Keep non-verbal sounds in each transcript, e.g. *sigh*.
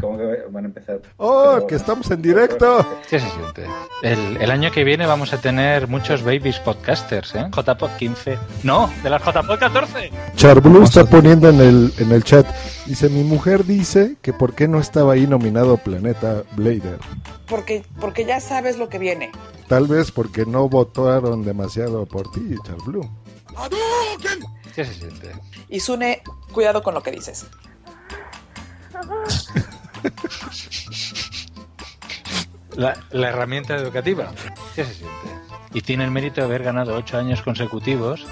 ¿Cómo que van a empezar? ¡Oh, Pero- que estamos en directo! ¿Qué se siente? El, el año que viene vamos a tener muchos babies podcasters, ¿eh? JPod 15. No, de las JPod 14. Charblu está poniendo en el, en el chat. Dice, mi mujer dice que por qué no estaba ahí nominado Planeta Blader. Porque, porque ya sabes lo que viene. Tal vez porque no votaron demasiado por ti, Charblu. ¿Qué se siente? Y Sune, cuidado con lo que dices. La, la herramienta educativa. ¿Qué se siente? Y tiene el mérito de haber ganado ocho años consecutivos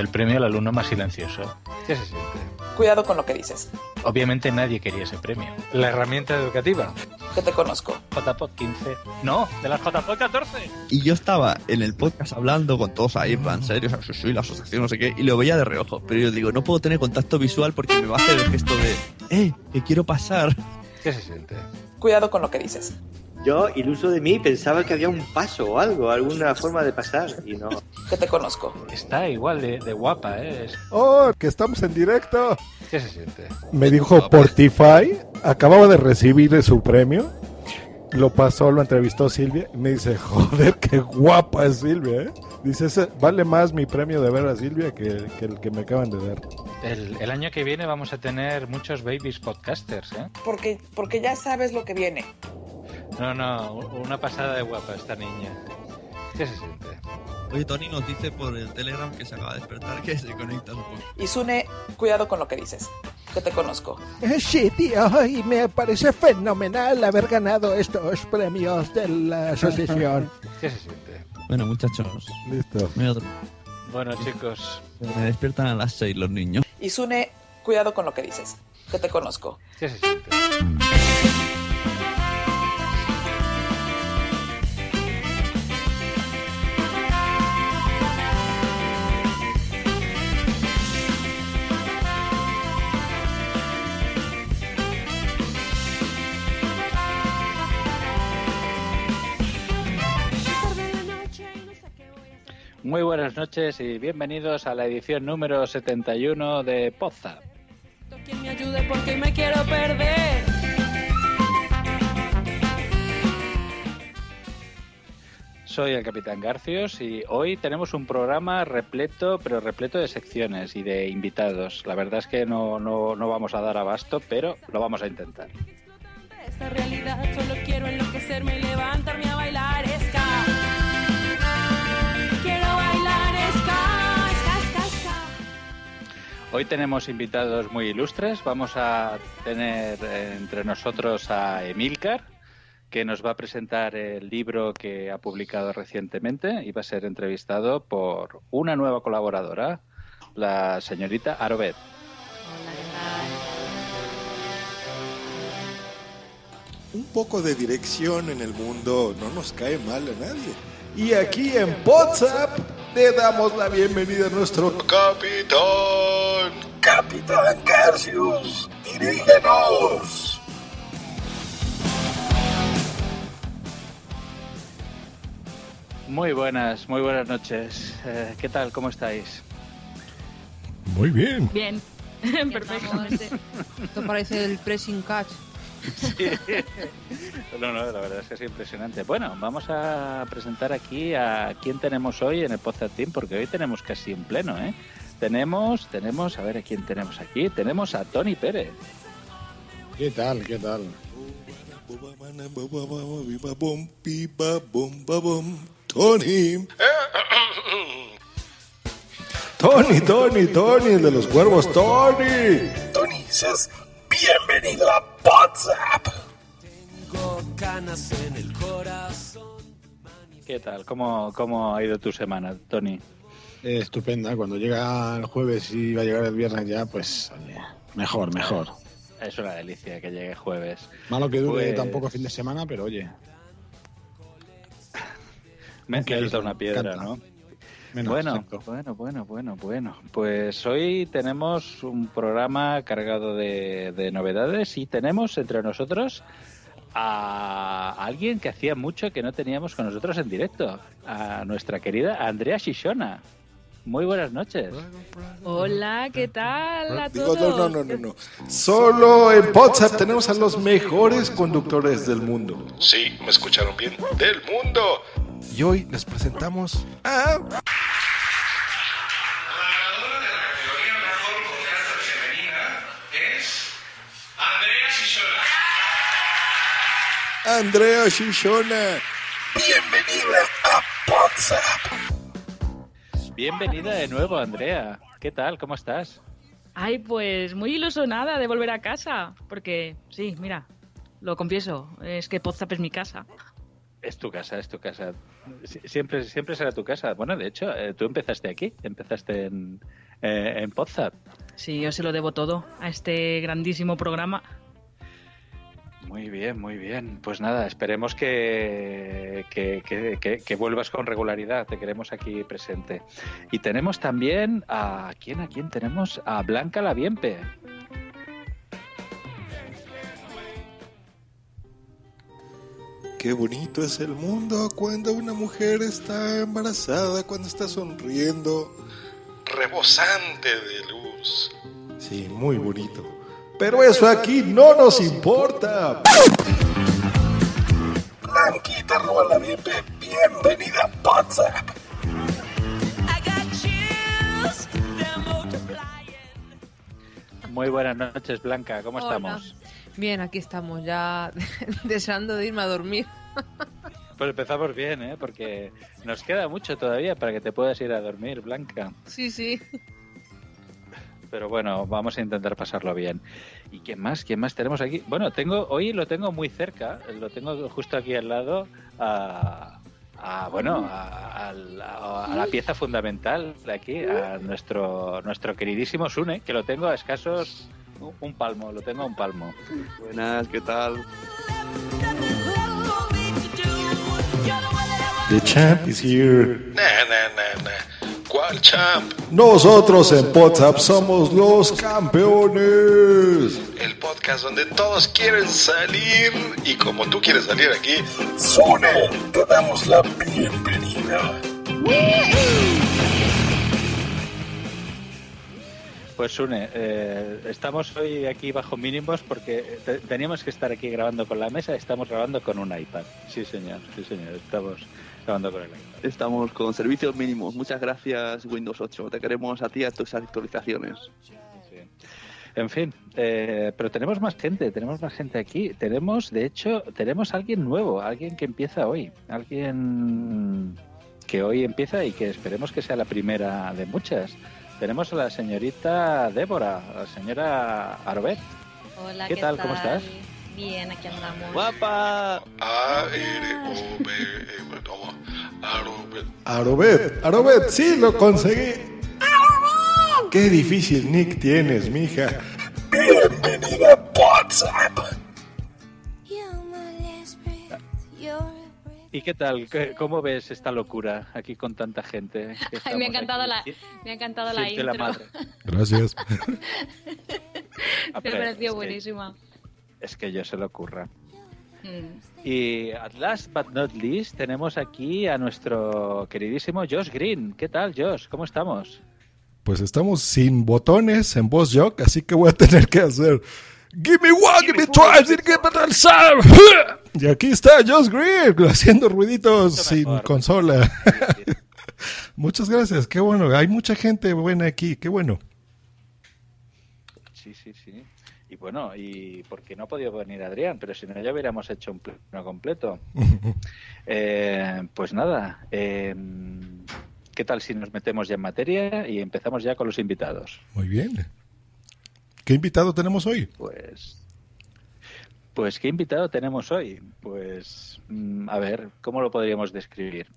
el premio al alumno más silencioso. ¿Qué se siente? Cuidado con lo que dices. Obviamente nadie quería ese premio. La herramienta educativa. Que te conozco. JPod 15. No, de las JPod 14. Y yo estaba en el podcast hablando con todos ahí, en plan serios, o sea, soy la asociación, no sé qué, y lo veía de reojo. Pero yo digo, no puedo tener contacto visual porque me va a hacer el gesto de, eh, que quiero pasar. ¿Qué se siente? Cuidado con lo que dices. Yo, iluso de mí, pensaba que había un paso o algo, alguna forma de pasar, y no. *laughs* Que te conozco. Está igual de, de guapa, ¿eh? Es- ¡Oh, que estamos en directo! ¿Qué se siente? Me dijo Portify, acababa de recibir su premio. Lo pasó, lo entrevistó Silvia. Y me dice, *laughs* joder, qué guapa es Silvia, ¿eh? Dice, "Ese vale más mi premio de ver a Silvia que, que el que me acaban de dar. El, el año que viene vamos a tener muchos babies podcasters, ¿eh? Porque, porque ya sabes lo que viene. No, no, una pasada de guapa esta niña. ¿Qué se siente? Oye, Tony nos dice por el Telegram que se acaba de despertar que se conecta un poco. Y Sune, cuidado con lo que dices. Que te conozco. Eh, Sí, tío, y me parece fenomenal haber ganado estos premios de la asociación. *laughs* ¿Qué se siente? Bueno, muchachos, Listo. me, Bueno, chicos, me despiertan a las 6 los niños. Y Sune, cuidado con lo que dices. Que te conozco. ¿qué se siente? Muy buenas noches y bienvenidos a la edición número 71 de Poza. Quien me ayude porque me quiero perder. Soy el Capitán Garcios y hoy tenemos un programa repleto, pero repleto de secciones y de invitados. La verdad es que no, no, no vamos a dar abasto, pero lo vamos a intentar. Esta realidad solo quiero enloquecerme y levantarme a Hoy tenemos invitados muy ilustres. Vamos a tener eh, entre nosotros a Emilcar, que nos va a presentar el libro que ha publicado recientemente y va a ser entrevistado por una nueva colaboradora, la señorita Arobet. Un poco de dirección en el mundo no nos cae mal a nadie. Y aquí en WhatsApp le damos la bienvenida a nuestro Capitán, Capitán Garcius, dirígenos. Muy buenas, muy buenas noches. Eh, ¿Qué tal? ¿Cómo estáis? Muy bien. Bien, *laughs* perfecto. Esto parece el pressing catch. No, no, la verdad es que es impresionante. Bueno, vamos a presentar aquí a quién tenemos hoy en el Podcast Team, porque hoy tenemos casi un pleno, ¿eh? Tenemos, tenemos, a ver a quién tenemos aquí. Tenemos a Tony Pérez. ¿Qué tal? ¿Qué tal? Tony. Tony, Tony, Tony, el de los cuervos, Tony. Tony, seas bienvenido a WhatsApp. ¿Qué tal? ¿Cómo, cómo ha ido tu semana, Tony? estupenda. Cuando llega el jueves y va a llegar el viernes ya, pues oye, mejor, mejor. Es una delicia que llegue jueves. Malo que dure Pues- tampoco fin de semana, pero oye. *laughs* Me, me me una piedra, encanta. ¿no? Menos, bueno, bueno, bueno, bueno, bueno. Pues hoy tenemos un programa cargado de, de novedades y tenemos entre nosotros a alguien que hacía mucho que no teníamos con nosotros en directo, a nuestra querida Andrea Shishona. Muy buenas noches. Hola, ¿qué tal a todos? no, no, no, no. Solo en WhatsApp tenemos a los mejores conductores del mundo. Sí, me escucharon bien. Del mundo. Y hoy les presentamos a... Andrea Shishona. Bienvenida a WhatsApp. Bienvenida de nuevo, Andrea. ¿Qué tal? ¿Cómo estás? Ay, pues muy ilusionada de volver a casa. Porque, sí, mira, lo confieso, es que Podzap es mi casa. Es tu casa, es tu casa. Sie- Siempre, siempre será tu casa. Bueno, de hecho, eh, tú empezaste aquí, empezaste en, eh, en Podzap. Sí, yo se lo debo todo a este grandísimo programa. Muy bien, muy bien. Pues nada, esperemos que, que, que- que- que vuelvas con regularidad. Te queremos aquí presente. Y tenemos también a quién, a quién tenemos a Blanca Laviempe. Qué bonito es el mundo cuando una mujer está embarazada, cuando está sonriendo. Rebosante de luz. Sí, muy bonito. Pero eso aquí no nos importa. Blanquita roba la bien, bienvenida a WhatsApp. Muy buenas noches, Blanca. ¿Cómo Hola. estamos? Bien, aquí estamos ya *laughs* deseando de irme a dormir. Pues empezamos bien, ¿eh? Porque nos queda mucho todavía para que te puedas ir a dormir, Blanca. Sí, sí. Pero bueno, vamos a intentar pasarlo bien. ¿Y quién más? ¿Quién más tenemos aquí? Bueno, tengo hoy lo tengo muy cerca, lo tengo justo aquí al lado a, a, bueno, a, al- a- a la pieza fundamental de aquí, a nuestro nuestro queridísimo Sune, que lo tengo a escasos un- un palmo, lo tengo a un palmo. Buenas, ¿qué tal? The champ is here. Nah, nah, nah, nah. ¿Cuál champ? Nosotros en WhatsApp somos los campeones. El podcast donde todos quieren salir y como tú quieres salir aquí. Sune, te damos la bienvenida. Pues Sune, eh, estamos hoy aquí bajo mínimos porque te- teníamos que estar aquí grabando con la mesa, estamos grabando con un iPad. Sí, señor, sí, señor, estamos grabando con el iPad. Estamos con servicios mínimos. Muchas gracias, Windows 8. Te queremos a ti a tus actualizaciones. En fin, eh, pero tenemos más gente, tenemos más gente aquí. Tenemos, de hecho, tenemos a alguien nuevo, alguien que empieza hoy, alguien que hoy empieza y que esperemos que sea la primera de muchas. Tenemos a la señorita Débora, a la señora Arbet. Hola, ¿Qué ¿qué, tal? ¿Cómo estás? Bien, aquí andamos. ¡Guapa! A, R, O, B, E, toma. Arobet. Arobet, Arobet, sí lo conseguí. Qué difícil nick tienes, mija. Bienvenida a WhatsApp. ¿Y qué tal? ¿Qué- ¿Cómo ves esta locura aquí con tanta gente? *laughs* Ay, me ha encantado aquí? la, me ha encantado la intro. la madre. Gracias. *laughs* me pareció es que- buenísima. Es que yo se lo ocurra. Mm. Y at last but not least tenemos aquí a nuestro queridísimo Josh Green. ¿Qué tal, Josh? ¿Cómo estamos? Pues estamos sin botones en voz Jock, así que voy a tener que hacer Give me one, give me twice, and give me the sound. *laughs* Y aquí está Josh Green *laughs* haciendo ruiditos sin consola. *laughs* Muchas gracias, qué bueno. Hay mucha gente buena aquí, qué bueno. Sí, sí, sí. Y bueno, y porque no ha podido venir Adrián, pero si no ya hubiéramos hecho un pleno completo. *laughs* Eh, pues nada, eh, ¿qué tal si nos metemos ya en materia y empezamos ya con los invitados? Muy bien. ¿Qué invitado tenemos hoy? Pues, pues ¿qué invitado tenemos hoy? Pues, mm, a ver, ¿cómo lo podríamos describir?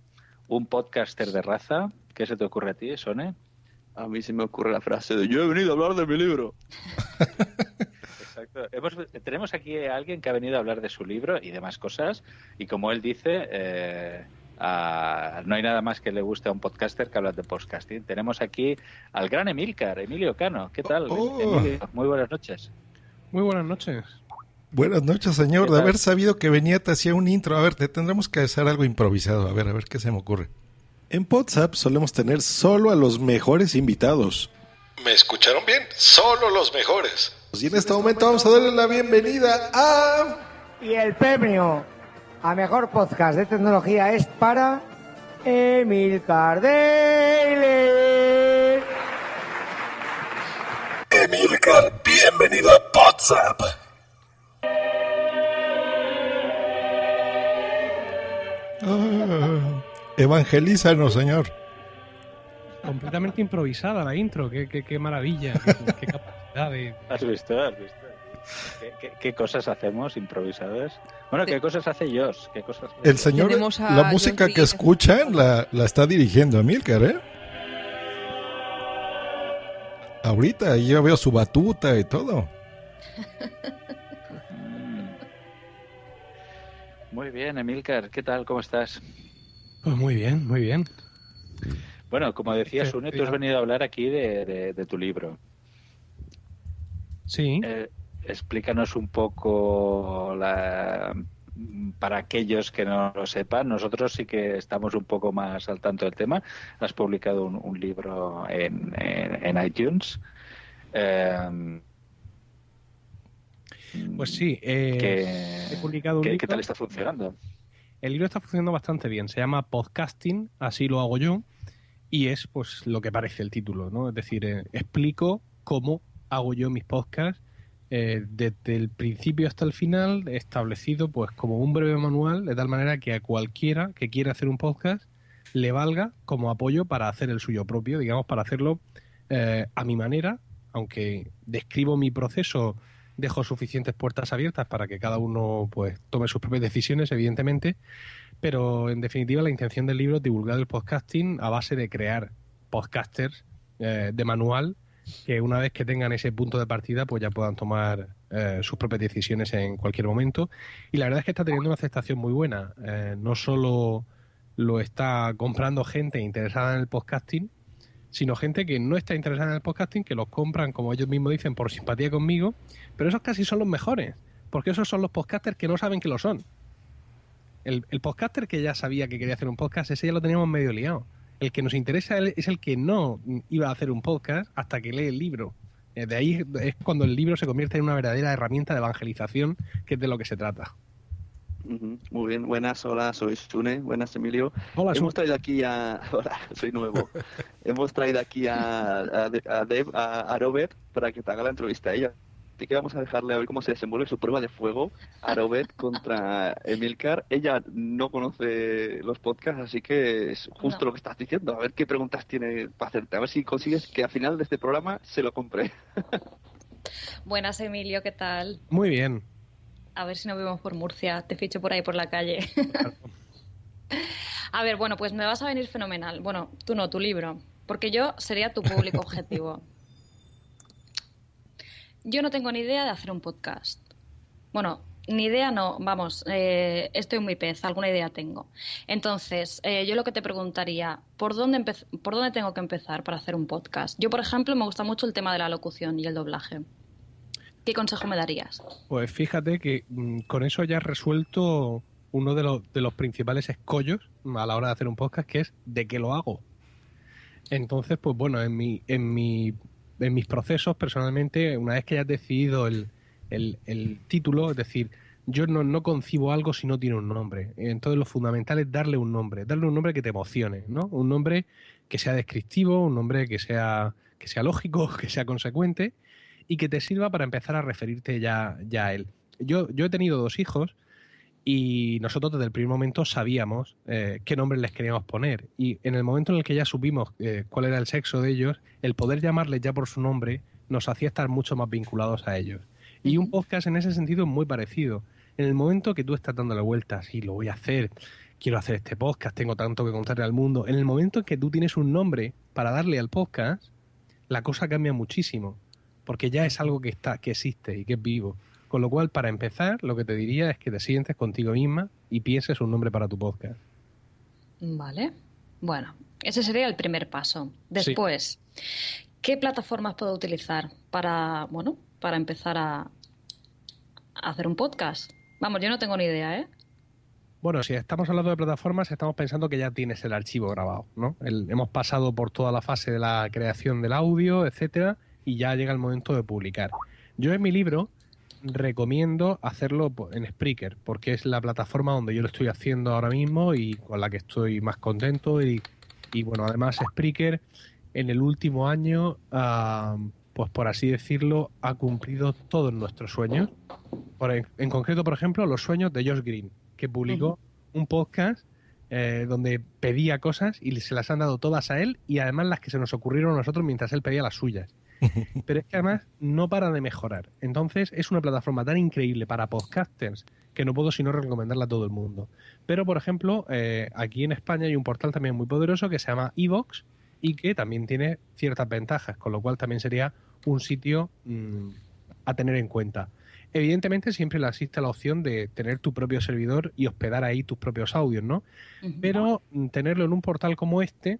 ¿Un podcaster de raza? ¿Qué se te ocurre a ti, Sone? A mí se me ocurre la frase de yo he venido a hablar de mi libro. *laughs* Hemos- tenemos aquí a alguien que ha venido a hablar de su libro y demás cosas. Y como él dice, eh, a- no hay nada más que le guste a un podcaster que hablar de podcasting. Tenemos aquí al gran Emilcar, Emilio Cano. ¿Qué tal? Oh. Emilio? Muy buenas noches. Muy buenas noches. Buenas noches, señor. ¿Qué De haber sabido que venía te hacía un intro. A ver, te tendremos que hacer algo improvisado. A ver, a ver qué se me ocurre. En WhatsApp solemos tener solo a los mejores invitados. ¿Me escucharon bien? Solo los mejores. Y en este momento vamos a darle la bienvenida a... Y el premio a mejor podcast de tecnología es para Emil Daily. Emilcar, bienvenido a WhatsApp. Ah, evangelízanos, señor. Completamente improvisada la intro. Qué, qué, qué maravilla. Qué, de... ¿Has visto? ¿Has visto? ¿Qué, qué- qué cosas hacemos improvisadas? Bueno, ¿qué cosas hace Josh? ¿Qué cosas hace El señor, a la John música que Trigger. escuchan la, la está dirigiendo Emilcar, ¿eh? Ahorita yo veo su batuta y todo. *laughs* Muy bien, Emilcar. ¿Qué tal? ¿Cómo estás? Pues muy bien, muy bien. Bueno, como decía Sí, Sune, tú has venido a hablar aquí de, de- de tu libro. Sí. Eh, explícanos un poco la- para aquellos que no lo sepan. Nosotros sí que estamos un poco más al tanto del tema. Has publicado un, un libro en, en- en iTunes. Eh, Pues sí, eh, que- he publicado un ¿qué, libro. qué tal está funcionando? El libro está funcionando bastante bien. Se llama Podcasting, así lo hago yo. Y es pues lo que parece el título, ¿no? Es decir, eh, explico cómo hago yo mis podcasts eh, desde el principio hasta el final, establecido pues como un breve manual, de tal manera que a cualquiera que quiera hacer un podcast le valga como apoyo para hacer el suyo propio, digamos, para hacerlo eh, a mi manera, aunque describo mi proceso, dejo suficientes puertas abiertas para que cada uno pues tome sus propias decisiones, evidentemente, pero en definitiva la intención del libro es divulgar el podcasting a base de crear podcasters eh, de manual que una vez que tengan ese punto de partida pues ya puedan tomar eh, sus propias decisiones en cualquier momento. Y la verdad es que está teniendo una aceptación muy buena. Eh, no solo lo está comprando gente interesada en el podcasting sino gente que no está interesada en el podcasting que los compran como ellos mismos dicen por simpatía conmigo. Pero esos casi son los mejores porque esos son los podcasters que no saben que lo son. El, el podcaster que ya sabía que quería hacer un podcast, ese ya lo teníamos medio liado. El que nos interesa es el que no iba a hacer un podcast hasta que lee el libro. Eh, De ahí es cuando el libro se convierte en una verdadera herramienta de evangelización, que es de lo que se trata. Muy bien, buenas, hola, soy Sune, buenas Emilio. Hola, Hemos traído aquí a... *laughs* Hola, soy nuevo. *laughs* Hemos traído aquí a, a, a Dev, a, a Robert, para que te haga la entrevista a ella. Así que vamos a dejarle a ver cómo se desenvuelve su prueba de fuego a Robert *laughs* contra Emilcar. Ella no conoce los podcasts, así que es justo No. lo que estás diciendo. A ver qué preguntas tiene para hacerte. A ver si consigues que al final de este programa se lo compre. *laughs* Buenas, Emilio, ¿qué tal? Muy bien. A ver si nos vemos por Murcia. Te ficho por ahí por la calle. *laughs* A ver, bueno, pues me vas a venir fenomenal. Bueno, tú no, tu libro. Porque yo sería tu público objetivo. Yo no tengo ni idea de hacer un podcast. Bueno, ni idea no, vamos, eh, estoy muy pez, alguna idea tengo. Entonces, eh, yo lo que te preguntaría, ¿por dónde, ¿por dónde tengo que empezar para hacer un podcast? Yo, por ejemplo, me gusta mucho el tema de la locución y el doblaje. ¿Qué consejo me darías? Pues fíjate que mm, con eso ya has resuelto uno de los, de los principales escollos a la hora de hacer un podcast, que es de qué lo hago. Entonces, pues bueno, en mi, en mi, en mis procesos personalmente, una vez que hayas decidido el, el, el título, es decir, yo no, no concibo algo si no tiene un nombre. Entonces lo fundamental es darle un nombre, darle un nombre que te emocione, ¿no? Un nombre que sea descriptivo, un nombre que sea, que sea lógico, *laughs* que sea consecuente y que te sirva para empezar a referirte ya, ya a él. Yo, yo he tenido dos hijos y nosotros desde el primer momento sabíamos eh, qué nombres les queríamos poner. Y en el momento en el que ya supimos eh, cuál era el sexo de ellos, el poder llamarles ya por su nombre nos hacía estar mucho más vinculados a ellos. Y un podcast en ese sentido es muy parecido. En el momento que tú estás dándole vueltas y lo voy a hacer, quiero hacer este podcast, tengo tanto que contarle al mundo, en el momento en que tú tienes un nombre para darle al podcast, la cosa cambia muchísimo porque ya es algo que está, que existe y que es vivo. Con lo cual, para empezar, lo que te diría es que te sientes contigo misma y pienses un nombre para tu podcast. Vale. Bueno, ese sería el primer paso. Después, ¿qué plataformas puedo utilizar para, bueno, para empezar a, a hacer un podcast? Vamos, yo no tengo ni idea, ¿eh? Bueno, si estamos hablando de plataformas, estamos pensando que ya tienes el archivo grabado, ¿no? El- hemos pasado por toda la fase de la creación del audio, etcétera, y ya llega el momento de publicar. Yo en mi libro recomiendo hacerlo en Spreaker, porque es la plataforma donde yo lo estoy haciendo ahora mismo y con la que estoy más contento. Y, y, bueno, además Spreaker en el último año, ah, pues por así decirlo, ha cumplido todos nuestros sueños. Por en, en concreto, por ejemplo, los sueños de Josh Green, que publicó un podcast eh, donde pedía cosas y se las han dado todas a él y además las que se nos ocurrieron a nosotros mientras él pedía las suyas. *laughs* Pero es que además no para de mejorar. Entonces es una plataforma tan increíble para podcasters que no puedo sino recomendarla a todo el mundo. Pero, por ejemplo, eh, aquí en España hay un portal también muy poderoso que se llama Evox y que también tiene ciertas ventajas, con lo cual también sería un sitio mm, a tener en cuenta. Evidentemente siempre le existe la opción de tener tu propio servidor y hospedar ahí tus propios audios, ¿no? Pero mm, tenerlo en un portal como este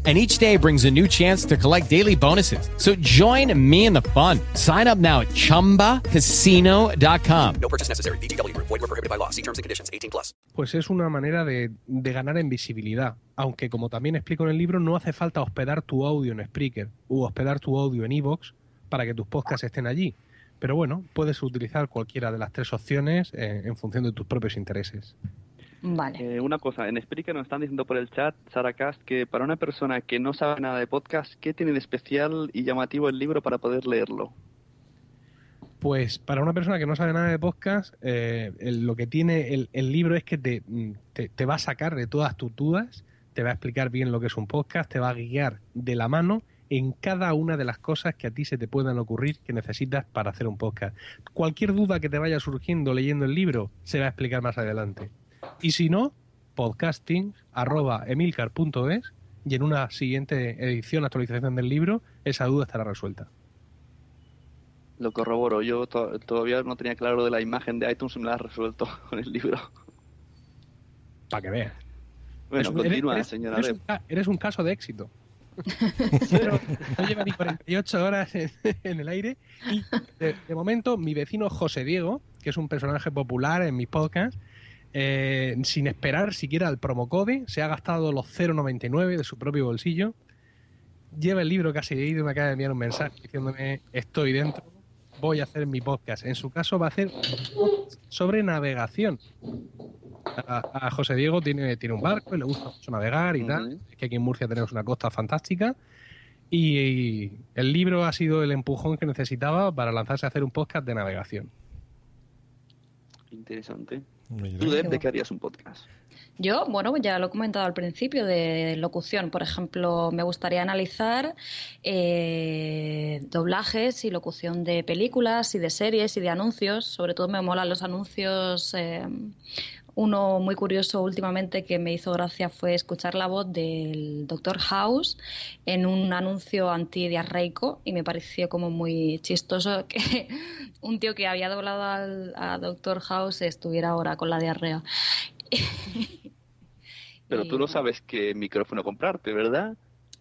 And each day brings a new chance to collect daily bonuses. So join me in the fun. Sign up now at chumbacasino.com. No purchase necessary. VGW Group. Void were prohibited by law. See terms and conditions. 18 plus. pues es una manera de, de ganar en visibilidad. Aunque, como también explico en el libro, no hace falta hospedar tu audio en Spreaker u hospedar tu audio en Evox para que tus podcasts estén allí. Pero bueno, puedes utilizar cualquiera de las tres opciones eh, en función de tus propios intereses. Vale. Eh, una cosa, en Spreaker nos están diciendo por el chat, Saracast, que para una persona que no sabe nada de podcast, ¿qué tiene de especial y llamativo el libro para poder leerlo? Pues para una persona que no sabe nada de podcast, eh, el- lo que tiene el, el libro es que te, mm, te, te va a sacar de todas tus dudas, te va a explicar bien lo que es un podcast, te va a guiar de la mano en cada una de las cosas que a ti se te puedan ocurrir que necesitas para hacer un podcast. Cualquier duda que te vaya surgiendo leyendo el libro se va a explicar más adelante. Y si no, podcasting arroba emilcar.es y en una siguiente edición, actualización del libro, esa duda estará resuelta. Lo corroboro, yo to- todavía no tenía claro de la imagen de iTunes y me la has resuelto *laughs* con el libro. Para que veas. Bueno, Eres- continúa, eres- señora eres un ca- eres un caso de éxito. *laughs* Pero no lleva ni 48 horas en, en el aire y de, de momento mi vecino José Diego, que es un personaje popular en mis podcasts, eh, sin esperar siquiera el promocode, se ha gastado los 0,99 de su propio bolsillo, lleva el libro casi leído y me acaba de enviar un mensaje diciéndome estoy dentro, voy a hacer mi podcast. En su caso va a hacer sobre navegación. A, a José Diego tiene, tiene un barco y le gusta mucho navegar y tal. Es que aquí en Murcia tenemos una costa fantástica. Y, y el libro ha sido el empujón que necesitaba para lanzarse a hacer un podcast de navegación. Interesante. ¿Tú, Deb, de qué harías un podcast? Yo, bueno, ya lo he comentado al principio de locución. Por ejemplo, me gustaría analizar eh, doblajes y locución de películas y de series y de anuncios. Sobre todo me molan los anuncios. eh, uno muy curioso últimamente que me hizo gracia fue escuchar la voz del Dr. House en un anuncio antidiarreico y me pareció como muy chistoso que *laughs* un tío que había doblado al, a Dr. House estuviera ahora con la diarrea. *laughs* Pero tú no sabes qué micrófono comprarte, ¿verdad?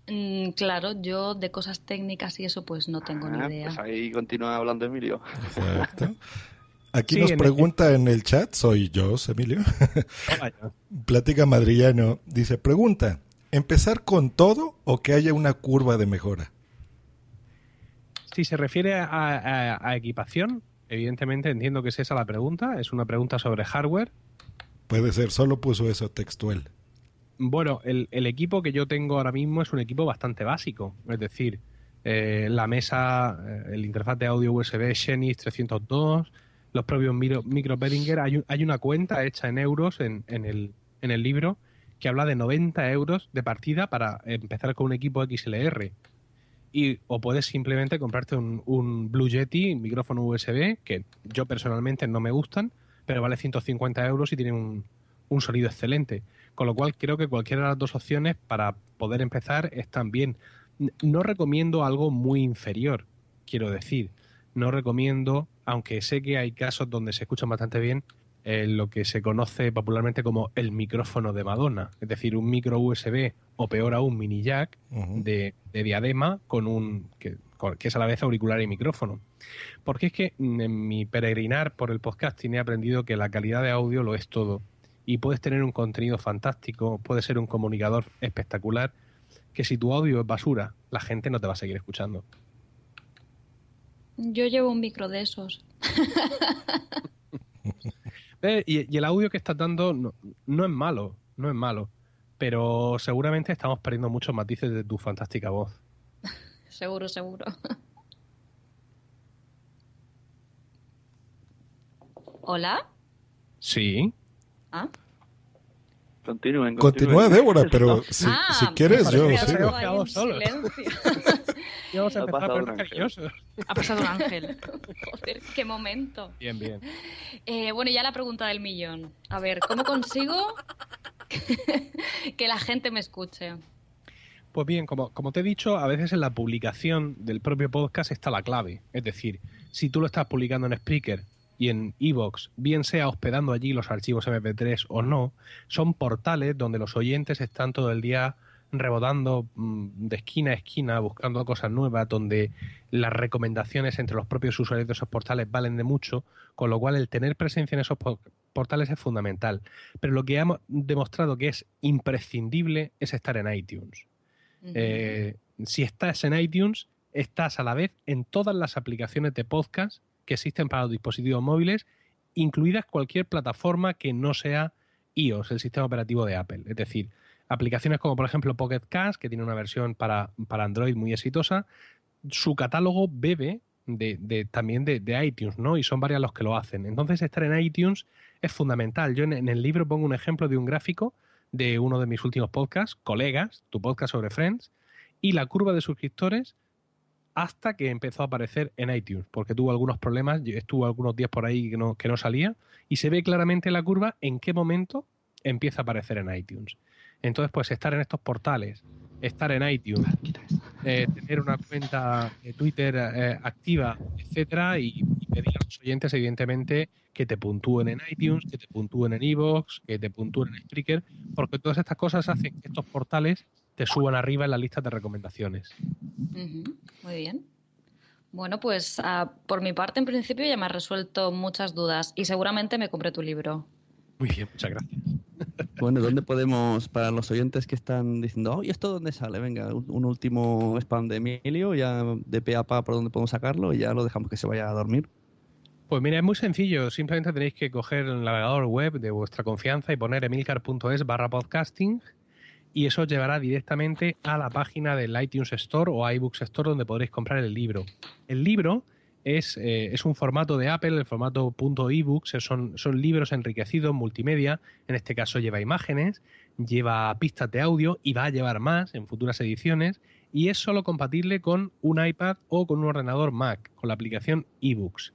Mm, claro, yo de cosas técnicas y eso pues no tengo Ah, ni idea. pues ahí continúa hablando Emilio. Exacto. *laughs* Aquí Sí, nos pregunta en el chat, soy yo, Emilio. *laughs* Platica Madrillano. Dice, pregunta, ¿Empezar con todo o que haya una curva de mejora? Si se refiere a, a- a equipación, evidentemente entiendo que es esa la pregunta. Es una pregunta sobre hardware. Puede ser, solo puso eso textual. Bueno, el, el equipo que yo tengo ahora mismo es un equipo bastante básico. Es decir, eh, la mesa, eh, el interfaz de audio USB Xenis 302, los propios micro, micro Behringer. Hay, hay una cuenta hecha en euros en, en el, en el libro que habla de 90 euros de partida para empezar con un equipo XLR. Y, o puedes simplemente comprarte un, un Blue Yeti, un micrófono USB, que yo personalmente no me gustan, pero vale 150 euros y tiene un, un sonido excelente. Con lo cual creo que cualquiera de las dos opciones para poder empezar están bien. No recomiendo algo muy inferior, quiero decir. No recomiendo, aunque sé que hay casos donde se escuchan bastante bien, eh, lo que se conoce popularmente como el micrófono de Madonna, es decir, un micro USB o peor aún mini jack de, de diadema con un que, con- que es a la vez auricular y micrófono. Porque es que mm, en mi peregrinar por el podcasting he aprendido que la calidad de audio lo es todo y puedes tener un contenido fantástico, puedes ser un comunicador espectacular, que si tu audio es basura, la gente no te va a seguir escuchando. Yo llevo un micro de esos. *laughs* Eh, y, y el audio que estás dando no, no es malo, no es malo, pero seguramente estamos perdiendo muchos matices de tu fantástica voz. *laughs* Seguro, seguro. ¿Hola? Sí. ¿Ah? Continúen, Continúa. Débora, pero *laughs* si, Ah, si quieres, yo parecía que vamos a Ha empezar a pasado un ponernos ángel. cariñosos. Ha pasado un ángel. Joder, qué momento. Bien, bien. Eh, bueno, ya la pregunta del millón. A ver, ¿cómo consigo que la gente me escuche? Pues bien, como, como te he dicho, a veces en la publicación del propio podcast está la clave. Es decir, si tú lo estás publicando en Spreaker y en Evox, bien sea hospedando allí los archivos MP3 o no, son portales donde los oyentes están todo el día rebotando mm, de esquina a esquina, buscando cosas nuevas, donde las recomendaciones entre los propios usuarios de esos portales valen de mucho, con lo cual el tener presencia en esos po- portales es fundamental. Pero lo que hemos demostrado que es imprescindible es estar en iTunes. Eh, si estás en iTunes, estás a la vez en todas las aplicaciones de podcast que existen para los dispositivos móviles, incluidas cualquier plataforma que no sea iOS, el sistema operativo de Apple. Es decir, aplicaciones como por ejemplo Pocket Cast, que tiene una versión para, para Android muy exitosa, su catálogo bebe de, de- también de, iTunes, ¿no? Y son varias los que lo hacen. Entonces, estar en iTunes es fundamental. Yo en, en el libro pongo un ejemplo de un gráfico de uno de mis últimos podcasts, Colegas, tu podcast sobre Friends, y la curva de suscriptores hasta que empezó a aparecer en iTunes, porque tuvo algunos problemas, estuvo algunos días por ahí que no, que no salía, y se ve claramente la curva en qué momento empieza a aparecer en iTunes. Entonces, pues estar en estos portales, estar en iTunes, eh, tener una cuenta de Twitter eh, activa, etcétera, y, y pedir a los oyentes, evidentemente, que te puntúen en iTunes, que te puntúen en Evox, que te puntúen en Spreaker, porque todas estas cosas hacen que estos portales te suban arriba en la lista de recomendaciones. Muy bien. Bueno, pues ah, por mi parte, en principio, ya me has resuelto muchas dudas y seguramente me compré tu libro. Muy bien, muchas gracias. Bueno, ¿dónde podemos, para los oyentes que están diciendo, oh, ¿y esto dónde sale? Venga, un, un último spam de Emilio, ya de pe a pa por dónde podemos sacarlo y ya lo dejamos que se vaya a dormir. Pues mira, es muy sencillo. Simplemente tenéis que coger el navegador web de vuestra confianza y poner emilcar.es barra podcasting y eso os llevará directamente a la página del iTunes Store o iBooks Store donde podréis comprar el libro. El libro es, eh, es un formato de Apple, el formato .ebooks, son, son libros enriquecidos, multimedia, en este caso lleva imágenes, lleva pistas de audio y va a llevar más en futuras ediciones y es solo compatible con un iPad o con un ordenador Mac, con la aplicación eBooks.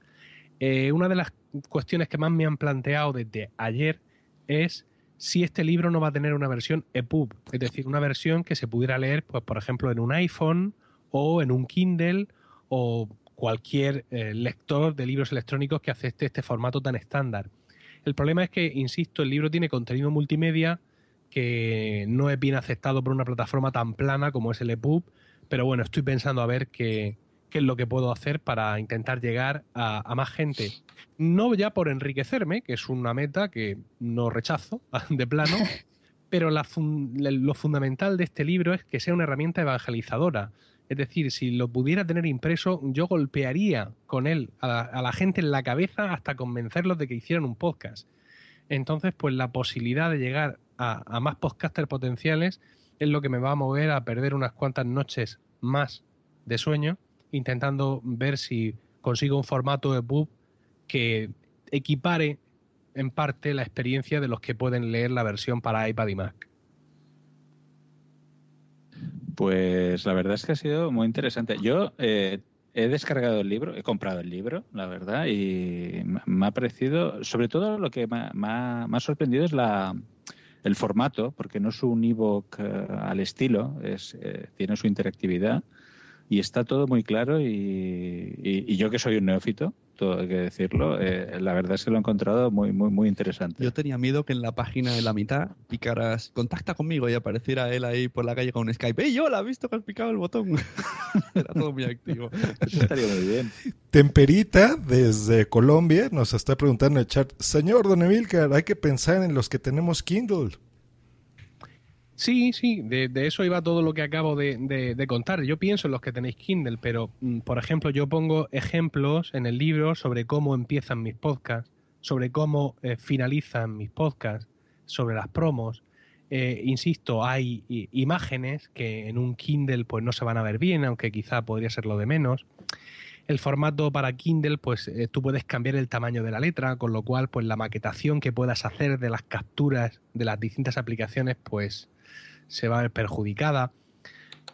Eh, una de las cuestiones que más me han planteado desde ayer es si este libro no va a tener una versión EPUB, es decir, una versión que se pudiera leer, pues, por ejemplo, en un iPhone o en un Kindle o cualquier eh, lector de libros electrónicos que acepte este formato tan estándar. El problema es que, insisto, el libro tiene contenido multimedia que no es bien aceptado por una plataforma tan plana como es el EPUB, pero bueno, estoy pensando a ver qué, qué es lo que puedo hacer para intentar llegar a, a más gente. No ya por enriquecerme, que es una meta que no rechazo *laughs* de plano, *laughs* pero la fun- lo fundamental de este libro es que sea una herramienta evangelizadora. Es decir, si lo pudiera tener impreso, yo golpearía con él a la, gente en la cabeza hasta convencerlos de que hicieran un podcast. Entonces, pues la posibilidad de llegar a, a más podcasters potenciales es lo que me va a mover a perder unas cuantas noches más de sueño, intentando ver si consigo un formato de pub que equipare en parte la experiencia de los que pueden leer la versión para iPad y Mac. Pues la verdad es que ha sido muy interesante. Yo eh, he descargado el libro, he comprado el libro, la verdad, y me- ha parecido, sobre todo lo que me ha sorprendido es la, el formato, porque no es un ebook eh, al estilo, es, eh, tiene su interactividad y está todo muy claro y, y- y yo que soy un neófito, todo hay que decirlo, eh, la verdad es que lo he encontrado muy, muy, muy interesante. Yo tenía miedo que en la página de la mitad picaras contacta conmigo y apareciera él ahí por la calle con un Skype. ¡Ey, hola! ¿Has visto que has picado el botón? *laughs* Era todo muy activo. Eso estaría muy bien. Temperita, desde Colombia, nos está preguntando en el chat, señor Don Emilcar, hay que pensar en los que tenemos Kindle. Sí, sí, de, eso iba todo lo que acabo de, contar. Yo pienso en los que tenéis Kindle, pero, mm, por ejemplo, yo pongo ejemplos en el libro sobre cómo empiezan mis podcasts, sobre cómo eh, finalizan mis podcasts, sobre las promos. Eh, insisto, hay imágenes que en un Kindle pues no se van a ver bien, aunque quizá podría ser lo de menos. El formato para Kindle, pues eh, tú puedes cambiar el tamaño de la letra, con lo cual, pues la maquetación que puedas hacer de las capturas de las distintas aplicaciones, pues se va a ver perjudicada.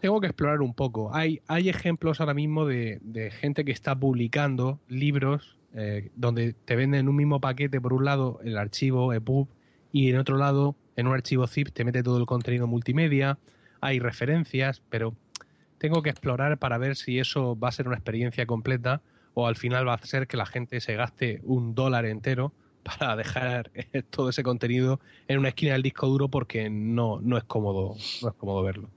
Tengo que explorar un poco. Hay, hay ejemplos ahora mismo de, de gente que está publicando libros eh, donde te venden en un mismo paquete, por un lado, el archivo EPUB y en otro lado, en un archivo zip, te mete todo el contenido multimedia. Hay referencias, pero tengo que explorar para ver si eso va a ser una experiencia completa o al final va a ser que la gente se gaste un dólar entero para dejar eh, todo ese contenido en una esquina del disco duro porque no, no es cómodo, no es cómodo verlo.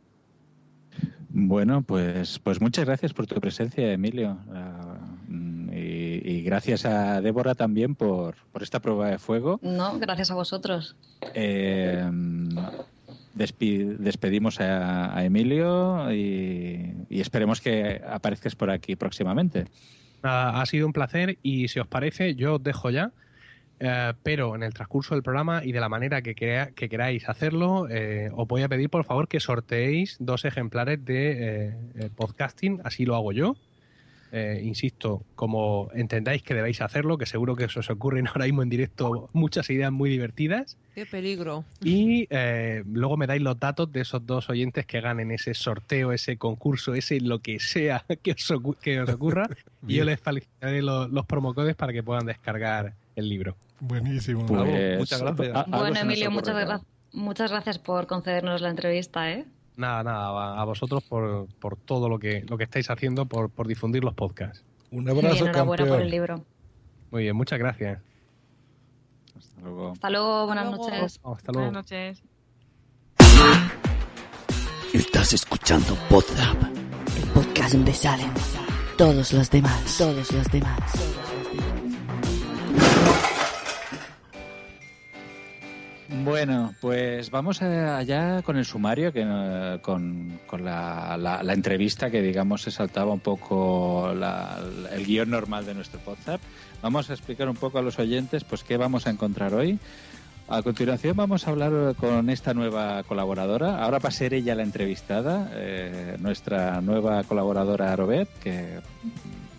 Bueno, pues, pues muchas gracias por tu presencia, Emilio. Ah, mm, y, y gracias a Débora también por, por esta prueba de fuego. No, gracias a vosotros. Eh, despedimos a, a Emilio y, y esperemos que aparezcas por aquí próximamente. Nada, ha sido un placer y si os parece, yo os dejo ya. Eh, pero en el transcurso del programa y de la manera que, crea- que queráis hacerlo, eh, os voy a pedir por favor que sorteéis dos ejemplares de eh, podcasting, así lo hago yo. Eh, insisto, como entendáis que debéis hacerlo, que seguro que se os ocurren *laughs* ahora mismo en directo muchas ideas muy divertidas. Qué peligro. Y eh, luego me dais los datos de esos dos oyentes que ganen ese sorteo, ese concurso, ese lo que sea *laughs* que os, ocu- que os ocurra. *laughs* y yo les facilitaré los, los promocodes para que puedan descargar el libro. Buenísimo. Pues, muchas gracias. a- bueno, Emilio, muchas, gra- muchas gracias por concedernos la entrevista, ¿eh? Nada, nada, a, a vosotros por, por todo lo que, lo que estáis haciendo, por, por difundir los podcasts. Un y abrazo, enhorabuena por el campeón. libro. Muy bien, muchas gracias. Hasta luego. Hasta luego, buenas luego. noches. Hasta luego. Buenas noches. Estás escuchando Podzap, El podcast donde salen todos los demás, todos los demás. Bueno, pues vamos a- allá con el sumario, que, eh, con, con la, la- entrevista que, digamos, se saltaba un poco la- el guion normal de nuestro podcast. Vamos a explicar un poco a los oyentes pues qué vamos a encontrar hoy. A continuación vamos a hablar con esta nueva colaboradora. Ahora va a ser ella la entrevistada, eh, nuestra nueva colaboradora Arobet, que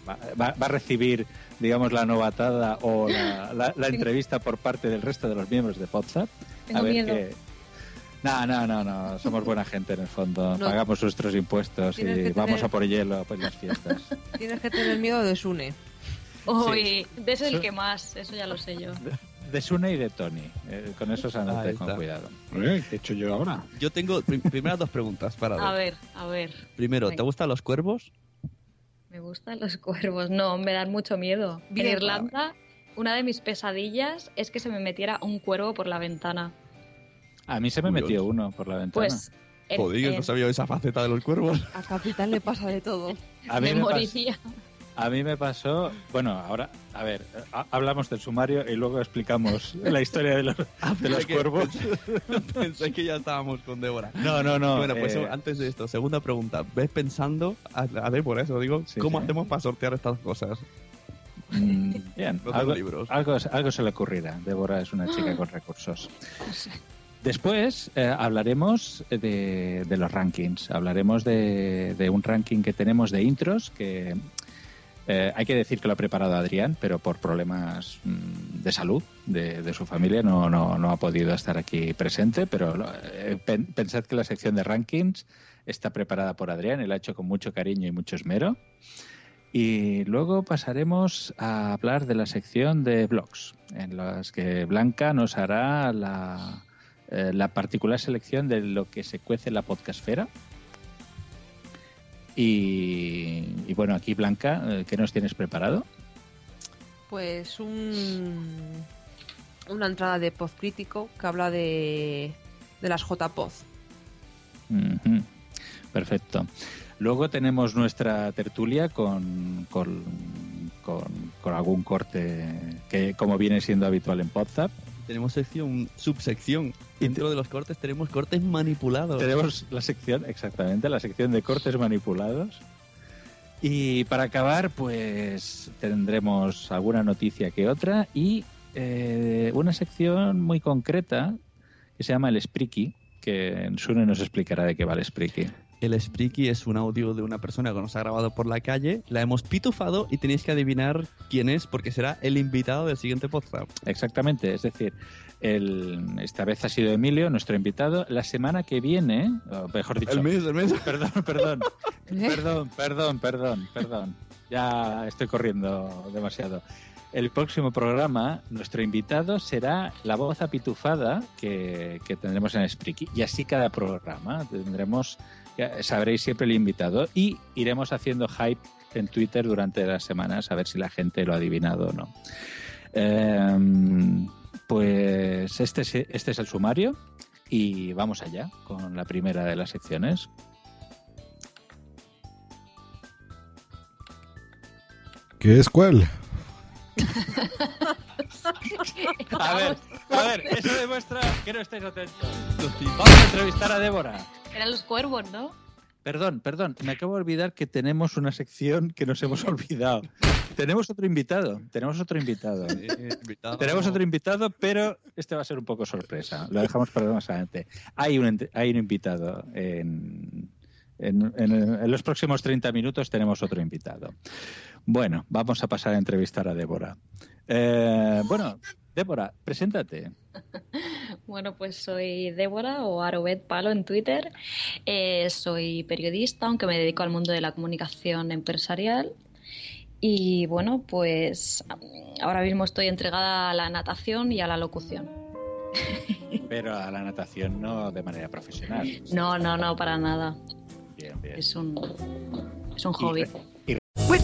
va, a recibir, digamos, la novatada o la, la- la entrevista por parte del resto de los miembros de WhatsApp. Tengo miedo. No, no, no, no, somos buena gente en el fondo. No. Pagamos nuestros impuestos y vamos a por hielo pues, en las fiestas. *laughs* Tienes que tener miedo de Sune. Uy, de eso el que más, eso ya lo sé yo. De Sune y de Tony. Eh, con eso se andate con cuidado. ¿Qué he hecho yo ahora? Yo tengo prim- primeras dos preguntas para A ver. ver, a ver. Primero, ¿te gustan los cuervos? Me gustan los *laughs* cuervos. No, me dan mucho miedo. Bien, en Irlanda, una de mis pesadillas es que se me metiera un cuervo por la ventana. A mí se me Uy, metió uno por la ventana. Pues. en- Joder, en- no sabía esa faceta de los cuervos. A Capitán le pasa de todo. a mí *laughs* me moriría. A mí me pasó, bueno, ahora, a ver, ha- hablamos del sumario y luego explicamos *laughs* la historia de los, de los que- cuervos. *laughs* Pensé que ya estábamos con Débora. No, no, no, Bueno, pues eh, antes de esto, segunda pregunta. ¿Ves pensando, a, a Débora, eso digo, cómo sí. hacemos para sortear estas cosas? Mm, *laughs* Bien, algo, libros. algo, algo se le ocurrirá. Débora es una chica con recursos. Después eh, hablaremos de, de los rankings. Hablaremos de, de un ranking que tenemos de intros que eh, hay que decir que lo ha preparado Adrián, pero por problemas mm, de salud de, su familia no, no, no ha podido estar aquí presente. Pero eh, pen- pensad que la sección de rankings está preparada por Adrián, él ha hecho con mucho cariño y mucho esmero. Y luego pasaremos a hablar de la sección de blogs, en las que Blanca nos hará la, eh, la particular selección de lo que se cuece en la podcastfera. Y, y bueno, aquí Blanca, eh, ¿qué nos tienes preparado? Pues un, una entrada de post crítico que habla de, de las. Ujú, Perfecto. Luego tenemos nuestra tertulia con, con, con- con algún corte que, como viene siendo habitual en Podzap. Tenemos sección, subsección. Dentro de los cortes tenemos cortes manipulados. Tenemos la sección, exactamente, la sección de cortes manipulados. Y para acabar, pues tendremos alguna noticia que otra y eh, una sección muy concreta que se llama el Spreaky, que Sune nos explicará de qué va el Spreaky. El Spreaky es un audio de una persona que nos ha grabado por la calle, la hemos pitufado y tenéis que adivinar quién es porque será el invitado del siguiente podcast. Exactamente, es decir, el, esta vez ha sido Emilio, nuestro invitado. La semana que viene, o mejor dicho, El mes, el mes. Perdón, perdón, *laughs* perdón, perdón, perdón, perdón. Ya estoy corriendo demasiado. El próximo programa, nuestro invitado será la voz apitufada que, que tendremos en Spreaky. Y así cada programa tendremos, sabréis siempre el invitado y iremos haciendo hype en Twitter durante las semanas a ver si la gente lo ha adivinado o no. Em, pues este es, este es el sumario y vamos allá con la primera de las secciones. ¿Qué es cuál? *laughs* A ver, a ver, eso demuestra que no estáis atentos. Vamos a entrevistar a Débora. Eran los cuervos, ¿no? Perdón, perdón, me acabo de olvidar que tenemos una sección que nos hemos olvidado. tenemos otro invitado, tenemos otro invitado. Tenemos otro invitado, pero este va a ser un poco sorpresa. Lo dejamos para más adelante. Hay un, ent- hay un invitado en, en, en- en los próximos 30 minutos tenemos otro invitado. Bueno, vamos a pasar a entrevistar a Débora. Eh, bueno, Débora, preséntate. *laughs* Bueno, pues soy Débora o Arobet Palo en Twitter. Eh, soy periodista, aunque me dedico al mundo de la comunicación empresarial. Y bueno, pues ahora mismo estoy entregada a la natación y a la locución. *laughs* Pero a la natación no de manera profesional. No, no, no, para nada. Bien, bien. Es un, es un hobby.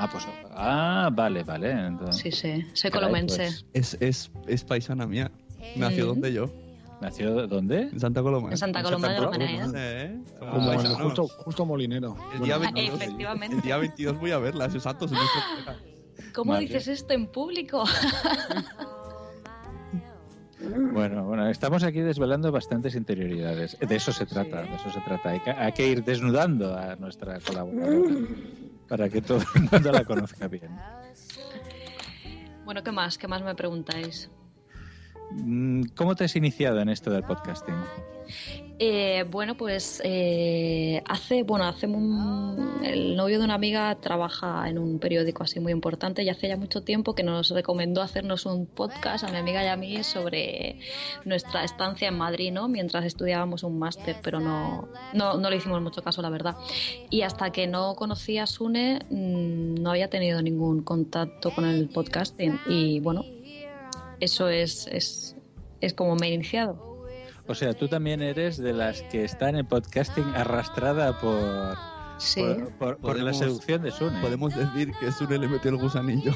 Ah, pues. Ah, vale, vale. Entonces- Sí, sí, soy Caray, colomense. pues, Es, es, es paisana mía. Nació Mm. donde yo. ¿Nació dónde? En Santa Coloma. En Santa Coloma de Gramenet. ¿Eh? Paisanos. justo, justo Molinero. El día, Bueno, 22, Efectivamente. el día 22 voy a verla, es exacto. ¿Cómo Madre. dices esto en público? *laughs* Bueno, bueno, estamos aquí desvelando bastantes interioridades. De eso se trata, de eso se trata. Hay que, hay que ir desnudando a nuestra colaboradora para que todo el mundo la conozca bien. Bueno, ¿qué más? ¿Qué más me preguntáis? Mm, ¿Cómo te has iniciado en esto del podcasting? Eh, bueno, pues eh, hace, bueno, hace un, el novio de una amiga trabaja en un periódico así muy importante y hace ya mucho tiempo que nos recomendó hacernos un podcast a mi amiga y a mí sobre nuestra estancia en Madrid, ¿no? Mientras estudiábamos un máster, pero no, no, no le hicimos mucho caso, la verdad. Y hasta que no conocí a Sune, mm, no había tenido ningún contacto con el podcasting y bueno, eso es, es, es como me he iniciado. O sea, tú también eres de las que están en podcasting arrastrada por, Sí. por, por- por la seducción de Sune. Podemos decir que Sune le metió el gusanillo.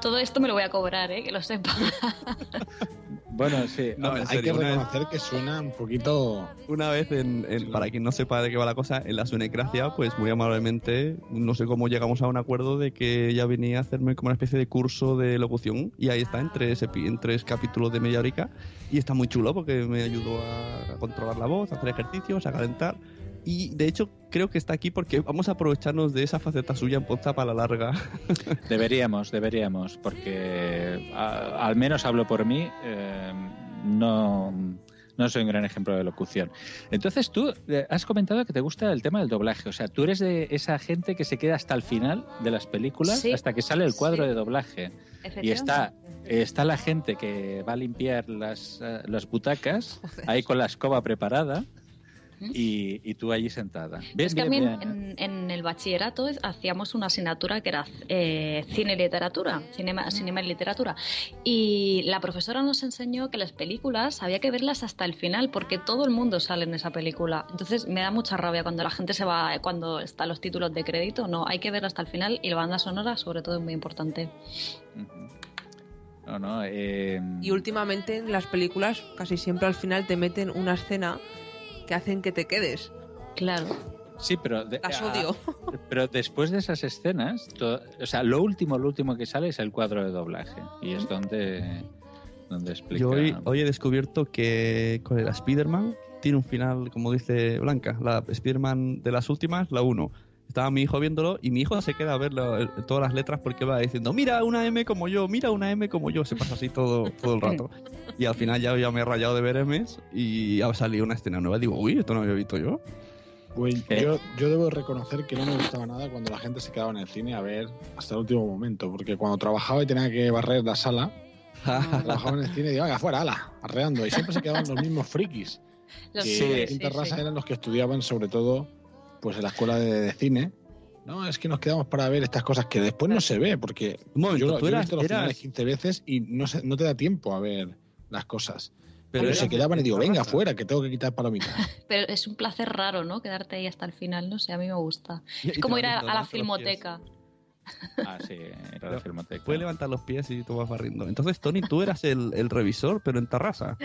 Todo esto me lo voy a cobrar, ¿eh? Que lo sepa. *laughs* Bueno, sí. *laughs* No, Hay serio, que vez- reconocer que suena un poquito. Una vez, en, en- para quien no sepa de qué va la cosa, en la Sunecracia, pues muy amablemente, no sé cómo llegamos a un acuerdo de que ella venía a hacerme como una especie de curso de locución y ahí está, en tres, en tres capítulos de media horica y está muy chulo porque me ayudó a controlar la voz, a hacer ejercicios, a calentar y de hecho creo que está aquí porque vamos a aprovecharnos de esa faceta suya en WhatsApp a la larga. *laughs* Deberíamos, deberíamos, porque a- al menos hablo por mí, eh, no, no soy un gran ejemplo de locución. Entonces tú eh, has comentado que te gusta el tema del doblaje, o sea, tú eres de esa gente que se queda hasta el final de las películas, Sí, hasta que sale el cuadro sí. de doblaje. Y está, está la gente que va a limpiar las, eh, las butacas, ahí con la escoba preparada, y, y tú allí sentada. Bien, es que a bien, mí bien. en, en el bachillerato hacíamos una asignatura que era eh, cine y literatura, cinema, cinema y literatura. Y la profesora nos enseñó que las películas había que verlas hasta el final porque todo el mundo sale en esa película. Entonces me da mucha rabia cuando la gente se va, cuando están los títulos de crédito. No, hay que verla hasta el final y la banda sonora sobre todo es muy importante. No, no, eh, Y últimamente en las películas casi siempre al final te meten una escena que hacen que te quedes. Claro. Sí, pero, de- Las odio. *laughs* pero después de esas escenas, to- o sea, lo último, lo último que sale es el cuadro de doblaje y es donde, donde explica. Yo hoy, hoy he descubierto que con el Spider-Man tiene un final, como dice Blanca, la Spider-Man de las últimas, la 1. Estaba mi hijo viéndolo y mi hijo se queda a ver la- todas las letras porque va diciendo, mira una M como yo, mira una M como yo. Se pasa así todo, todo el rato. *laughs* Y al final ya, ya me he rayado de ver M's y ha salido una escena nueva. Digo, uy, esto no lo había visto yo. Pues yo, yo debo reconocer que no me gustaba nada cuando la gente se quedaba en el cine a ver hasta el último momento, porque cuando trabajaba y tenía que barrer la sala, *laughs* trabajaba en el cine y digo, venga, fuera, ala, arreando. Y siempre se quedaban los mismos frikis. Los que en quinta sí, raza sí. eran los que estudiaban sobre todo pues en la escuela de, de cine. No, es que nos quedamos para ver estas cosas que después no se ve, porque momento, yo, tú yo he visto los eras- finales 15 veces y no, se- no te da tiempo a ver las cosas. Pero se quedaban y digo, venga, fuera, que tengo que quitar palomitas. *laughs* Pero es un placer raro, ¿no? Quedarte ahí hasta el final, no sé, a mí me gusta. Y- Es como ir a, la pies. Ah, sí, era la filmoteca. Puedes levantar los pies y tú vas barriendo. Entonces, Tony, tú eras el, el revisor, pero en Tarrasa.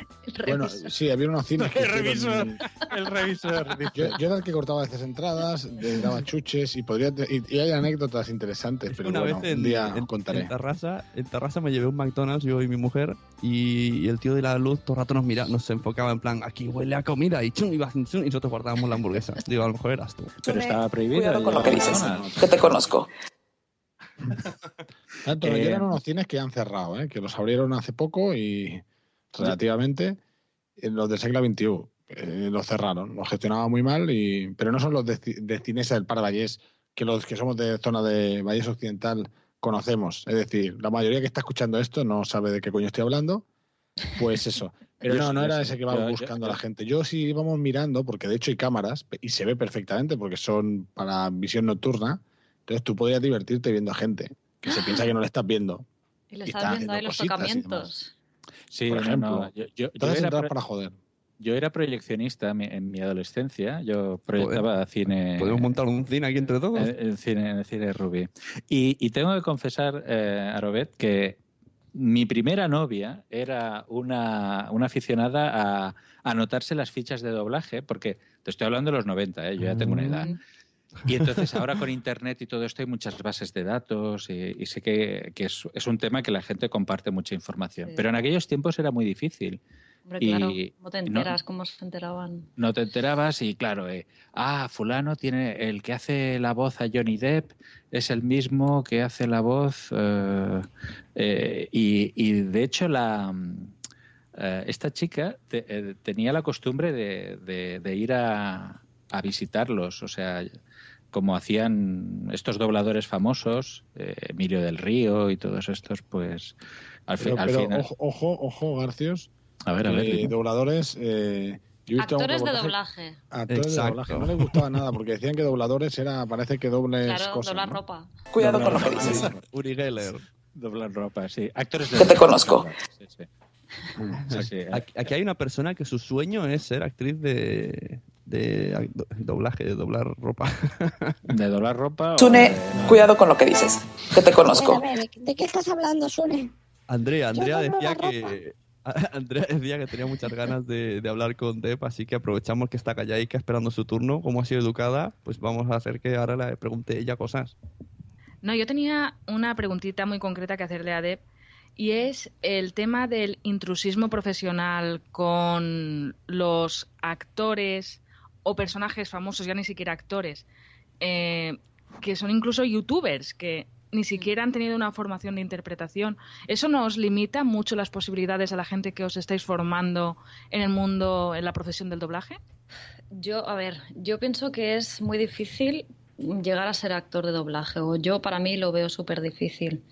Bueno, sí, había unos *laughs* cines que El revisor, el revisor. Yo, yo era el que cortaba a veces entradas, le daba chuches y podría y, y hay anécdotas interesantes, pero una bueno, vez en, un día en- contaré. en Tarrasa, en Tarrasa me llevé un McDonald's, yo y mi mujer, y, y el tío de la luz todo el rato nos mira, nos enfocaba en plan, aquí huele a comida, y chum, iba, chum, y nosotros guardábamos la hamburguesa. Digo, a lo mejor eras tú. Pero estaba prohibido. Cuidado con lo que dices, que te conozco. *laughs* Tanto Eh, eran unos cines que han cerrado, ¿eh? que los abrieron hace poco y relativamente en los del siglo XXI. eh, los cerraron, los gestionaba muy mal, y, pero no son los de, de Cinesa del Par Vallés, que los que somos de zona de Vallés Occidental conocemos. Es decir, la mayoría que está escuchando esto no sabe de qué coño estoy hablando. Pues eso. *laughs* Pero no, sí, no era sí. ese que va buscando a la gente. Yo sí íbamos mirando, porque de hecho hay cámaras y se ve perfectamente porque son para visión nocturna. Entonces tú podrías divertirte viendo a gente que se piensa que no le estás viendo. Y le estás está viendo ahí los tocamientos. Sí, Por no, ejemplo. no, Yo, yo- yo Entonces era para joder. yo era proyeccionista mi- en mi adolescencia. Yo proyectaba cine. ¿Podemos montar un cine aquí entre todos? En, en cine, en el cine Ruby. Y, y tengo que confesar, eh, a Robert, que mi primera novia era una, una aficionada a anotarse las fichas de doblaje, porque te estoy hablando de los 90, ¿eh? yo ya tengo una edad. Y entonces ahora *laughs* con Internet y todo esto hay muchas bases de datos y, y sé que, que es, es un tema que la gente comparte mucha información. Sí. Pero en aquellos tiempos era muy difícil. Hombre, Y claro, ¿cómo te no- enteras? ¿Cómo se enteraban? no te enterabas y claro, eh, ah, fulano tiene el que hace la voz a Johnny Depp es el mismo que hace la voz eh, eh, y, y de hecho la eh, esta chica te- eh, tenía la costumbre de, de- de ir a, a visitarlos, o sea, como hacían estos dobladores famosos, eh, Emilio del Río y todos estos, pues al, fi- Pero, al pero final. ojo, ojo, ojo, Garcios. A ver, a ver, eh, dobladores. eh, yo Actores de doblaje. Actores Exacto. de doblaje. No les gustaba *laughs* nada porque decían que dobladores era, parece que dobles Claro, cosas. doblar ¿no? ropa. Cuidado Doblar con lo que ropa, dices. Uri Geller. Doblar ropa, sí. Actores de Que te doblaje, conozco. Sí, sí. Sí, sí. Aquí, aquí hay una persona que su sueño es ser actriz de, de do- doblaje, de doblar ropa. *laughs* ¿De doblar ropa? o Sune, de- cuidado con lo que dices, que te A conozco. ver, a ver, ¿de qué estás hablando, Sune? Andrea, Andrea decía que *laughs* Andrea decía que tenía muchas ganas de, de hablar con Deb, así que aprovechamos que está calladica esperando su turno. Como ha sido educada, pues vamos a hacer que ahora le pregunte ella cosas. No, yo tenía una preguntita muy concreta que hacerle a Deb y es el tema del intrusismo profesional con los actores o personajes famosos, ya ni siquiera actores, eh, que son incluso youtubers, que ni siquiera han tenido una formación de interpretación. ¿Eso nos limita mucho las posibilidades a la gente que os estáis formando en el mundo, en la profesión del doblaje? Yo, a ver, yo pienso que es muy difícil llegar a ser actor de doblaje, o yo para mí lo veo súper difícil.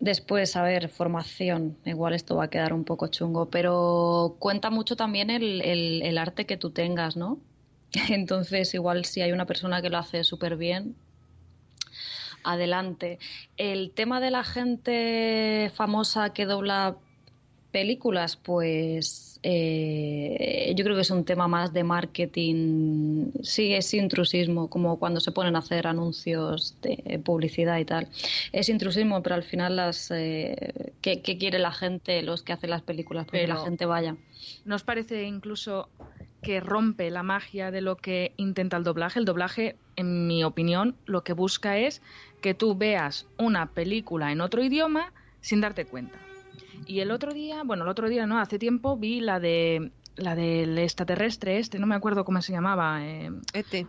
Después, a ver, formación, igual esto va a quedar un poco chungo, pero cuenta mucho también el arte que tú tengas, ¿no? *laughs* Entonces, igual si hay una persona que lo hace súper bien, adelante. El tema de la gente famosa que dobla películas, pues eh, yo creo que es un tema más de marketing. Sí, es intrusismo, como cuando se ponen a hacer anuncios de publicidad y tal. Es intrusismo, pero al final las eh, ¿qué, qué quiere la gente, los que hacen las películas? Porque Pero- la gente vaya. ¿No os parece incluso que rompe la magia de lo que intenta el doblaje? El doblaje, en mi opinión, lo que busca es que tú veas una película en otro idioma sin darte cuenta. Y el otro día, bueno, el otro día no, hace tiempo vi la de la del extraterrestre este, no me acuerdo cómo se llamaba. Eh... Ete.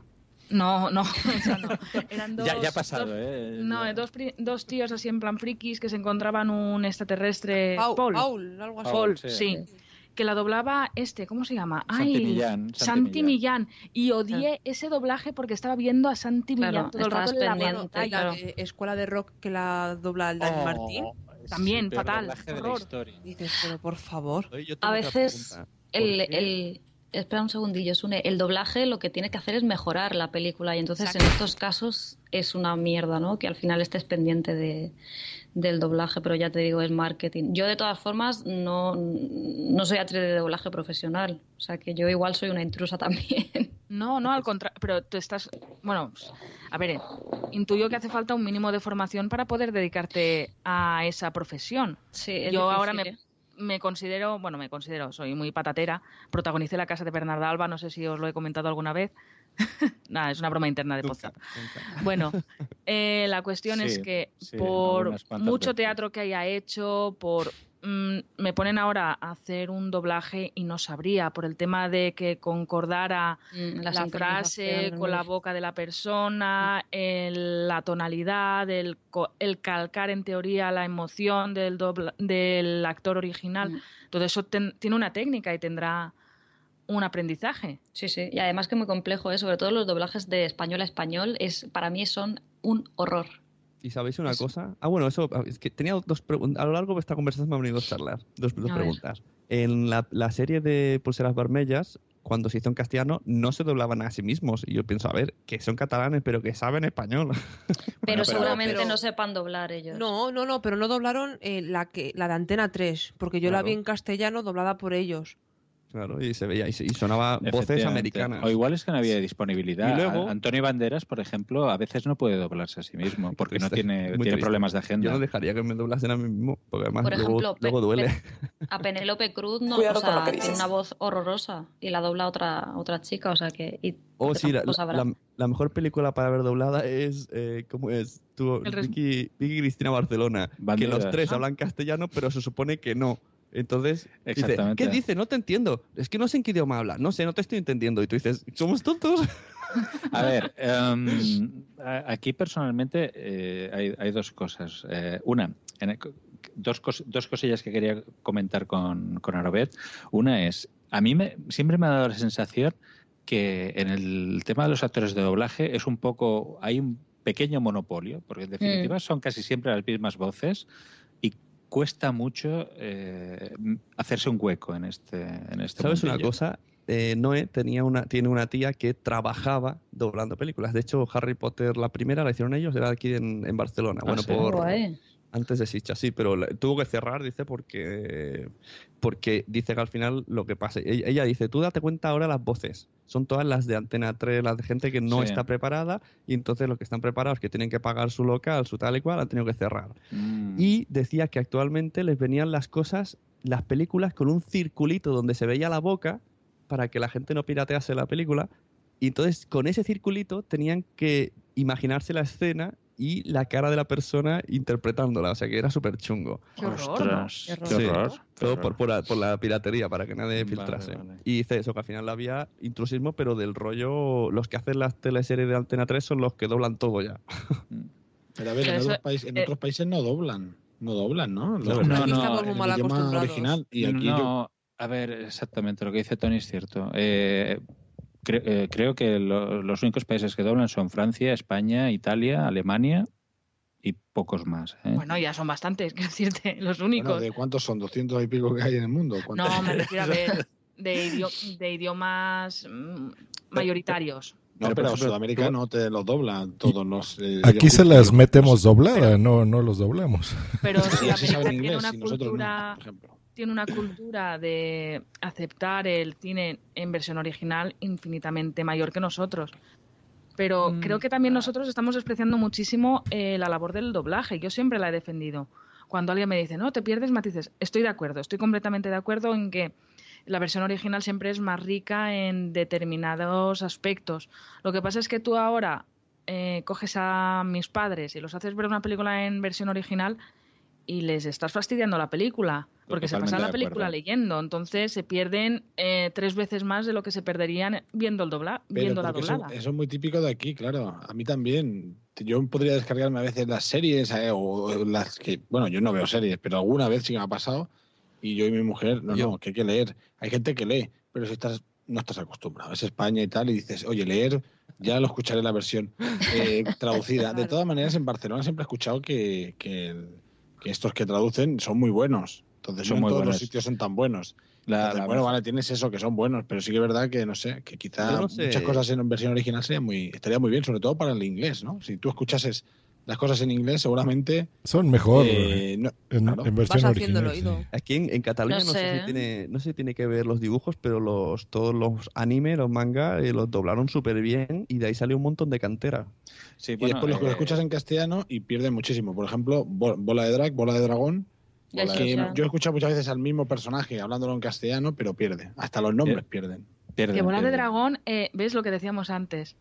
No, no, *laughs* esa no. Eran dos, Ya, ya ha pasado, dos- ¿eh? No, dos, dos tíos así en plan frikis que se encontraban un extraterrestre. Paul, Paul, Paul, algo así. Paul, sí. sí. Que la doblaba este, ¿cómo se llama? Santi Ay, Millán, Santi Santi Millán. Y odié Ah. ese doblaje porque estaba viendo a Santi Claro, Millán todo el rato en la de Escuela de Rock que la dobla el Dani Oh, Martín. También, fatal, horror. Dices, pero por favor. Oye, yo A tengo veces el, el- espera un segundillo, Sune, el doblaje lo que tiene que hacer es mejorar la película y entonces Exacto. en estos casos es una mierda, ¿no? Que al final estés pendiente de, del doblaje, pero ya te digo, es marketing. Yo de todas formas no, no soy actriz de doblaje profesional, o sea que yo igual soy una intrusa *laughs* también. No, no, al contrario, pero tú estás, bueno, a ver, intuyo que hace falta un mínimo de formación para poder dedicarte a esa profesión. Sí, es Yo difícil, ahora me, ¿eh? Me considero, bueno, me considero, soy muy patatera, protagonicé La Casa de Bernarda Alba, no sé si os lo he comentado alguna vez. *laughs* Nada, es una broma interna de nunca. Bueno, *laughs* eh, la cuestión es que sí, por mucho veces. teatro que haya hecho, por mm, me ponen ahora a hacer un doblaje y no sabría, por el tema de que concordara Mm, la frase con la boca de la persona, el- la tonalidad, el, co- el calcar en teoría la emoción del, dobla- del actor original. Mm. Todo eso ten- tiene una técnica y tendrá un aprendizaje. Sí, sí, y además que muy complejo, ¿eh? sobre todo los doblajes de español a español, es, para mí son un horror. ¿Y sabéis una cosa? Ah, bueno, eso, es que tenía dos preguntas. A lo largo de esta conversación me han venido dos charlas, dos, dos A ver. preguntas. En la, la serie de Pulseras Vermellas, cuando se hizo en castellano, no se doblaban a sí mismos. Y yo pienso, a ver, que son catalanes, pero que saben español. *laughs* Pero pero- seguramente pero- no sepan doblar ellos. No, no, no, pero no doblaron eh, la que la de Antena 3, porque yo la vi en castellano doblada por ellos. Claro, y se veía y, se- y sonaba voces americanas. O igual es que no había disponibilidad. Y luego- Antonio Banderas, por ejemplo, a veces no puede doblarse a sí mismo *laughs* porque no tiene, tiene triste. problemas de agenda. Yo no dejaría que me doblasen a mí mismo, porque además Por luego, ejemplo, luego Pe- duele. A Penélope Cruz no, Cuidado o sea, tiene una voz horrorosa y la dobla otra otra chica, o sea que y Oh, sí, la, mejor película para ver doblada es, eh, ¿cómo es? Tú, Vicky, Vicky Cristina Barcelona. Que los tres Ah. hablan castellano, pero se supone que no. Entonces, dice. ¿qué dice? No te entiendo. Es que no sé en qué idioma habla. No sé, no te estoy entendiendo. Y tú dices, ¿somos tontos? *laughs* A ver, a- aquí personalmente eh, hay, hay dos cosas. Eh, una, en el- dos, cos- dos cosillas que quería comentar con, con Arobet. Una es, a mí me, siempre me ha dado la sensación que en el tema de los actores de doblaje es un poco, hay un pequeño monopolio, porque en definitiva Mm. son casi siempre las mismas voces cuesta mucho eh, hacerse un hueco en este, en este ¿Sabes una cosa? Eh, Noé tenía una, tiene una tía que trabajaba doblando películas. De hecho, Harry Potter, la primera, la hicieron ellos, era aquí en, en Barcelona. Ah, bueno, sí. por, Guay. Antes de Sitges, sí, pero la- tuvo que cerrar, dice, porque, porque dice que al final lo que pasa. Ella, ella dice, tú date cuenta ahora las voces. Son todas las de Antena 3, las de gente que no Sí. está preparada, y entonces los que están preparados, que tienen que pagar su local, su tal y cual, han tenido que cerrar. Mm. Y decía que actualmente les venían las cosas, las películas con un circulito donde se veía la boca para que la gente no piratease la película. Y entonces con ese circulito tenían que imaginarse la escena y la cara de la persona interpretándola. O sea que era súper chungo. Qué horror, Ostras, ¿no? Qué qué horror. Sí, horror. qué todo por, por, la- por la piratería, para que nadie Vale, filtrase. vale. Y dice eso, que al final había intrusismo, pero del rollo, los que hacen las teleseries de Antena 3 son los que doblan todo ya. Pero a ver, Pero en, eso- otros, países, en eh, otros países no doblan. No doblan, ¿no? No, no, el no, el mal idioma acostumbrados. original y aquí yo- no, a ver, exactamente, lo que dice Tony es cierto. Eh, cre- eh, creo que lo- los únicos países que doblan son Francia, España, Italia, Alemania y pocos más. ¿eh? Bueno, ya son bastantes, *laughs* quiero decirte, los Bueno, únicos. ¿de cuántos son? ¿200 y pico que hay en el mundo? ¿Cuántos? No, me refiero a ver, *laughs* de, idio- de idiomas mm, mayoritarios. No, Pero, pero, Sudamérica no te los doblan todos los. eh, Aquí se las metemos doblada, no, no los doblamos. Pero *laughs* Sí, Sudamérica saben tiene inglés una no, cultura, por ejemplo. Tiene una cultura de aceptar el cine en versión original infinitamente mayor que nosotros. Pero Mm. creo que también nosotros estamos despreciando muchísimo eh, la labor del doblaje. Yo siempre la he defendido. Cuando alguien me dice, no, te pierdes matices, estoy de acuerdo, estoy completamente de acuerdo en que la versión original siempre es más rica en determinados aspectos. Lo que pasa es que tú ahora eh, coges a mis padres y los haces ver una película en versión original y les estás fastidiando la película, porque se pasan la película leyendo, entonces se pierden eh, tres veces más de lo que se perderían viendo el dobla, Pero viendo la eso, doblada. eso es muy típico de aquí, claro. A mí también. Yo podría descargarme a veces las series eh, o las que. Bueno, yo no veo series, pero alguna vez sí que me ha pasado. Y yo y mi mujer, no, Yo- no, que hay que leer. Hay gente que lee, pero si estás no estás acostumbrado. Es España y tal, y dices, oye, leer, ya lo escucharé la versión eh, traducida. De todas maneras, en Barcelona siempre he escuchado que, que, el- que estos que traducen son muy buenos. Entonces, Son no muy todos buenos. los sitios son tan buenos. La- Entonces, la bueno, verdad- vale, tienes eso, que son buenos, pero sí que es verdad que, no sé, que quizá Yo no sé. muchas cosas en versión original sería muy, estaría muy bien, sobre todo para el inglés, ¿no? Si tú escuchases las cosas en inglés, seguramente... Son mejor eh, no- en, claro. en versión Vas original. oído. sí. Aquí en, en Cataluña No no, sé. sé. si tiene, no sé si tiene que ver los dibujos, pero los todos los anime, los manga, eh, los doblaron súper bien y de ahí salió un montón de cantera. Sí, Y bueno, después los que eh, lo escuchas en castellano y pierden muchísimo. Por ejemplo, Bo- Bola de Drag, Bola de Dragón, yo he escuchado muchas veces al mismo personaje hablándolo en castellano, pero pierde. Hasta los nombres Eh, pierden. pierden, Que Bola de. Dragón, eh, ¿ves lo que decíamos antes?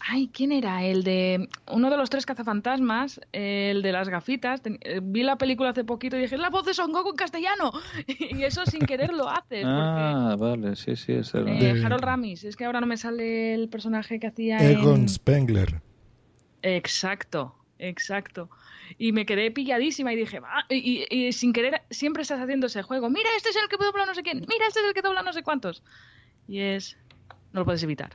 Ay, ¿quién era? El de uno de los tres cazafantasmas, el de las gafitas. Ten- eh, Vi la película hace poquito y dije, la voz de Son Goku en castellano. *laughs* y eso sin querer lo haces. *laughs* Porque, Ah, vale, sí, sí, es el... eh, De- Harold Ramis, es que ahora no me sale el personaje que hacía Egon en... Spengler. Exacto, exacto. Y me quedé pilladísima y dije, "Ah", y, y- y sin querer siempre estás haciendo ese juego. Mira, este es el que dobla no sé quién. Mira, este es el que dobla no sé cuántos. Y es... No lo puedes evitar.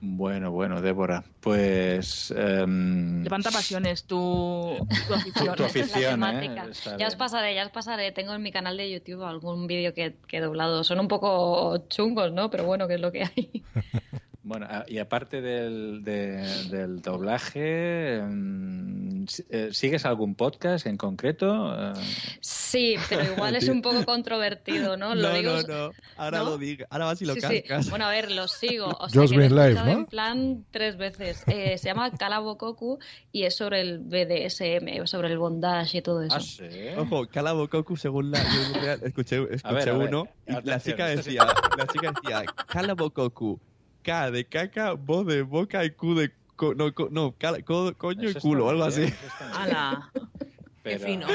Bueno, bueno, Débora, pues... em, Levanta pasiones tu, *laughs* tu afición. Tu afición, La ¿eh? Ya os pasaré, ya os pasaré. Tengo en mi canal de YouTube algún vídeo que, que he doblado. Son un poco chungos, ¿no? Pero bueno, que es lo que hay. *laughs* Bueno, a- y aparte del, de- del doblaje, mm, eh, ¿sigues algún podcast en concreto? Sí, pero *laughs* igual es un poco controvertido, ¿no? Lo No, digo, no, no. Ahora ¿no? lo diga. Ahora vas y lo Sí, sí. Bueno, a ver, lo sigo. O sea, Just que lo he escuchado ¿no? en plan tres veces. Eh, se llama Kalabokoku y es sobre el BDSM, sobre el bondage y todo eso. Ah, Ojo, Kalabokoku, según la yo escuché, escuché A ver, a ver, uno, y la chica sí- decía, la chica decía, Kalabokoku, K de caca, bo de boca y Q de co- no, co- no, co- coño y culo, algo bien, así. ¡Hala! Pero- fino.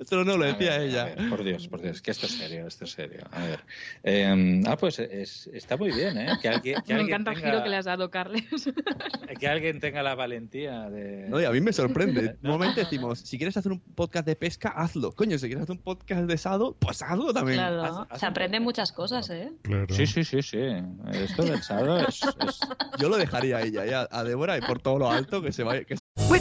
Esto no lo A decía ver, ella. a ver, por Dios, por Dios, que esto es serio, esto es serio. A ver. Eh, ah, pues es- está muy bien, ¿eh? Que alguien, que *laughs* Me alguien encanta el giro que le has dado, Carles. *laughs* que alguien tenga la valentía de... No, y a mí me sorprende. *laughs* Normalmente decimos, si quieres hacer un podcast de pesca, hazlo. Coño, si quieres hacer un podcast de sado, pues hazlo también. Claro, se aprenden muchas cosas, ¿eh? Sí, sí, sí, sí. Esto del sábado es, es- Yo lo dejaría a ella, ya, a Débora, y por todo lo alto que se vaya. Que...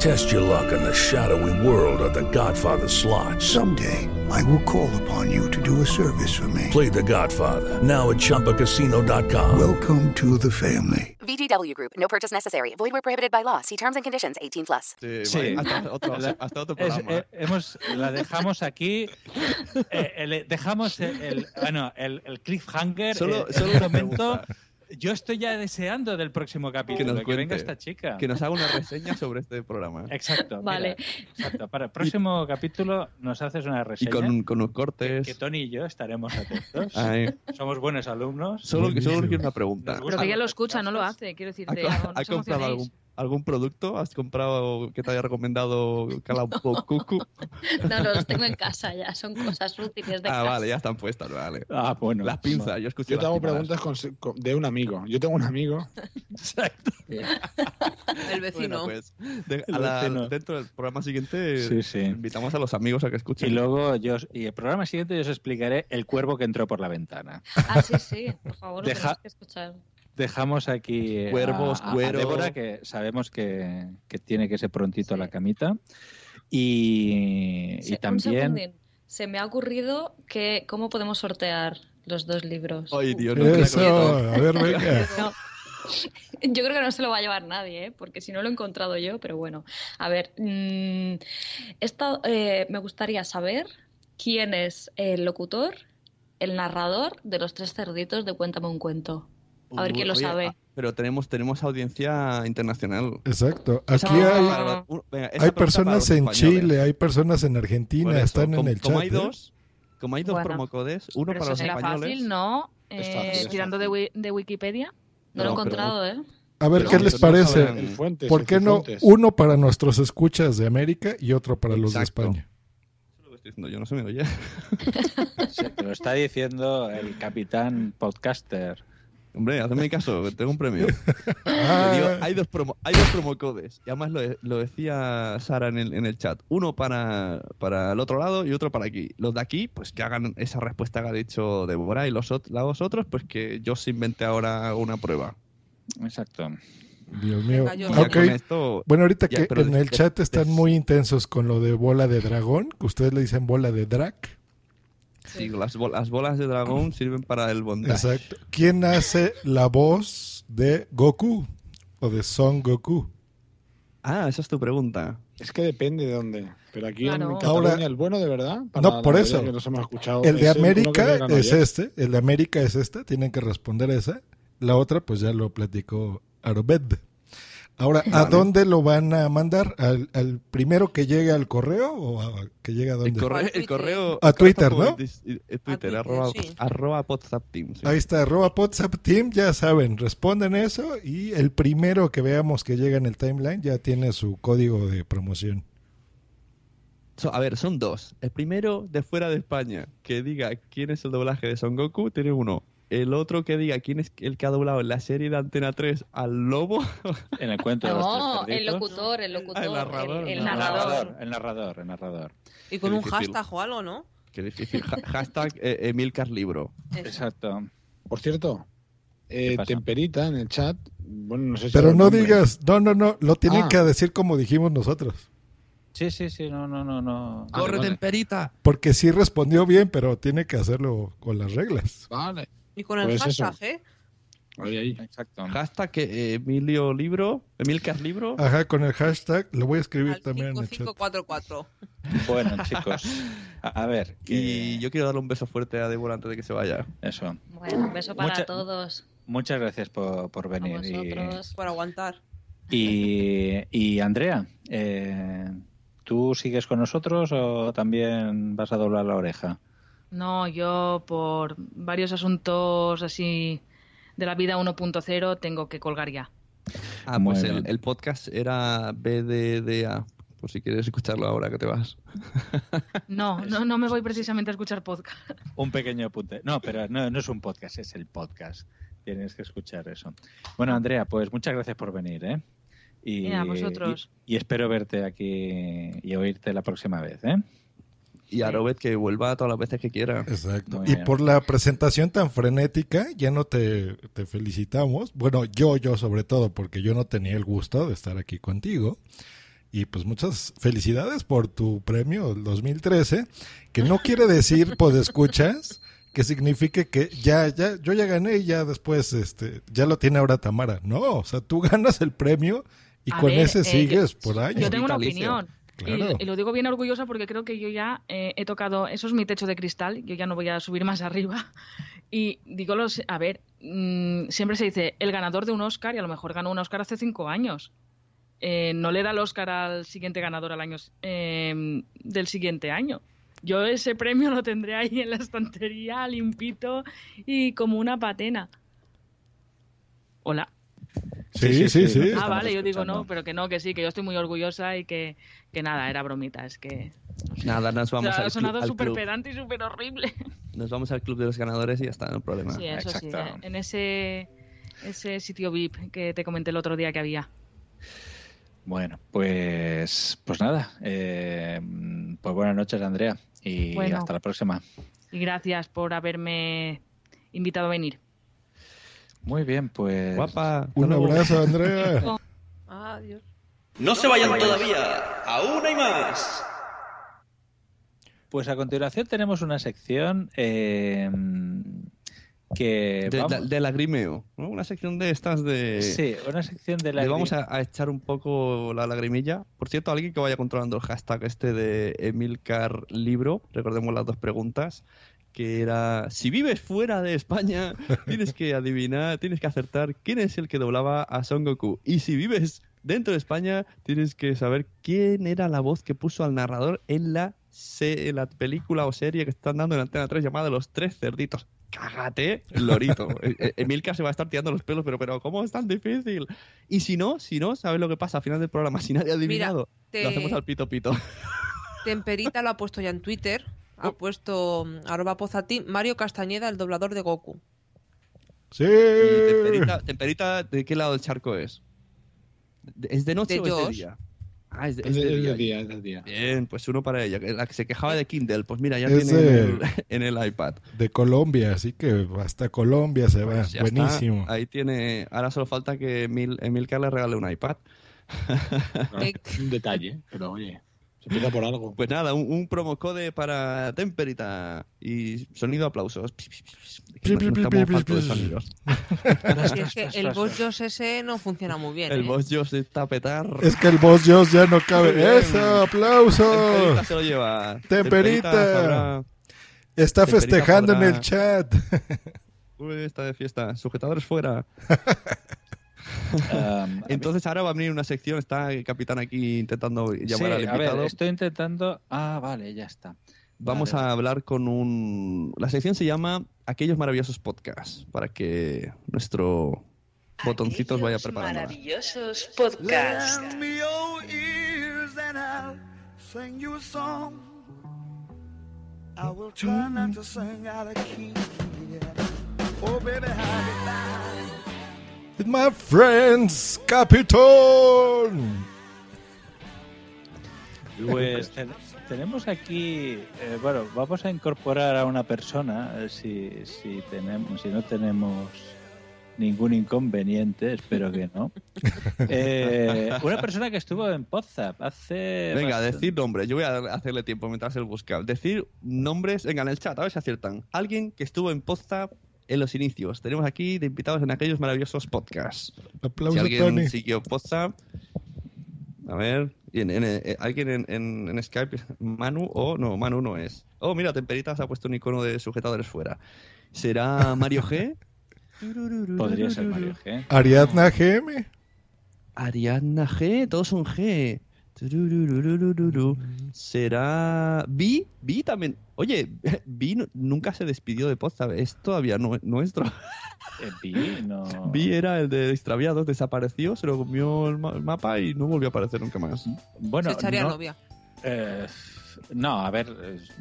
Test your luck in the shadowy world of The Godfather slot. Someday, I will call upon you to do a service for me. Play The Godfather now at ChumbaCasino.com. Welcome to the family. VGW Group. No purchase necessary. Void where prohibited by law. See terms and conditions. 18 plus. Sí. Hasta otro, hasta otro *laughs* es- eh, hemos, la dejamos aquí. *laughs* eh, el- dejamos el, el- bueno, el, el cliffhanger. Solo- eh, solo en un una momento. Yo estoy ya deseando del próximo capítulo. Que, nos venga cuente. esta chica. Que nos haga una reseña sobre este programa. *laughs* Exacto. Vale. mira, exacto. Para el próximo capítulo nos haces una Y reseña. con, con unos cortes. que Tony y yo estaremos atentos. *laughs* Ay. Somos buenos alumnos. Solo, que- solo quiero una pregunta. Pero que ya lo los escucha, no lo hace. Quiero decir, ¿Ha, de, ha comprado algún, algún producto? ¿Has comprado que te haya recomendado Calabocucu? *laughs* No, los tengo en casa ya, son cosas útiles de Ah, casa. vale, ya están puestas, vale. Ah, bueno. Las pinzas, yo escuché Yo las te hago preguntas con- con- de un amigo. Yo tengo un amigo. *laughs* *laughs* El vecino. Bueno, pues de- El la- vecino. dentro del programa siguiente Sí, sí. invitamos a los amigos a que escuchen. Y luego yo y el programa siguiente yo os explicaré el cuervo que entró por la ventana. Ah, sí, sí, por favor, lo Deja- tenéis que escuchar. Dejamos aquí eh, Cuervos, a, a- a cuero. Débora, que sabemos que, que tiene que ser prontito a la camita. Y, y Se- Un también. Se me ha ocurrido que cómo podemos sortear los dos libros. Ay, Dios, no Eso, a ver, venga. *laughs* No. Yo creo que no se lo va a llevar nadie, ¿eh? porque si no lo he encontrado yo, pero bueno. A ver, mm, esta, eh, me gustaría saber quién es el locutor, el narrador de los tres cerditos de Cuéntame un cuento. A ver quién lo Oye, sabe. ah, Pero tenemos, tenemos audiencia internacional. Exacto. Esa Aquí hay, para venga, esa hay personas en españoles. Chile, hay personas en Argentina, eso, están en el como chat. hay ¿eh? dos, como hay dos Bueno. promocodes, uno Pero para eso los será españoles. fácil, ¿no? Es Eh, fácil, tirando de, wi- de Wikipedia. No lo he No, pero- encontrado, ¿eh? A ver, Pero ¿qué les no parece? Fuentes, ¿Por qué no uno para nuestros escuchas de América y otro para los de. España? Eso es lo que estoy diciendo, yo no se me oye. *laughs* se te lo está diciendo el capitán podcaster. Hombre, hazme caso, tengo un premio. *laughs* Digo, hay dos promo, hay dos promocodes. Y además lo, de- lo decía Sara en el, en el chat. Uno para, para el otro lado y otro para aquí. Los de aquí, pues que hagan esa respuesta que ha dicho Débora. Y los, los otros, pues que yo se invente ahora una prueba. Exacto. Dios mío. Venga, yo- Ya Ok. con esto- Bueno, ahorita ya, que en el chat están muy intensos con lo de bola de dragón, que ustedes le dicen bola de drac. Sí, las, bol- las bolas de dragón sirven para el bondage. Exacto. ¿Quién hace la voz de Goku o de Son Goku? Ah, esa es tu pregunta. Es que depende de dónde. Pero aquí Claro. en Cataluña, Ahora- el bueno de verdad. para No, por eso. Que nos hemos escuchado, El de América es ayer. este, el de América es esta, tienen que responder esa. La otra, pues ya lo platicó Arobed. Ahora, ¿a Vale. dónde lo van a mandar? ¿Al, al primero que llegue al correo o a que llegue a dónde? El correo, el correo A Twitter, ¿no? el Twitter, Twitter, arroba, sí. arroba sí. Ahí está, arroba WhatsApp Team, ya saben, responden eso y el primero que veamos que llega en el timeline ya tiene su código de promoción. So- a ver, son dos. El primero de fuera de España que diga quién es el doblaje de Son Goku, tiene uno. El otro que diga quién es el que ha doblado en la serie de Antena 3 al lobo. En el cuento de los No, tres el locutor, el locutor, el narrador, el, el el narrador. El narrador, el narrador. Y con Qué un difícil. hashtag o algo, ¿no? Qué difícil. Ha- *laughs* hashtag eh, Emilcar Libro. Exacto. Por cierto, eh? Temperita en el chat, bueno, no sé si Pero no nombre. digas, no, no, no, lo tienen Ah. que decir como dijimos nosotros. Sí, sí, sí, no, no, no, no. ¡Corre, Vale, temperita! Porque sí respondió bien, pero tiene que hacerlo con las reglas. Vale. Y con el Pues eso. hashtag, ¿eh? Ahí, ahí. Exacto. Hashtag eh, Emilio Libro. Emilcar Libro. Ajá, con el hashtag, lo voy a escribir Al también en el chat. 5544. Bueno, chicos. A, a ver. Y yo quiero darle un beso fuerte a Débora antes de que se vaya. Eso. Bueno, un beso para Mucha- todos. Muchas gracias por, por A venir. Y, vosotros. Por aguantar. y, y, Andrea, eh, ¿tú sigues con nosotros o también vas a doblar la oreja? No, yo por varios asuntos así de la vida 1.0 tengo que colgar ya. Ah, Muy pues el, el podcast era BDDA. Por si quieres escucharlo ahora que te vas. *laughs* No, no, no me voy precisamente a escuchar podcast. Un pequeño apunte. No, pero no, no es un podcast, es el podcast. Tienes que escuchar eso. Bueno, Andrea, pues muchas gracias por venir, ¿eh? Y, y, y espero verte aquí y oírte la próxima vez, ¿eh? Y a Robert que vuelva todas las veces que quiera. Exacto. Muy Y bien. por la presentación tan frenética, ya no te, te felicitamos. Bueno, yo, yo sobre todo, porque yo no tenía el gusto de estar aquí contigo. Y pues muchas felicidades por tu premio del 2013, que no quiere decir, *laughs* escuchas que signifique que ya, ya, yo ya gané y ya después, este, ya lo tiene ahora Tamara. No, o sea, tú ganas el premio y A con ver, ese eh, sigues yo- por ahí. Yo tengo una opinión. Claro. Y, y lo digo bien orgullosa porque creo que yo ya eh, he tocado, eso es mi techo de cristal, yo ya no voy a subir más *laughs* arriba. Y digo, los, a ver, mm, siempre se dice el ganador de un Oscar y a lo mejor ganó un Oscar hace cinco años. Eh, no le da el Oscar al siguiente ganador al año eh, del siguiente año. Yo ese premio lo tendré ahí en la estantería, limpito y como una patena. Hola. Sí, sí, sí. Ah, estamos vale, yo digo no, pero que no, que sí, que yo estoy muy orgullosa y que, que nada, era bromita, es que Nada, nos vamos o sea, al, ha sonado súper pedante y súper horrible. Nos vamos al club de los ganadores y ya está, no hay problema. Sí, eso sí, exacto. en ese, ese sitio VIP que te comenté el otro día que había. Bueno, pues, pues nada. eh, pues buenas noches, Andrea. Y Bueno. hasta la próxima. Y gracias por haberme invitado a venir. Muy bien, pues. Guapa. Un abrazo, Andrea. *laughs* Adiós. No se vayan todavía, aún hay más. Pues a continuación tenemos una sección eh, que. De, vamos- la- de lagrimeo, ¿no? Una sección de estas de... Sí, una sección de la. Le vamos a, a echar un poco la lagrimilla. Por cierto, alguien que vaya controlando el hashtag este de Emilcar Libro, recordemos las dos preguntas, que era, si vives fuera de España, *laughs* tienes que adivinar, tienes que acertar quién es el que doblaba a Son Goku. Y si vives dentro de España, tienes que saber quién era la voz que puso al narrador en la, se- en la película o serie que están dando en Antena 3 llamada Los Tres Cerditos. Cágate, lorito. Eh, *laughs* eh, Emilcar se va a estar tirando los pelos, pero, pero ¿cómo es tan difícil? Y si no, si no, ¿sabes lo que pasa al final del programa? Si nadie ha adivinado, te- lo hacemos al pito pito. Temperita lo ha puesto ya en Twitter. Oh. Ha puesto mm, arroba pozatín Mario Castañeda, el doblador de Goku. Sí. Y temperita, temperita, ¿de qué lado del charco es? ¿De- ¿Es de noche De o es de día? Ah, es de, Es es de, de es día. de día, es de día. Bien, pues uno para ella, la que se quejaba de Kindle. Pues mira, ya Es tiene de- en, el, *laughs* en el iPad. De Colombia, así que hasta Colombia se va. Pues Buenísimo. está. Ahí tiene. Ahora solo falta que Emil, Emilcar le regale un iPad. No, es *laughs* un detalle, pero oye, se empieza por algo. Pues nada, un, un promocode para Temperita y sonido aplausos. Es que el voz Josh ese no funciona muy bien. El ¿eh? voz Josh está a petar. Es que el boss Joss ya no cabe. ¡Eso! ¡Aplausos! Temperita se lo lleva. Temperita. Está Temperita festejando en el chat. Uy, está de fiesta. Sujetadores fuera. *laughs* *laughs* Um, Entonces ahora va a venir una sección, está el capitán aquí intentando llamar sí, al a ver, invitado. estoy intentando. Ah, vale, ya está. Vamos Vale. a hablar con un... La sección se llama Aquellos maravillosos podcasts, para que nuestro botoncitos vaya preparando. Maravillosos podcasts. Lend me your ears and I'll sing you a song. I will try not to sing out of key. yeah. Oh, baby, how you like? With my friends, Capitón. Pues ten- tenemos aquí, eh, bueno, vamos a incorporar a una persona, eh, si, si, tenemos, si no tenemos ningún inconveniente, espero que no. *laughs* Eh, una persona que estuvo en Podzap hace... Venga, bastante- decir nombres. Yo voy a hacerle tiempo mientras él busca. Decir nombres, venga, en el chat, a ver si aciertan. Alguien que estuvo en Podzap en los inicios. Tenemos aquí de invitados en aquellos maravillosos podcasts. Aplauso, si alguien Tony. siguió Podzap, a ver, y en- en- eh, alguien en, en- en Skype, Manu o no, Manu no es. Oh, mira, Temperitas ha puesto un icono de sujetadores fuera. ¿Será Mario G? *laughs* Podría ser Mario G. Ariadna GM. Ariadna G, todos son G. Tururururururu. ¿Será Vi? Vi también. Oye, *laughs* Vi nu- nunca se despidió de Podzap, es todavía nu- nuestro. Eh, Vi, *laughs* no... Vi era el de extraviados, desapareció, se lo comió el, ma- el mapa y no volvió a aparecer nunca más. Bueno, Se echaría no, novia. eh, no, a ver,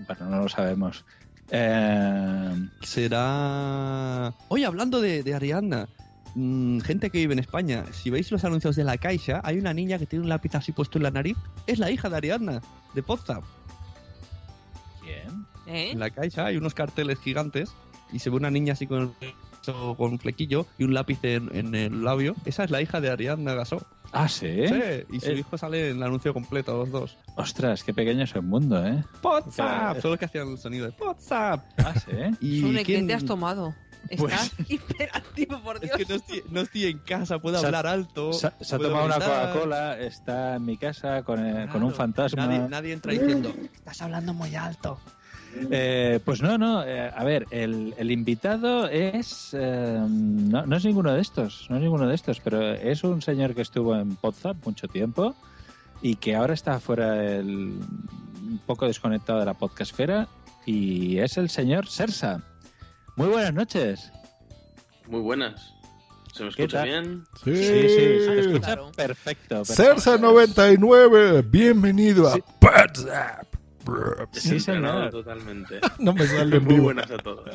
bueno, no lo sabemos. Eh, Será. Oye, hablando de, de Ariadna, mm, gente que vive en España, si veis los anuncios de la Caixa, hay una niña que tiene un lápiz así puesto en la nariz. Es la hija de Ariadna, de Podzap. ¿Quién? ¿Eh? En la Caixa hay unos carteles gigantes y se ve una niña así con con un flequillo y un lápiz en, en el labio. Esa es la hija de Ariadna Gasó. Ah, ¿sí? Sí, y su Eh, hijo sale en el anuncio completo, los dos. Ostras, qué pequeño es el mundo, ¿eh? ¡Podzap! Eh, Son los que hacían el sonido de ¡Podzap! Ah, sí. ¿Y Sune, ¿qué quién- te has tomado? Pues- Estás *laughs* hiperactivo, por Es Dios. que no estoy, no estoy en casa, puedo Se ha- hablar alto. Se, se ha tomado una. Coca-Cola, está en mi casa con, eh, con un fantasma. Nadie, nadie entra diciendo, estás hablando muy alto. Eh, pues no, no. eh, a ver, el, el invitado es. eh, no, no es ninguno de estos, no es ninguno de estos, pero es un señor que estuvo en Podzap mucho tiempo y que ahora está fuera del. un poco desconectado de la podcastfera y es el señor Sersa. Muy buenas noches. Muy buenas. ¿Se me ¿Qué escucha bien? Sí. Sí, sí, se te escucha Claro. perfecto. perfecto. Cersa 99, bienvenido a. WhatsApp. Sí, señor. No, totalmente. *laughs* No me sale Muy vivo. buenas a todos.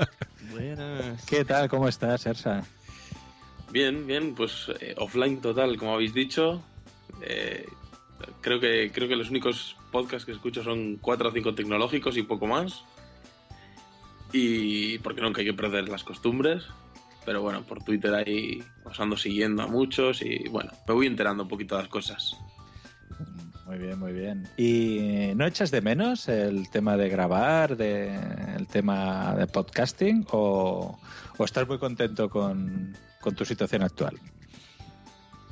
Buenas. ¿Qué tal? ¿Cómo estás, Sersa? Bien, bien, pues eh, offline total, como habéis dicho. Eh, creo que creo que los únicos podcasts que escucho son cuatro o cinco tecnológicos y poco más. Y porque nunca hay que perder las costumbres. Pero bueno, por Twitter ahí os ando siguiendo a muchos y bueno, me voy enterando un poquito de las cosas. Muy bien, muy bien. ¿Y no echas de menos el tema de grabar, de, el tema de podcasting o, o estás muy contento con, con tu situación actual?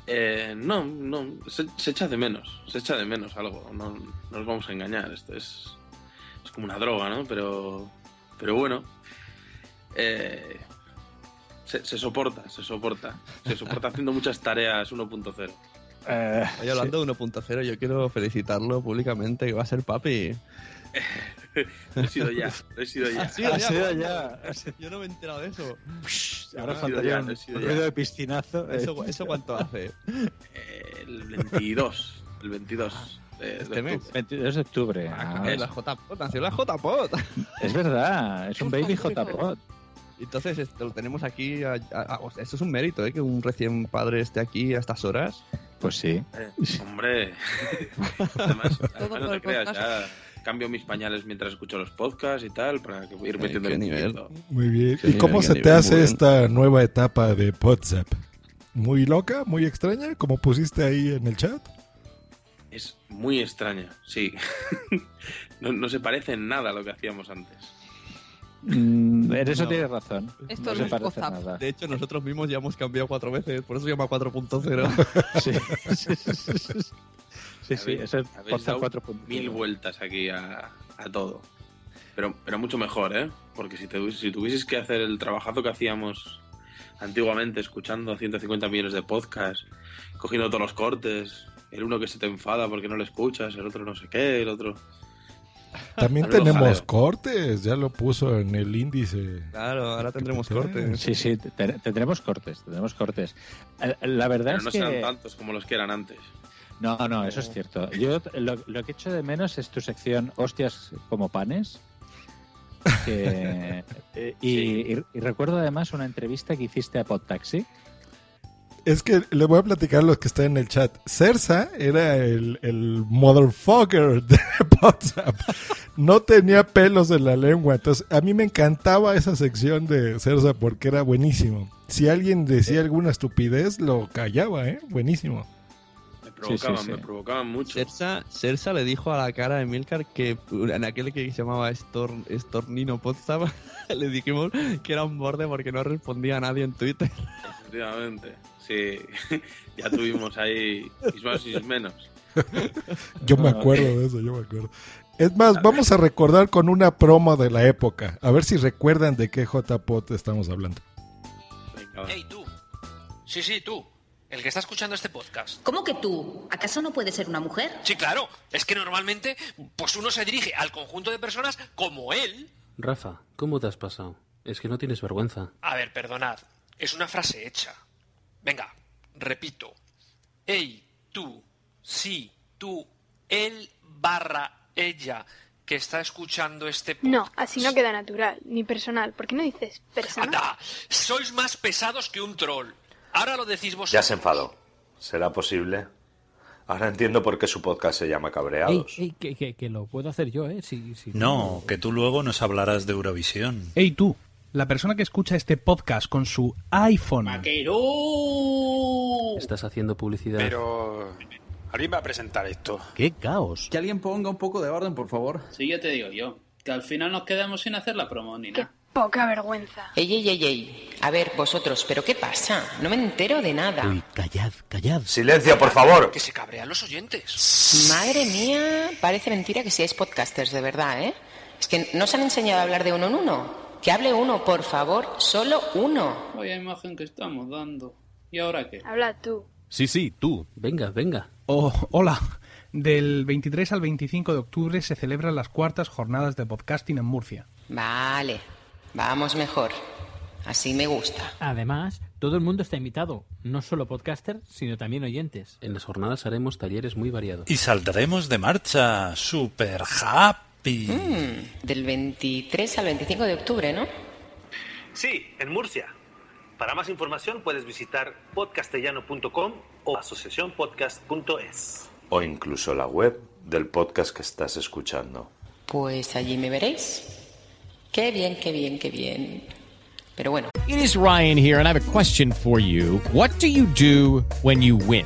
Eh, no, no, se, se echa de menos, se echa de menos algo, no, no nos vamos a engañar, esto es, es como una droga, ¿no? Pero, pero bueno, eh, se, se soporta, se soporta, se soporta haciendo muchas tareas 1.0. Eh, Oye, hablando de 1.0, yo quiero felicitarlo públicamente, que va a ser papi. *laughs* Lo he sido ya, lo he sido ya. Ha sido Ha ya, sido ¿cuándo? ya. Yo no me he enterado de eso. Ahora he sido faltaría ya, un sido ruido ya. de piscinazo. eh. ¿Eso, ¿Eso cuánto hace? El 22, el 22 de, de Este mes. octubre. 22 de octubre. Ah, Eh, la JPOT, nació la JPOT. es verdad, es un baby *laughs* JPod. Entonces, esto, lo tenemos aquí. a- a- a- o sea, eso es un mérito, ¿eh? Que un recién padre esté aquí a estas horas. Pues sí. Eh, hombre, *laughs* además, no te creas, podcast. ya cambio mis pañales mientras escucho los podcasts y tal, para que ir metiendo el nivel. Muy bien. ¿Y cómo se te hace esta nueva etapa de WhatsApp? ¿Muy loca? ¿Muy extraña? Como pusiste ahí en el chat. Es muy extraña, sí. *laughs* no, no se parece en nada a lo que hacíamos antes. Mm, en eso No. tienes razón. Esto no no se es parece nada. De hecho, nosotros mismos ya hemos cambiado cuatro veces, por eso se llama 4.0. *laughs* *laughs* Sí, sí, sí, sí, sí. Eso es habéis Forza dado 4.0. mil vueltas aquí a, a todo. Pero, pero mucho mejor, ¿eh? Porque si, te, si tuvieses que hacer el trabajazo que hacíamos antiguamente escuchando 150 millones de podcasts, cogiendo todos los cortes, el uno que se te enfada porque no le escuchas, el otro no sé qué, el otro... También tenemos cortes, ya lo puso en el índice. Claro, ahora tendremos cortes. Sí, sí, te- tendremos cortes, tendremos cortes. Eh, La verdad Pero es no que... serán tantos como los que eran antes. No, no, eso es cierto. Yo lo, lo que echo de menos es tu sección hostias como panes. que- *laughs* y, y- y recuerdo además una entrevista que hiciste a Podtaxi. Es que le voy a platicar a los que están en el chat. Cersa era el, el motherfucker de *laughs* WhatsApp. No tenía pelos en la lengua. Entonces, a mí me encantaba esa sección de Cersa porque era buenísimo. Si alguien decía alguna estupidez, lo callaba, ¿eh? Buenísimo. Me provocaban, sí, sí. me provocaban mucho. Cersa, Cersa le dijo a la cara de Milcar que en aquel que se llamaba Stor- Stornino Potsdam *laughs* le dijimos que era un borde porque no respondía a nadie en Twitter. Efectivamente, sí. *laughs* ya tuvimos ahí mis más y mis menos. *laughs* Yo me acuerdo de eso, yo me acuerdo. Es más, vamos a recordar con una promo de la época. A ver si recuerdan de qué JPOT estamos hablando. Hey, tú. Sí, sí, tú. El que está escuchando este podcast. ¿Cómo que tú? ¿Acaso no puedes ser una mujer? Sí, claro. Es que normalmente, pues uno se dirige al conjunto de personas como él. Rafa, ¿cómo te has pasado? Es que no tienes vergüenza. A ver, perdonad. Es una frase hecha. Venga, repito. Hey, tú. Sí, tú. Él barra ella que está escuchando este podcast. No, así no queda natural, ni personal. ¿Por qué no dices personal? Anda, sois más pesados que un troll. Ahora lo decís vosotros. Ya se enfadó. ¿Será posible? Ahora entiendo por qué su podcast se llama Ey, Cabreados. ey, que, que- que lo puedo hacer yo, ¿eh? Si, si No, que tú luego nos hablarás de Eurovisión. Ey, tú, la persona que escucha este podcast con su iPhone. Estás haciendo publicidad. Pero... ¿Alguien va a presentar esto? ¡Qué caos! Que alguien ponga un poco de orden, por favor. Sí, ya te digo yo. Que al final nos quedamos sin hacer la promo ni nada. Poca vergüenza. Ey, ey, ey, ey. A ver, vosotros, ¿pero qué pasa? No me entero de nada. callad, callad. Silencio, por favor. Que se cabrean los oyentes. Madre mía, parece mentira que seáis podcasters, de verdad, ¿eh? Es que no os han enseñado a hablar de uno en uno. Que hable uno, por favor, solo uno. Vaya imagen que estamos dando. ¿Y ahora qué? Habla tú. Sí, sí, tú. Venga, venga. Oh, hola. Del 23 al 25 de octubre se celebran las cuartas jornadas de podcasting en Murcia. Vale, vamos mejor. Así me gusta. Además, todo el mundo está invitado. No solo podcasters, sino también oyentes. En las jornadas haremos talleres muy variados. Y saldremos de marcha. Super happy. Mm, del 23 al 25 de octubre, ¿no? Sí, en Murcia. Para más información puedes visitar podcastellano.com o asociacionpodcast.es. O incluso la web del podcast que estás escuchando. Pues allí me veréis. Qué bien, qué bien, qué bien. Pero bueno. It is Ryan here, and I have a question for you. What do you do when you win?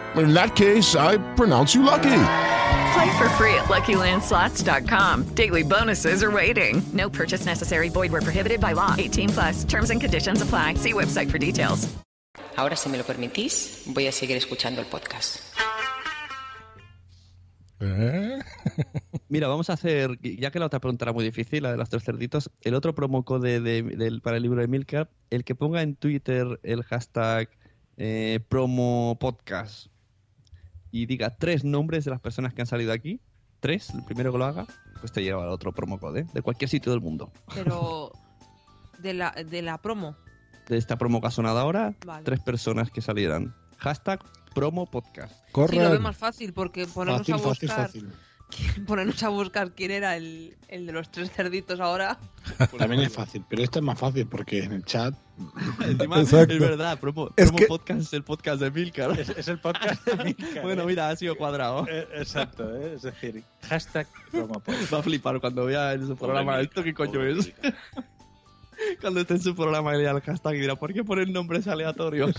In that case, I pronounce you lucky. Play for free at LuckyLandSlots.com. Daily bonuses are waiting. No purchase necessary. Void where prohibited by law. 18 plus. Terms and conditions apply. See website for details. Ahora, si me lo permitís, voy a seguir escuchando el podcast. Mira, vamos a hacer, ya que la otra pregunta era muy difícil, la de los tres cerditos, el otro promo code de- del- para el libro de Milka, el que ponga en Twitter el hashtag eh, promo podcast y diga tres nombres de las personas que han salido aquí, tres, el primero que lo haga, pues te lleva al otro promo code de cualquier sitio del mundo. Pero *laughs* de la, de la promo. De esta promo que ha sonado ahora, Vale. tres personas que salieran. Hashtag promo podcast. Sí, lo veo más fácil porque ponernos Fácil, a fácil, buscar fácil. *laughs* ponernos a buscar quién era el, el de los tres cerditos ahora. También es fácil, pero este es más fácil porque en el chat. *laughs* Encima, es verdad, promo, Es promo que- podcast es el podcast de Milcar. Es, es el podcast de *laughs* Milcar. bueno, ¿eh? mira, ha sido cuadrado. Eh, Exacto, ¿eh? es decir, hashtag. Va a flipar cuando vea en su programa Milcar, esto qué coño es. Cuando esté en su programa y lea el hashtag y dirá, ¿por qué ponen nombres aleatorios?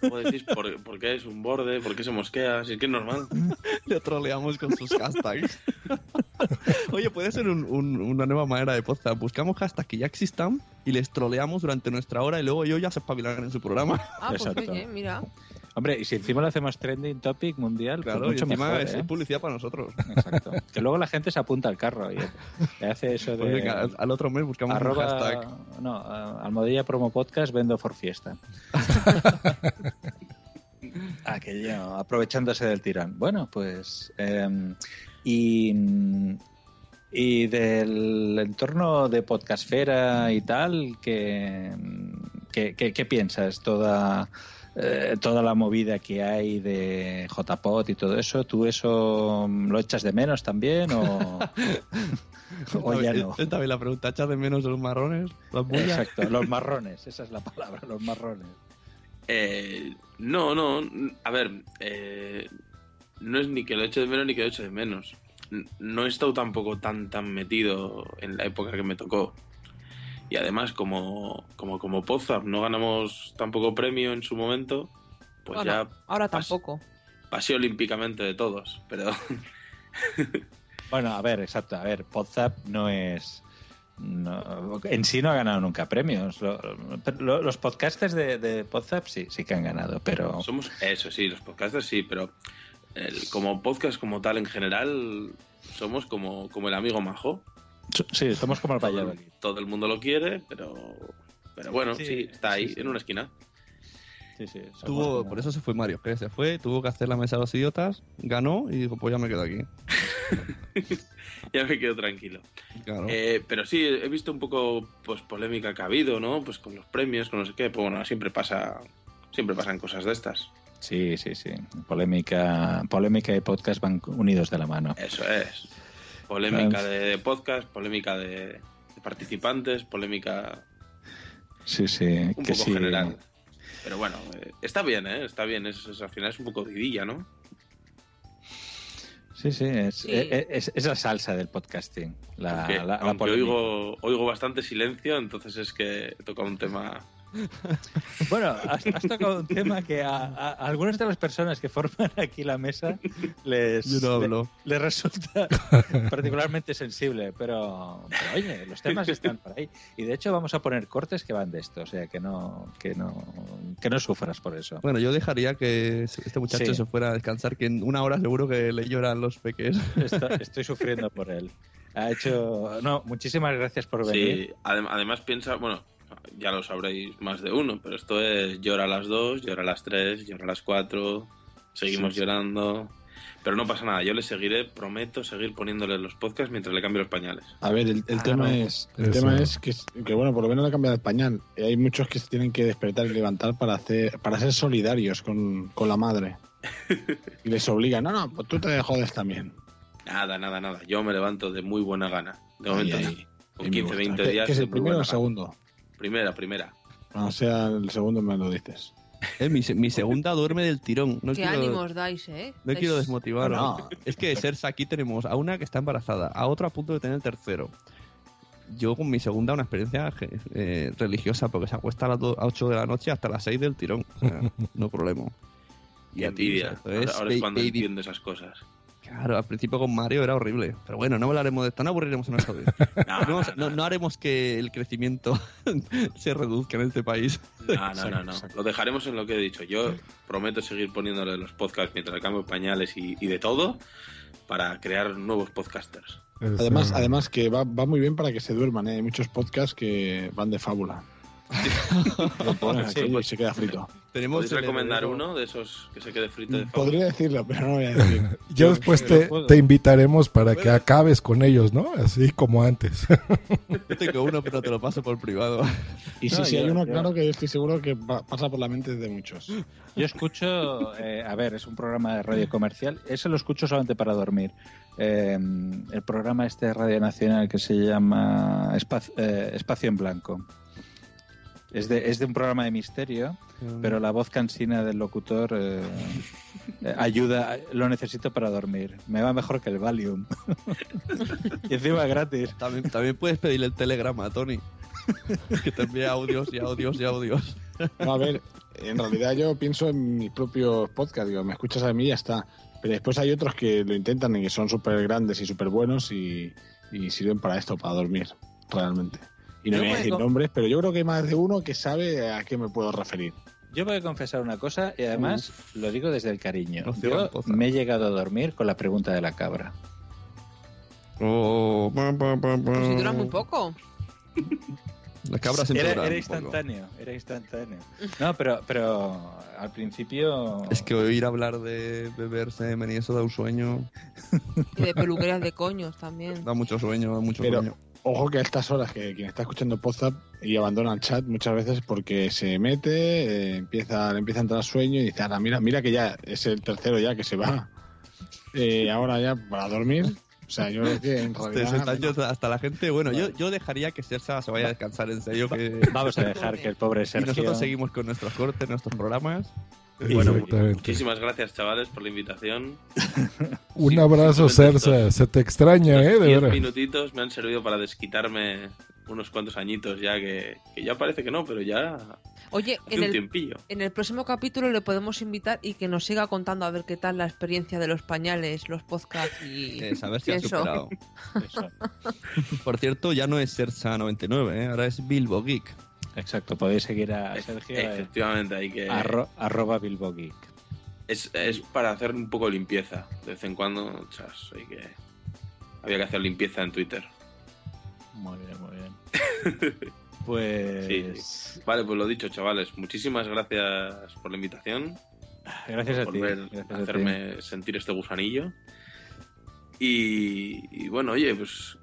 ¿Cómo decís? ¿Por, por qué es un borde? ¿Por qué se mosquea? Si es que es normal. Le troleamos con sus hashtags. Oye, puede ser un- un- una nueva manera de podcast. Buscamos hashtags que ya existan y les troleamos durante nuestra hora y luego ellos ya se espabilarán en su programa. Ah, pues Exacto. oye, mira. Hombre, y si encima lo hacemos trending topic mundial, pues Claro, y mucho encima mejor, es ¿eh? publicidad para nosotros. Exacto. *laughs* Que luego la gente se apunta al carro y, y hace eso de... Pues venga, al- al otro mes buscamos un arroba, hashtag. No, promo podcast vendo for fiesta. *laughs* Aquello, aprovechándose del tirón. Bueno, pues... eh, y, y del entorno de podcastfera y tal, ¿qué, qué, qué- qué piensas? Toda... eh, toda la movida que hay de JPod y todo eso, ¿tú eso lo echas de menos también o, *laughs* o ya no? Esta vez la pregunta, ¿echas de menos los marrones? Exacto, los *laughs* marrones, esa es la palabra, los marrones. Eh, no, no. A ver, eh, no es ni que lo eche de menos ni que lo eche de menos. No he estado tampoco tan tan metido en la época que me tocó. Y además, como, como, como Podzap no ganamos tampoco premio en su momento, pues Bueno, ya ahora tampoco. pasé olímpicamente de todos. Pero *laughs* Bueno, a ver, exacto, a ver, Podzap no es... no- en sí no ha ganado nunca premios. Lo- lo- los podcasters de, de Podzap sí, sí que han ganado, pero... somos, eso sí, los podcasters sí, pero el- como podcast como tal en general, somos como, como el amigo majo. Sí, somos como el Todo, Valladolid. todo el mundo lo quiere, pero, pero bueno, sí, Sí, está ahí, sí, sí. en una esquina. Sí, sí, Tuvo, por eso se fue Mario, que se fue, tuvo que hacer la mesa de los idiotas, ganó y dijo, pues ya me quedo aquí. *laughs* ya me quedo tranquilo. Claro. Eh, pero sí, he visto un poco pues polémica que ha habido, ¿no? Pues con los premios, con no sé qué. Pues bueno, siempre pasa, siempre pasan cosas de estas. Sí, sí, sí. Polémica, polémica y podcast van unidos de la mano. Eso es. Polémica de, de podcast, polémica de, de participantes, polémica Sí, sí, un que poco sí. general. Pero bueno, eh, está bien, ¿eh? Está bien. Es, es- al final es un poco vidilla, ¿no? Sí, sí, es, Sí. es, es- es la salsa del podcasting. La, Aunque, la- la aunque polémica. oigo, oigo bastante silencio, entonces es que toca un tema. Bueno, has, has tocado un tema que a, a- a algunas de las personas que forman aquí la mesa les, Yo no hablo. le- les resulta *laughs* particularmente sensible, pero, pero, oye, los temas están por ahí. Y de hecho vamos a poner cortes que van de esto, o sea que no, que no, que no sufras por eso. Bueno, yo dejaría que este muchacho Sí. se fuera a descansar, que en una hora seguro que le lloran los peques. Está- estoy sufriendo por él. Ha hecho. No, muchísimas gracias por venir. Sí, adem- además piensa, bueno, ya lo sabréis más de uno, pero esto es llora a las dos, llora a las tres, llora a las cuatro, seguimos Sí, sí. llorando. Pero no pasa nada, yo le seguiré, prometo seguir poniéndole los podcasts mientras le cambio los pañales. A ver, el, el Ah, tema no. es el Eso. tema es que, que, bueno, por lo menos le ha cambiado el pañal. Y Hay muchos que se tienen que despertar y levantar para hacer para ser solidarios con, con la madre. *laughs* Y les obligan, no, no, pues tú te jodes también. Nada, nada, nada. Yo me levanto de muy buena gana. De momento, Ahí, no. ahí. con Ahí me 15, gusta. 20 ¿Qué- días. qué es el primero o el gana. segundo? Primera, primera. O sea, el segundo me lo dices. Eh, mi, se- mi segunda duerme del tirón. No Qué quiero, ánimos dais, ¿eh? no quiero desmotivar. No. Es que Sersa aquí tenemos a una que está embarazada, a otra a punto de tener el tercero. Yo con mi segunda una experiencia eh, religiosa, porque se acuesta a las 8 de la noche hasta las 6 del tirón. O sea, no problema. *laughs* Y a ti, Ahora, ahora es cuando baby- entiendo esas cosas. Claro, al principio con Mario era horrible. Pero bueno, no hablaremos de esto, no aburriremos a nuestra audiencia. No, no, no- no haremos que el crecimiento *laughs* se reduzca en este país. No, no, no, no. Lo dejaremos en lo que he dicho. Yo prometo seguir poniéndole los podcasts mientras cambio pañales y, y de todo para crear nuevos podcasters. Además, además que va, va muy bien para que se duerman. ¿eh? Hay muchos podcasts que van de fábula. *laughs* Lo pones Sí, aquí y se queda frito. Tenemos ¿Podéis recomendar uno de esos que se quede frito de favor? Podría decirlo, pero no voy a decir. *laughs* Ya después te, te invitaremos para que acabes con ellos, ¿no? Así como antes. *laughs* Yo tengo uno, pero te lo paso por privado. Y No, sí, hay yo- uno, yo- claro, que yo estoy seguro que pa- pasa por la mente de muchos. Yo escucho, eh, a ver, es un programa de radio comercial, ese lo escucho solamente para dormir. Eh, el programa este de Radio Nacional que se llama Espacio, eh, Espacio en Blanco. Es de, es de un programa de misterio, Mm. pero la voz cansina del locutor eh, eh, ayuda, lo necesito para dormir. Me va mejor que el Valium. *laughs* y encima gratis. También, también puedes pedirle el telegrama a Tony. que te envíe audios y audios y audios. No, a ver, en realidad yo pienso en mis propios podcasts, digo, me escuchas a mí y ya está. Pero después hay otros que lo intentan y que son súper grandes y súper buenos y, y sirven para esto, para dormir, realmente. Y no Yo voy a decir nombres, pero yo creo que hay más de uno que sabe a qué me puedo referir. Yo voy a confesar una cosa y además lo digo desde el cariño. No Yo me he llegado a dormir con la pregunta de la cabra. Oh, pam, pam, pam, Pues si dura muy poco. La cabra siempre Era, era un poco. instantáneo, era instantáneo. No, pero, pero al principio... Es que oír hablar de beber semen y eso da un sueño. Y de peluquerías de coños también. Da mucho sueño, da mucho Pero sueño. Ojo que a estas horas que quien está escuchando Podzap y abandona el chat muchas veces porque se mete, eh, empieza, le empieza a entrar sueño y dice, ahora mira, mira que ya es el tercero ya que se va. Eh, ahora ya para dormir. O sea, yo creo que en Este, realidad... 60 años hasta la gente. Bueno, yo, yo dejaría que Sersa se vaya a descansar en serio. Que... Vamos a dejar que el pobre *laughs* Y Sergio... nosotros seguimos con nuestros cortes, nuestros programas. Bueno, muchísimas gracias, chavales, por la invitación. *laughs* Un Sí, abrazo, Cersa. Se te extraña, ¿eh? De 10 veras. minutitos me han servido para desquitarme unos cuantos añitos ya que, que ya parece que no, pero ya Oye, hace en un el, tiempillo. en el próximo capítulo le podemos invitar y que nos siga contando a ver qué tal la experiencia de los pañales, los podcasts y *laughs* Es, a ver si ha eso. superado. *laughs* Por cierto, ya no es Sersa 99, ¿eh? ahora es Bilbo Geek. Exacto, podéis seguir a Sergio Efectivamente, hay que... arro- arroba Bilbo Geek. Es, es para hacer un poco limpieza. De vez en cuando, chas, hay que... Había que hacer limpieza en Twitter. Muy bien, muy bien. *laughs* Pues... Sí, sí. Vale, pues lo dicho, chavales. Muchísimas gracias por la invitación. Gracias a ti, gracias a a ti. hacerme sentir este gusanillo. Y, y bueno, oye, pues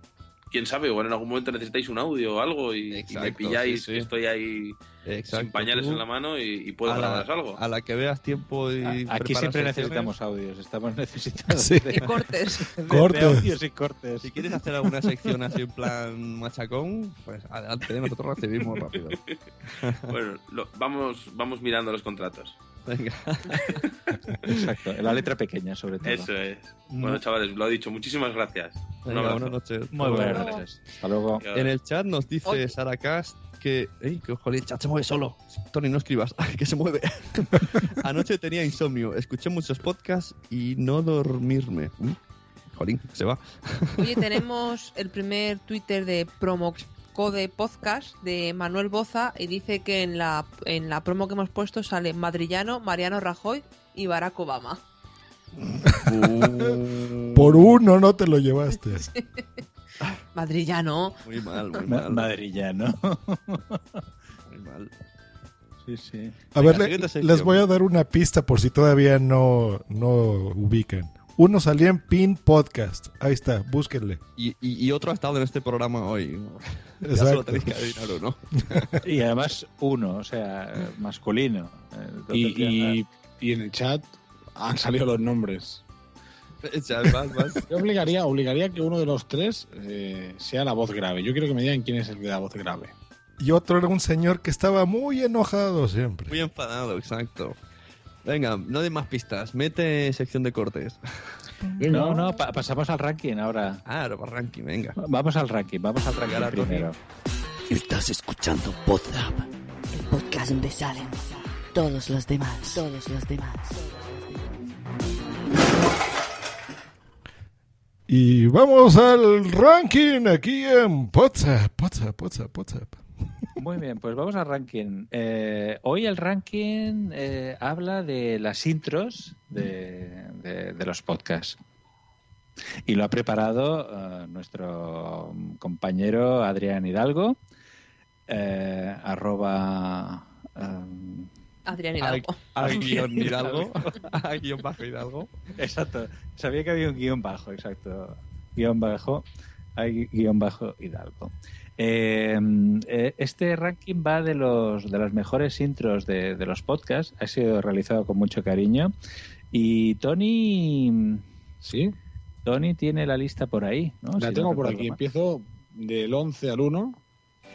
quién sabe, igual en algún momento necesitáis un audio o algo y, y me Exacto, pilláis sí, sí. que estoy ahí Exacto, sin pañales tú- en la mano y, y puedo grabaros algo. a la que veas tiempo y. A- Aquí siempre necesitamos audios, estamos *laughs* necesitados Sí. de, Y cortes. de- de Cortes. *laughs* audios y cortes. Si quieres hacer alguna sección así en plan machacón, pues adelante, nosotros recibimos rápido. *laughs* Bueno, lo- vamos, vamos mirando los contratos. Venga. *laughs* Exacto, la letra pequeña sobre todo. Eso es. Bueno, chavales, lo he dicho. Muchísimas gracias. Un Venga, abrazo. buenas noches. Muy buenas noches. Hasta luego. En el chat nos dice. Sara Cast que. ¡Ey, que jolín, el chat se mueve solo! Tony, no escribas. ¡Ay, *laughs* que se mueve! *laughs* Anoche tenía insomnio, escuché muchos podcasts y no dormirme. ¿Mm? Jolín, se va. Oye, tenemos el primer Twitter de Promocode Podcast de Manuel Boza y dice que en la, en la promo que hemos puesto sale Madrillano, Mariano Rajoy y Barack Obama. Por uno no te lo llevaste. *laughs* Madrillano. Muy mal, muy Ma- mal. Madrillano. Muy mal. Sí, sí. A Venga, ver, le- les voy a dar una pista por si todavía no, no ubican. Uno salía en Pin Podcast. Ahí está, búsquenle. Y, y, y otro ha estado en este programa hoy. *laughs* Ya Exacto. solo tenéis que adivinar uno. *laughs* Y además uno, o sea, masculino. Y, ya- y, y en el chat han salido los nombres. *laughs* Vas, vas. Yo obligaría, obligaría que uno de los tres eh, sea la voz grave. Yo quiero que me digan quién es el de la voz grave. Y otro era un señor que estaba muy enojado siempre. Muy enfadado, exacto. Venga, no de más pistas. Mete sección de cortes. *laughs* No, no, pa- pasamos al ranking ahora. Ah, no, ranking, venga. Vamos al ranking, vamos al ranking Ahora, primero. Estás escuchando Podzap, el podcast donde salen todos los demás, todos los demás. Y vamos al ranking aquí en WhatsApp, WhatsApp, WhatsApp, WhatsApp. Muy bien, pues vamos al ranking. Eh, hoy el ranking eh, habla de las intros de, de- de los podcasts. Y lo ha preparado eh, nuestro compañero Adrián Hidalgo. eh, arroba... em, Adrián Hidalgo. a guion *laughs* Hidalgo. A *laughs* guion bajo Hidalgo. Exacto. Sabía que había un guion bajo, exacto. Guión bajo, guion bajo Hidalgo. Eh, eh, este ranking va de los de los mejores intros de, de los podcasts. Ha sido realizado con mucho cariño. Y Tony. Sí. Tony tiene la lista por ahí. ¿no? La Si tengo no por aquí. mal. Empiezo del 11 al 1.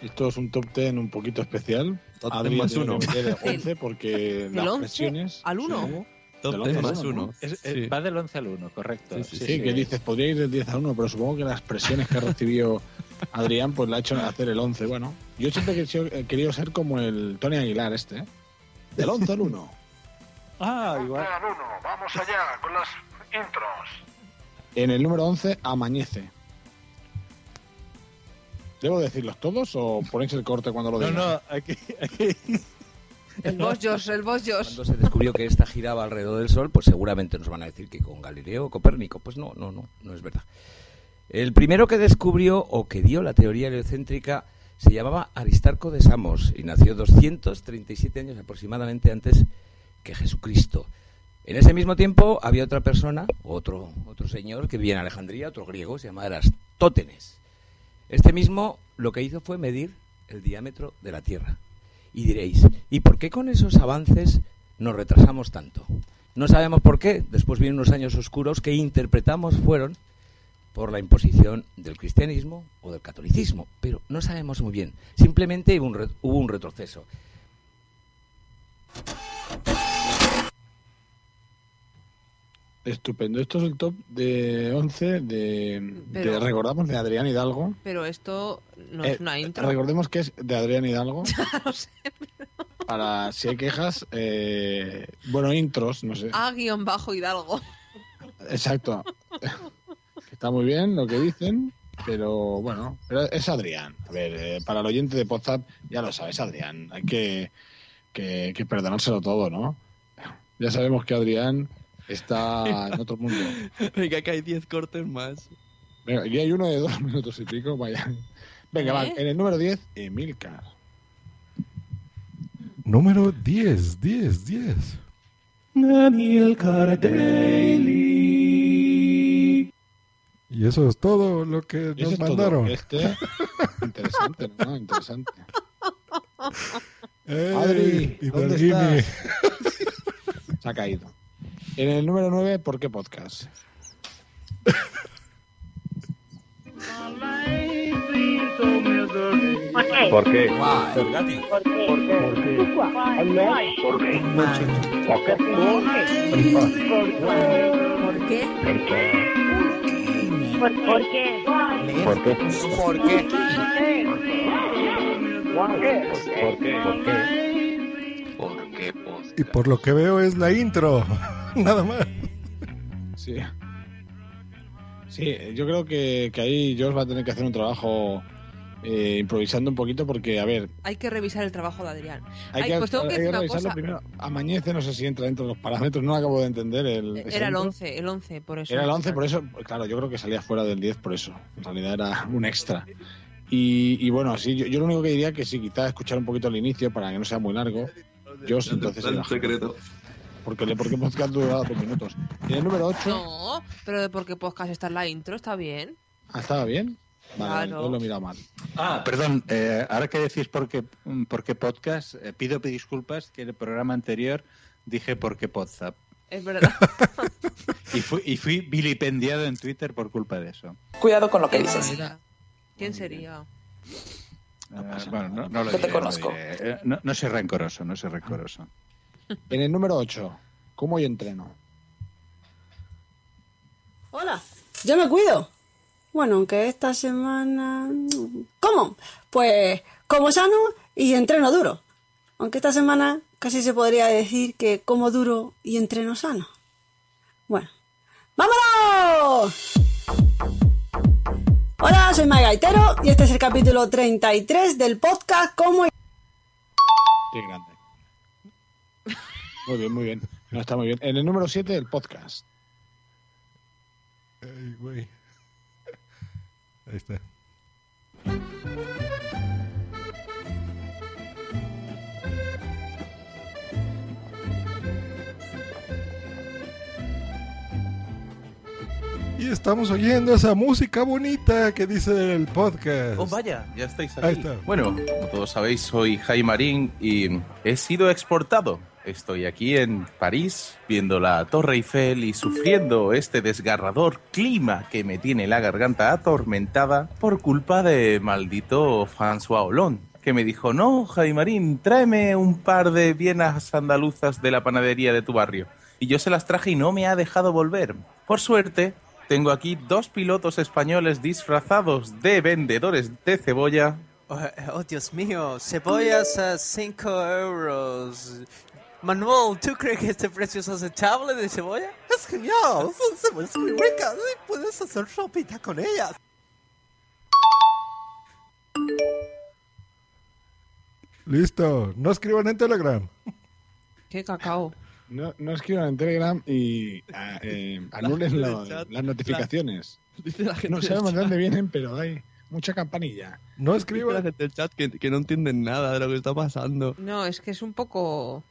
Esto es un top 10 un poquito especial. Top Adri 10 más tiene que uno. meter el *laughs* 11 porque ¿Del las 11 presiones... al 1? Sí. Top Del 10 11 más al 1, uno. ¿no? Es- es- Sí. Va del 11 al 1, correcto. Sí, sí, Sí, que dices, podría ir del 10 al 1, pero supongo que las presiones que ha recibido Adrián pues la ha hecho hacer el 11. Bueno, yo siempre he querido- ser como el Tony Aguilar este, ¿eh? Del 11 al 1. *laughs* Ah, igual. Vamos allá con las intros. En el número 11, Amañece. ¿Debo decirlos todos o ponéis el corte cuando lo No, diga? no, aquí, aquí. El Boss Josh, el Boss Josh. Cuando se descubrió que esta giraba alrededor del Sol, pues seguramente nos van a decir que con Galileo o Copérnico. Pues no, no, no, no es verdad. El primero que descubrió o que dio la teoría heliocéntrica se llamaba Aristarco de Samos y nació 237 años aproximadamente antes que Jesucristo. En ese mismo tiempo había otra persona, otro, otro señor que vivía en Alejandría, otro griego, se llamaba Erastótenes. Este mismo lo que hizo fue medir el diámetro de la Tierra. Y diréis, ¿y por qué con esos avances nos retrasamos tanto? No sabemos por qué. Después vienen unos años oscuros que interpretamos fueron por la imposición del cristianismo o del catolicismo, pero no sabemos muy bien. Simplemente hubo un, retroceso. Estupendo. Esto es el top de 11 de, Pero- de- recordamos, de Adrián Hidalgo. Pero esto no Eh, es una intro. Recordemos que es de Adrián Hidalgo. *laughs* no sé. Para si hay quejas, eh, bueno, intros, no sé. A guion bajo Hidalgo. Exacto. Está muy bien lo que dicen, pero bueno, pero es Adrián. A ver, eh, para el oyente de WhatsApp, ya lo sabes, Adrián. Hay que, que, que perdonárselo todo, ¿no? Ya sabemos que Adrián está en otro mundo. *laughs* Venga, que hay 10 cortes más. Venga, y hay uno de dos *laughs* minutos y pico, vaya. Venga, va, ¿Eh? en el número 10, Emilcar. Número 10, 10, 10. Y eso es todo lo que nos es todo. mandaron. Este, interesante, ¿no? Interesante. *laughs* ¡Ey! Adri, ¿dónde estás? Se ha caído. En el número 9, ¿por qué podcast? ¿Por qué? Cergati. ¿Por qué? ¿Por qué? ¿Por qué? ¿Por qué? ¿Por qué? ¿Por qué? ¿Por qué? ¿Por qué? ¿Por qué? ¿Por qué? ¿Por qué? ¿Por qué podcast? Y por lo que veo es la intro. *laughs* Nada más. Sí. Sí, yo creo que, que ahí Josh va a tener que hacer un trabajo eh, improvisando un poquito porque, a ver, Hay que revisar el trabajo de Adrián. hay Ay, que, pues tengo que hay decir una cosa. primero. Amañece, no sé si entra dentro de los parámetros, no acabo de entender el... ese Era el intro. 11, el 11, por eso. Era el 11, por eso, claro, yo creo que salía fuera del 10 por eso. En realidad era un extra. Y, y bueno, sí, yo, yo lo único que diría que sí, quizás escuchar un poquito el inicio para que no sea muy largo. Yo entonces era- secreto. Porque le porque podcast duraba dos minutos. Y el número 8, No, pero de por qué podcast está en la intro, está bien. ah, estaba bien. Vale, Claro. yo lo he mirado mal. Ah, perdón, eh, ahora que decís por qué, mm, por qué podcast, eh, pido disculpas que en el programa anterior dije por qué WhatsApp. Es verdad. *laughs* Y fui, y fui vilipendiado en Twitter por culpa de eso. Cuidado con lo que dices. ¿Quién sería? Eh, bueno, no, no lo Yo te diré, no lo conozco. diré. Eh, no, no soy rencoroso, no soy rencoroso. *laughs* En el número 8, ¿cómo yo entreno? Hola, yo me cuido. Bueno, aunque esta semana... ¿Cómo? Pues como sano y entreno duro. Aunque esta semana casi se podría decir que como duro y entreno sano. Bueno, ¡vámonos! Hola, soy Mike Gaitero y este es el capítulo 33 del podcast Como... Qué grande. Muy bien, muy bien. No, está muy bien. En el número 7, el podcast. Ay, güey. Ahí está. Y estamos oyendo esa música bonita que dice el podcast. Oh, vaya, ya estáis aquí. Ahí. Bueno, como todos sabéis, soy Jaime Marín y he sido exportado Estoy aquí en París viendo la Torre Eiffel y sufriendo este desgarrador clima que me tiene la garganta atormentada por culpa de maldito François Hollande, que me dijo, no, Jaime Marín, tráeme un par de vienas andaluzas de la panadería de tu barrio. Y yo se las traje y no me ha dejado volver. Por suerte, tengo aquí dos pilotos españoles disfrazados de vendedores de cebolla Oh, oh, Dios mío, cebollas a 5 euros. Manuel, ¿tú crees que este precio es aceptable de cebolla? Es genial, son cebollas muy ricas y puedes hacer sopita con ellas. Listo. No escriban en Telegram. Qué cacao. No, no escriban en Telegram y ah, eh, anulen las notificaciones. Dice la gente No sabemos de dónde vienen, pero hay mucha campanilla. No Dice la gente del chat que, que no entienden nada de lo que está pasando. No, es que es un poco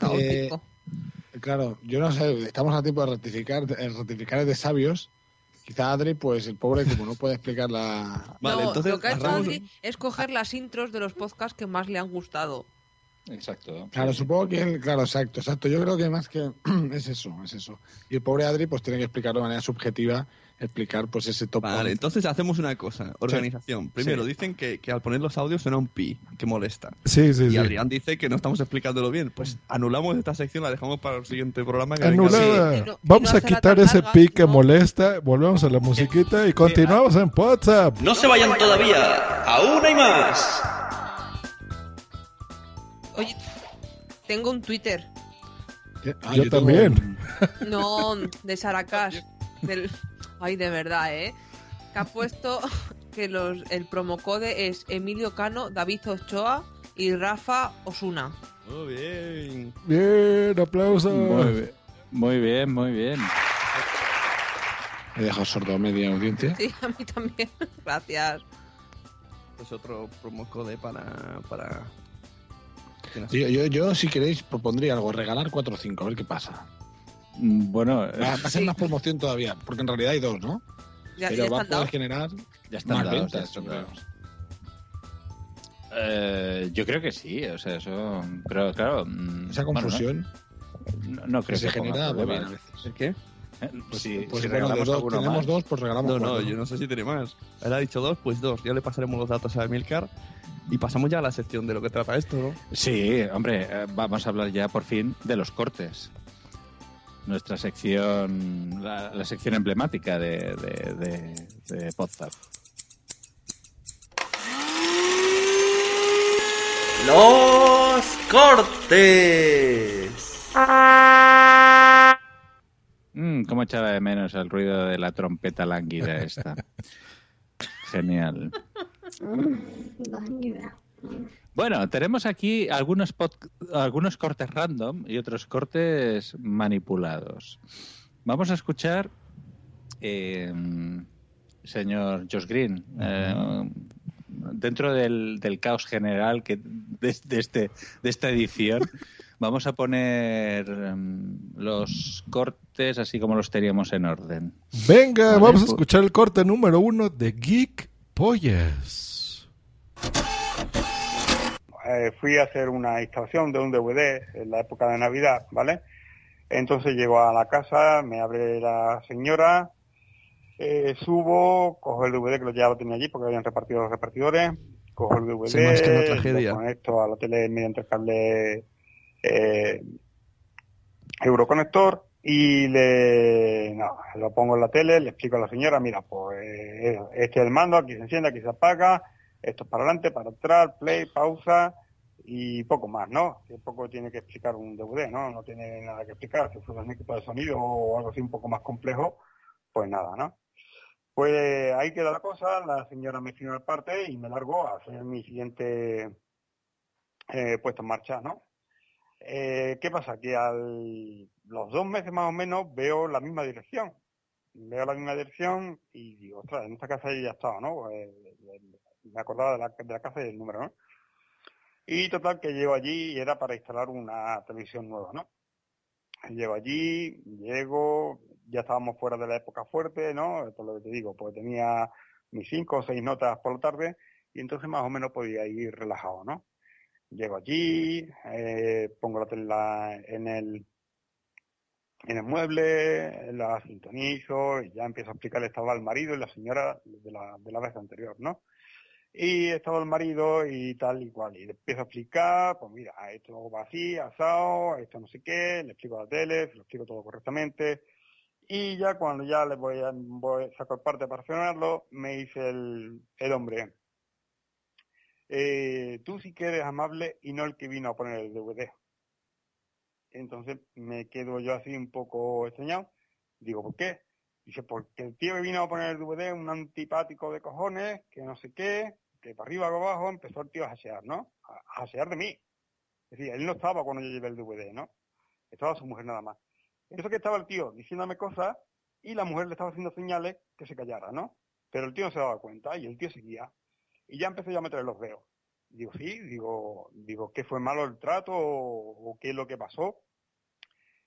Eh, claro, yo no sé, estamos a tiempo de rectificar, rectificar de sabios. Quizá Adri, pues el pobre, como no puede explicar la. no, lo que ha hecho Adri es coger las intros de los podcasts que más le han gustado. Exacto. Claro, supongo que él, claro, exacto, exacto. Yo creo que más que *clears throat* es eso, es eso. Y el pobre Adri, pues tiene que explicarlo de manera subjetiva, explicar pues ese top. Vale, entonces hacemos una cosa. Organización. Primero, Sí. dicen que, que al poner los audios suena un pi, que molesta. Sí, sí, y sí. Adrián dice que no estamos explicándolo bien. Pues anulamos esta sección, la dejamos para el siguiente programa. que Anulada. Vamos a quitar ese pic que molesta. Volvemos a la musiquita y continuamos en WhatsApp. No se vayan todavía, aún hay más. Oye, tengo un Twitter. Ah, yo, también. No, de Saracash. *laughs* Del... Ay, de verdad, ¿eh? Que ha puesto *laughs* que los, el promocode es Emilio Cano, David Ochoa y Rafa Osuna. Muy bien. Bien, aplausos. Muy bien, muy bien. Muy bien. He dejado sordo a media audiencia. Sí, a mí también. *laughs* Gracias. Pues otro promo code para. para... Yo, yo, yo, si queréis, propondría algo, regalar 4 o 5, a ver qué pasa. Mm, Bueno, Va, va a ser más *laughs* promoción todavía, porque en realidad hay dos, ¿no? Ya, Pero ya va a poder dados. generar Ya están más dados, ventas, ya yo están creo. dados. Eh, yo creo que sí, o sea, eso. Pero claro. mm, Esa bueno, confusión no, no creo que se que genera bien a veces. ¿El qué? Eh, Pues, si, pues si bueno, de regalamos dos, tenemos más. dos, pues regalamos No, no, cuatro. yo no sé si tiene más. Él ha dicho dos, pues dos. Ya le pasaremos los datos a Emilcar. Y pasamos ya a la sección de lo que trata esto, ¿no? Sí, hombre, eh, vamos a hablar ya por fin de los cortes. Nuestra sección, la, la sección emblemática de, de, de, de Podzap. Los cortes. Mm, ¿Cómo echaba de menos el ruido de la trompeta lánguida esta? *laughs* Genial. Bueno, tenemos aquí algunos, algunos cortes random y otros cortes manipulados. Vamos a escuchar, eh, señor Josh Green, eh, dentro del, del caos general que de, de este, de esta edición, *laughs* vamos a poner em, los cortes así como los teníamos en orden. Venga, Vale, vamos a escuchar el corte número uno de Geek Pollas. Eh, fui a hacer una instalación de un DVD en la época de Navidad, ¿vale? Entonces llego a la casa, me abre la señora, eh, subo, cojo el DVD que ya lo tenía allí porque habían repartido los repartidores, cojo el DVD, lo conecto a la tele mediante el cable eh, Euroconector y le no, lo pongo en la tele, le explico a la señora, mira, pues eh, este es el mando, aquí se enciende, aquí se apaga, esto es para adelante, para atrás, play, pausa y poco más, ¿no? Que poco tiene que explicar un DVD, ¿no? No tiene nada que explicar, si fuera un equipo de sonido o algo así un poco más complejo, pues nada, ¿no? Pues ahí queda la cosa, la señora me firma el parte y me largo a hacer mi siguiente eh, puesto en marcha, ¿no? Eh, ¿Qué pasa? Que al los dos meses más o menos veo la misma dirección. Veo la misma dirección y digo, ostras, en esta casa ya estaba, ¿no? Eh, me acordaba de la, casa y del número, ¿no? Y total que llego allí y era para instalar una televisión nueva, ¿no? Llego allí, llego, ya estábamos fuera de la época fuerte, ¿no? Por lo que te digo, pues tenía mis cinco o seis notas por la tarde y entonces más o menos podía ir relajado, ¿no? Llego allí, eh, pongo la tele en la- en el en el mueble, la sintonizo y ya empiezo a explicarle estaba al marido y la señora de la, de la vez anterior, ¿no? Y estaba el marido y tal y cual. Y le empiezo a explicar, pues mira, esto va así, asado, esto no sé qué, le explico la tele, lo explico todo correctamente. Y ya cuando ya le voy a, voy, saco el parte para accionarlo, me dice el, el hombre, eh, tú sí que eres amable y no el que vino a poner el DVD. Entonces me quedo yo así un poco extrañado. Digo, ¿por qué? Dice, porque el tío que vino a poner el DVD, un antipático de cojones, que no sé qué, para arriba para abajo empezó el tío a jasear, ¿no? A, a jasear de mí. Es decir, él no estaba cuando yo llevé el DVD, ¿no? Estaba su mujer nada más. Eso que estaba el tío diciéndome cosas y la mujer le estaba haciendo señales que se callara, ¿no? Pero el tío no se daba cuenta y el tío seguía. Y ya empecé yo a meter los dedos. Digo, sí, digo, digo, ¿qué fue malo el trato o, o qué es lo que pasó?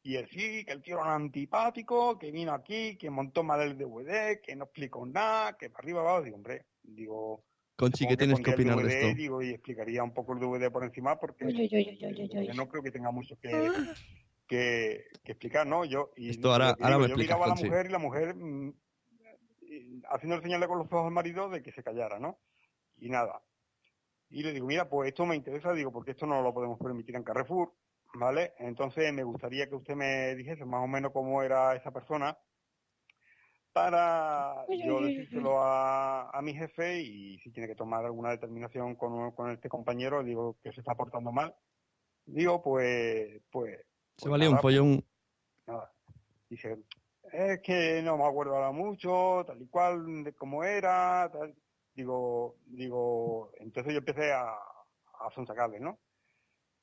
Y él sí, que el tío era un antipático, que vino aquí, que montó mal el DVD, que no explicó nada, que para arriba abajo, digo, hombre, digo, Conchi, ¿qué tienes que opinar el de DVD, esto? Digo, y explicaría un poco el DVD por encima porque uy, uy. yo no creo que tenga mucho que, que, que explicar, ¿no? Yo, y Esto ahora- ahora digo, me yo explicas, miraba a la Conchi. mujer y la mujer mm, y haciendo señales con los ojos al marido de que se callara, ¿no? Y nada. Y le digo, mira, pues esto me interesa, digo, porque esto no lo podemos permitir en Carrefour, ¿vale? Entonces me gustaría que usted me dijese más o menos cómo era esa persona para yo decírselo a, a mi jefe y si tiene que tomar alguna determinación con, con este compañero, digo que se está portando mal. Digo, pues, pues, Se pues valía un nada, follón. nada. Dice, es que no me acuerdo ahora mucho, tal y cual, de cómo era, tal. Digo, digo, entonces yo empecé a, a sonsacarle, ¿no?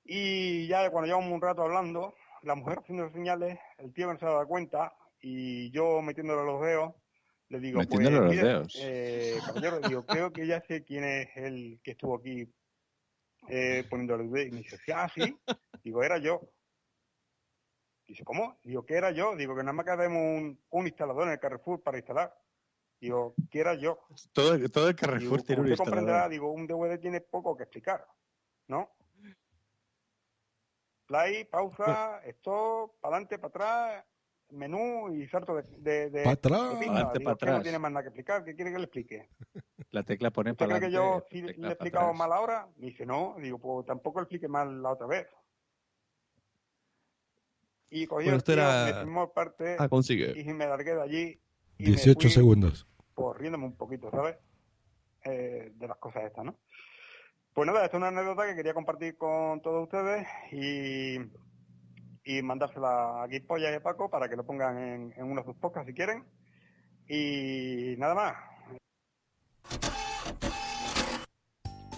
Y ya cuando llevamos un rato hablando, la mujer haciendo señales, el tío no se daba cuenta y yo metiéndole los dedos, le digo, Metiéndole pues, los mire, dedos. eh, caballero, digo, creo que ya sé quién es el que estuvo aquí eh, poniendo el DVD. Y me dice, ah, sí. Digo, era yo. Dice, ¿cómo? Digo, ¿qué era yo? Digo, que nada más que habemos un, un instalador en el Carrefour para instalar. Digo, ¿qué era yo? Todo, todo el Digo, Carrefour tiene un comprenderá, instalador. digo, un DVD tiene poco que explicar, ¿no? Play, pausa, *laughs* stop, para adelante, para atrás, menú y salto de, de, de Pa' atrás. de Digo, no tiene más nada que explicar, ¿qué quiere que le explique? *laughs* La tecla pone ¿Usted para cree que adelante, yo si le he para explicado mal ahora? Me dice, no, digo, pues tampoco le explique mal la otra vez. Y cogí Bueno, era- me parte Ah, consigue. y me largué de allí y me 18 fui, segundos. Pues riéndome un poquito, ¿sabes? Eh, de las cosas estas, ¿no? Pues nada, esta es una anécdota que quería compartir con todos ustedes y, y mandársela a Guipolla y a Paco para que lo pongan en, en uno de sus podcasts si quieren. Y nada más.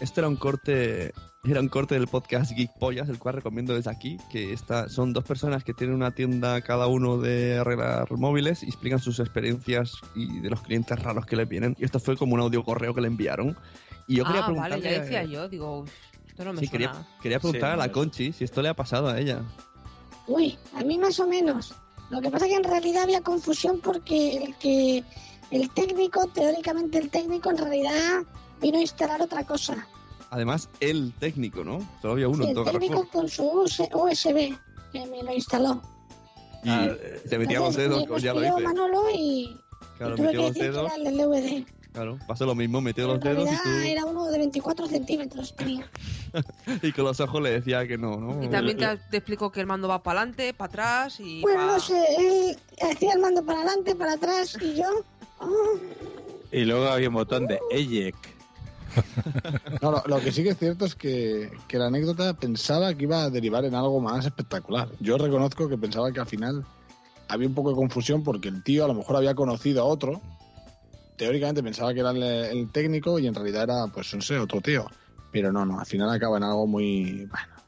Esto era un corte, era un corte del podcast Geek Pollas, el cual recomiendo desde aquí, que está, son dos personas que tienen una tienda cada uno de arreglar móviles y explican sus experiencias y de los clientes raros que les vienen. Y esto fue como un audio correo que le enviaron. Y yo quería ah, vale, preguntarle... ya decía yo, digo, "Uf, esto no me Sí, suena. quería, quería preguntar Sí, a la. Conchi si esto le ha pasado a ella. Uy, a mí más o menos. Lo que pasa es que en realidad había confusión porque el que el técnico, teóricamente el técnico, en realidad vino a instalar otra cosa. Además, el técnico, ¿no? Solo había uno Sí, el técnico Carrefour. con su US USB que me lo instaló. Y se metía los dedos, me ya lo hice. Manolo y, Claro, y tuve que decir que era el DVD. Claro, pasó lo mismo, metió los dedos y, tú- era uno de 24 centímetros, tenía. *laughs* y con los ojos le decía que no, ¿no? Y también te, te explico que el mando va para adelante, para atrás y Bueno, pa- no sé, él hacía el mando para adelante, para atrás y yo... oh, Y luego había un botón de eject. *laughs* No, lo, lo que sí que es cierto es que, que la anécdota pensaba que iba a derivar en algo más espectacular. Yo reconozco que pensaba que al final había un poco de confusión porque el tío a lo mejor había conocido a otro. Teóricamente pensaba que era el, el técnico y en realidad era, pues no sé, otro tío. Pero no, no, al final acaba en algo muy... Bueno,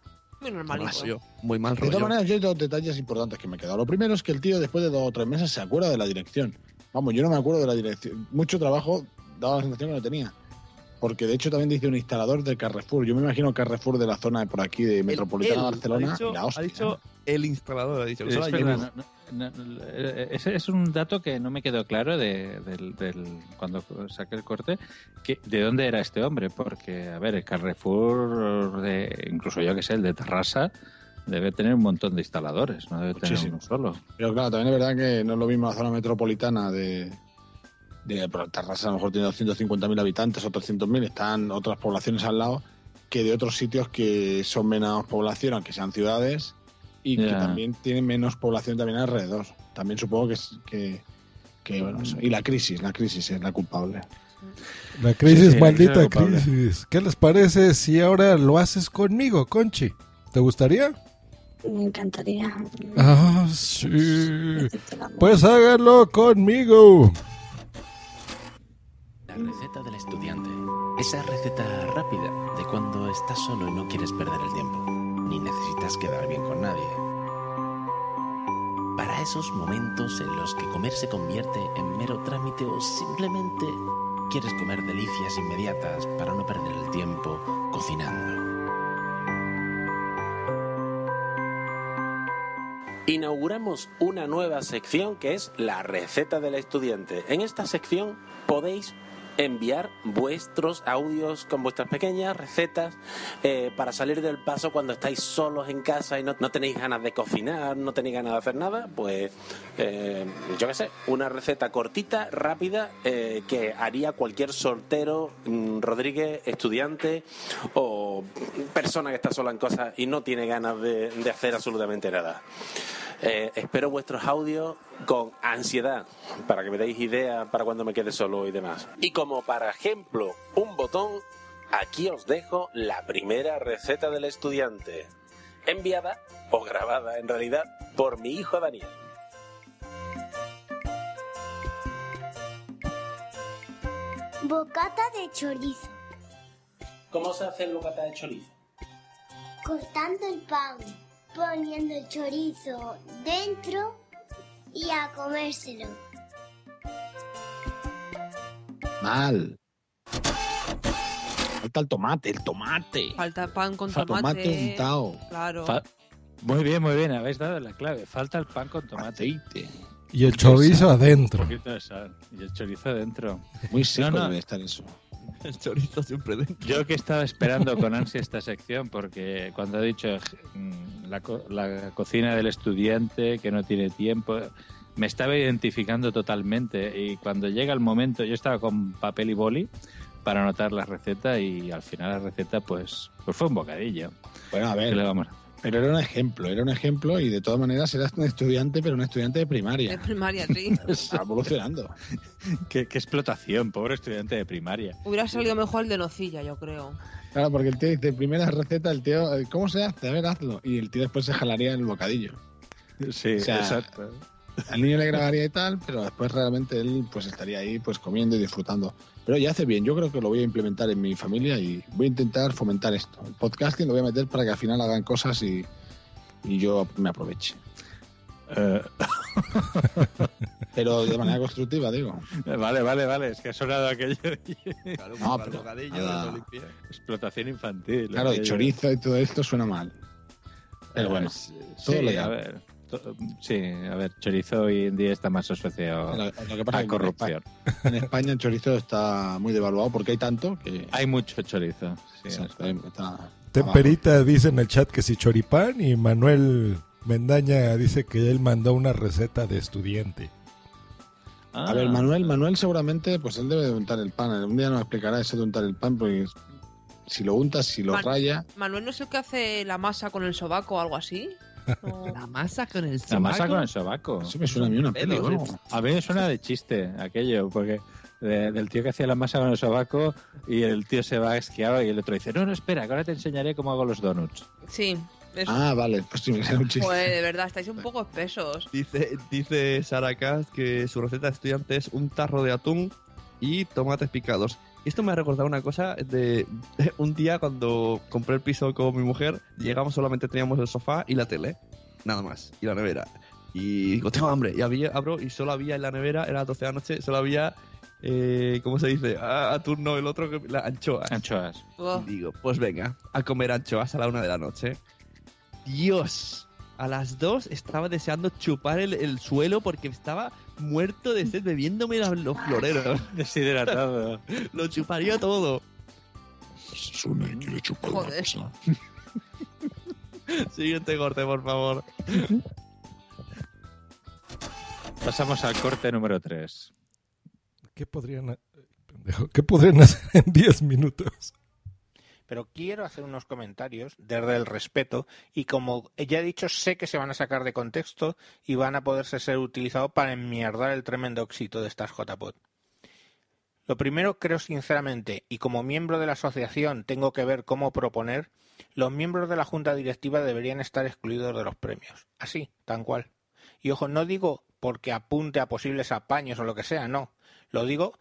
muy normalito. Vacío, muy mal de todas maneras, yo hay dos detalles importantes que me he quedado. Lo primero es que el tío después de dos o tres meses se acuerda de la dirección. Vamos, yo no me acuerdo de la dirección. Mucho trabajo daba la sensación que no tenía. Porque de hecho también dice un instalador de Carrefour. Yo me imagino Carrefour de la zona de por aquí, de Metropolitana Él, Barcelona, ha dicho, y la hostia. ha dicho el instalador, ha dicho. No, eh, ese es un dato que no me quedó claro de, del, del- cuando saqué el corte, que, de dónde era este hombre, porque, a ver, el Carrefour, de, incluso yo que sé, el de Terrassa, debe tener un montón de instaladores, no debe tener uno solo. Pero claro, también es verdad que no es lo mismo la zona metropolitana de. de pero Tarrasa a lo mejor tiene 250.000 habitantes o 300.000, están otras poblaciones al lado, que de otros sitios que son menos población, aunque sean ciudades, y que también tienen menos población también alrededor. También supongo que. es- que, que, bueno, eso. Y la crisis, la crisis es la culpable. La crisis, Sí, sí, maldita crisis. ¿Qué les parece si ahora lo haces conmigo, Conchi? ¿Te gustaría? Me encantaría. Ah, sí. Pues háganlo conmigo. La receta del estudiante. Esa receta rápida de cuando estás solo y no quieres perder el tiempo, ni necesitas quedar bien con nadie. Para esos momentos en los que comer se convierte en mero trámite o simplemente quieres comer delicias inmediatas para no perder el tiempo cocinando. Inauguramos una nueva sección que es la receta del estudiante. En esta sección podéis enviar vuestros audios con vuestras pequeñas recetas eh, para salir del paso cuando estáis solos en casa y no, no tenéis ganas de cocinar, no tenéis ganas de hacer nada, pues eh, yo qué sé, una receta cortita, rápida, eh, que haría cualquier soltero, mm, Rodríguez, estudiante o persona que está sola en cosas y no tiene ganas de, de hacer absolutamente nada. Eh, espero vuestros audios con ansiedad para que me deis idea para cuando me quede solo y demás. Y como para ejemplo, un botón, aquí os dejo la primera receta del estudiante. Enviada o grabada en realidad por mi hijo Daniel. Bocata de chorizo. ¿Cómo se hace el bocata de chorizo? Cortando el pan, poniendo el chorizo dentro y a comérselo. Mal. Falta el tomate, el tomate. Falta pan con tomate. tomate untado. Claro. Fa- Muy bien, muy bien, habéis dado la clave. Falta el pan con tomate. Y el chorizo Un adentro. poquito de sal. Y el chorizo adentro. Muy seco No, no. debe estar eso. *laughs* El chorizo siempre dentro. Yo que estaba esperando con ansia *laughs* esta sección porque cuando ha dicho mm, la, co- la cocina del estudiante que no tiene tiempo, me estaba identificando totalmente y cuando llega el momento, yo estaba con papel y boli para anotar la receta y al final la receta pues, pues fue un bocadillo. Bueno, a ¿Qué ver. le vamos a- Pero era un ejemplo, era un ejemplo y de todas maneras eras un estudiante, pero un estudiante de De primaria. primaria, sí. *laughs* Está evolucionando. ¿Qué, qué explotación, pobre estudiante de primaria. Hubiera salido mejor el de nocilla, yo creo. Claro, porque el tío dice, primera receta, el tío, ¿cómo se hace? A ver, hazlo. Y el tío después se jalaría el bocadillo. Sí, O sea, exacto. Al niño le grabaría y tal, pero después realmente él pues estaría ahí pues comiendo y disfrutando. Pero ya hace bien, yo creo que lo voy a implementar en mi familia y voy a intentar fomentar esto. El podcasting lo voy a meter para que al final hagan cosas y, y yo me aproveche. Eh, *laughs* Pero de manera constructiva, digo. Vale, vale, vale, es que ha sonado aquello de No, pero nada. explotación infantil. Claro, aquello. chorizo y todo esto suena mal. Pero Eh, bueno, sí, todo sí, legal. a ver, sí, a ver, chorizo hoy en día está más asociado Lo- lo que pasa a que corrupción. En España el chorizo está muy devaluado porque hay tanto que... Hay mucho chorizo. sí, Exacto, está- está- Temperita dice en el chat que si choripán y Manuel Mendaña dice que él mandó una receta de estudiante. A ver, Manuel, Manuel seguramente, pues él debe de untar el pan. Un día nos explicará eso de untar el pan, porque si lo untas, si lo Man- raya... Manuel no es el que hace la masa con el sobaco o algo así. *laughs* La masa con el La masa con el sobaco. Eso me suena a mí una peli. A mí me suena de chiste aquello, porque de- del tío que hacía la masa con el sobaco y el tío se va esquiado y el otro dice, no, no, espera, que ahora te enseñaré cómo hago los donuts. Sí. es- Ah, vale, pues sí, me sale un chiste. Pues de verdad, estáis un poco espesos. Dice, dice Sara Cast que su receta de estudiante es un tarro de atún y tomates picados. Y esto me ha recordado una cosa de *laughs* un día cuando compré el piso con mi mujer, llegamos solamente teníamos el sofá y la tele, nada más, y la nevera. Y digo, tengo hambre. Y había, abro y solo había en la nevera, era las 12 de la noche, solo había, eh, ¿cómo se dice? Ah, atún no, el otro, que, la anchoas. Anchoas. Oh, Y digo, pues venga, a comer anchoas a la una de la noche. Dios, A las 2 estaba deseando chupar el, el suelo porque estaba muerto de sed bebiéndome los, los floreros. *laughs* Deshidratado. *laughs* Lo chuparía todo. Sune quiere chupar una Joder. cosa. *laughs* Siguiente corte, por favor. Pasamos al corte número 3. ¿Qué podrían, pendejo, ¿qué podrían hacer en 10 minutos? Pero quiero hacer unos comentarios desde el respeto y como ya he dicho, sé que se van a sacar de contexto y van a poderse ser utilizados para enmierdar el tremendo éxito de estas JPod. Lo primero, creo sinceramente, y como miembro de la asociación tengo que ver cómo proponer, los miembros de la junta directiva deberían estar excluidos de los premios. Así, tan cual. Y ojo, no digo porque apunte a posibles apaños o lo que sea, no. Lo digo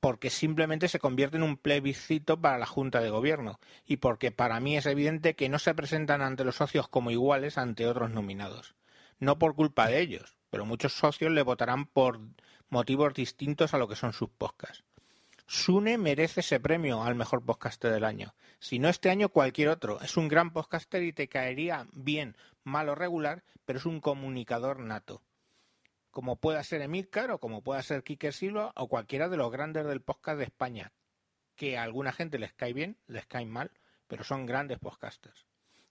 porque simplemente se convierte en un plebiscito para la Junta de Gobierno y porque para mí es evidente que no se presentan ante los socios como iguales ante otros nominados. No por culpa de ellos, pero muchos socios le votarán por motivos distintos a lo que son sus podcasts. Sune merece ese premio al mejor podcaster del año. Si no este año, cualquier otro. Es un gran podcaster y te caería bien, mal o regular, pero es un comunicador nato como pueda ser Emilcar o como pueda ser Kiker Silva o cualquiera de los grandes del podcast de España, que a alguna gente les cae bien, les cae mal, pero son grandes podcasters.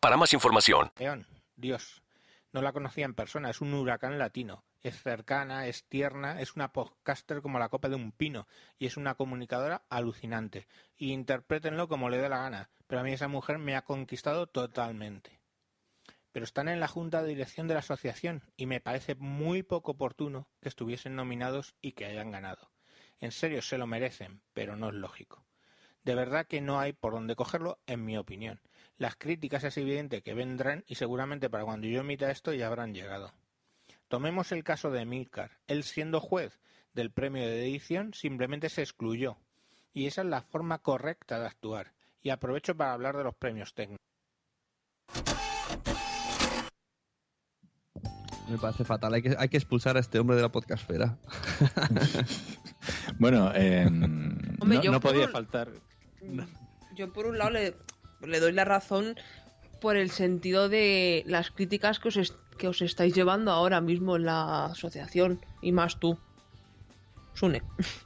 para más información. Dios. No la conocía en persona, es un huracán latino. Es cercana, es tierna, es una podcaster como la copa de un pino y es una comunicadora alucinante. Y interprétenlo como le dé la gana, pero a mí esa mujer me ha conquistado totalmente. Pero están en la junta de dirección de la asociación y me parece muy poco oportuno que estuviesen nominados y que hayan ganado. En serio, se lo merecen, pero no es lógico. De verdad que no hay por dónde cogerlo, en mi opinión. Las críticas es evidente que vendrán y seguramente para cuando yo emita esto ya habrán llegado. Tomemos el caso de Milcar. Él siendo juez del premio de edición simplemente se excluyó. Y esa es la forma correcta de actuar. Y aprovecho para hablar de los premios técnicos. Me parece fatal. Hay que, hay que expulsar a este hombre de la podcastfera. *laughs* Bueno, eh, Hombre, no, podía un- faltar. Yo por un lado le, le doy la razón por el sentido de las críticas que os, est- que os estáis llevando ahora mismo en la asociación y más tú. Sune. *laughs*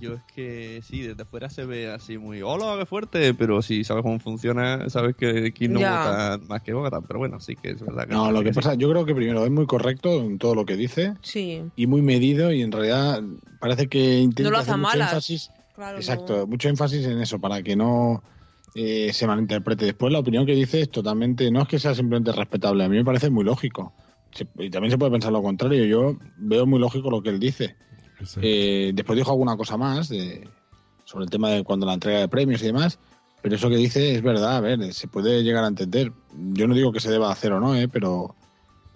Yo es que sí, desde fuera se ve así muy, hola, qué fuerte, pero si sabes cómo funciona, sabes que aquí no vota más que vota, pero bueno, sí que es verdad que No, lo que pasa, yo creo que primero es muy correcto en todo lo que dice Sí. y muy medido y en realidad parece que intenta No lo hace hacer mucho malas. énfasis. Claro, Exacto, no. mucho énfasis en eso para que no eh, se malinterprete. Después la opinión que dice es totalmente, no es que sea simplemente respetable, a mí me parece muy lógico. Se- y también se puede pensar lo contrario, yo veo muy lógico lo que él dice. Eh, después dijo alguna cosa más de- sobre el tema de cuando la entrega de premios y demás, pero eso que dice es verdad, a ver, se puede llegar a entender. Yo no digo que se deba hacer o no, eh, pero,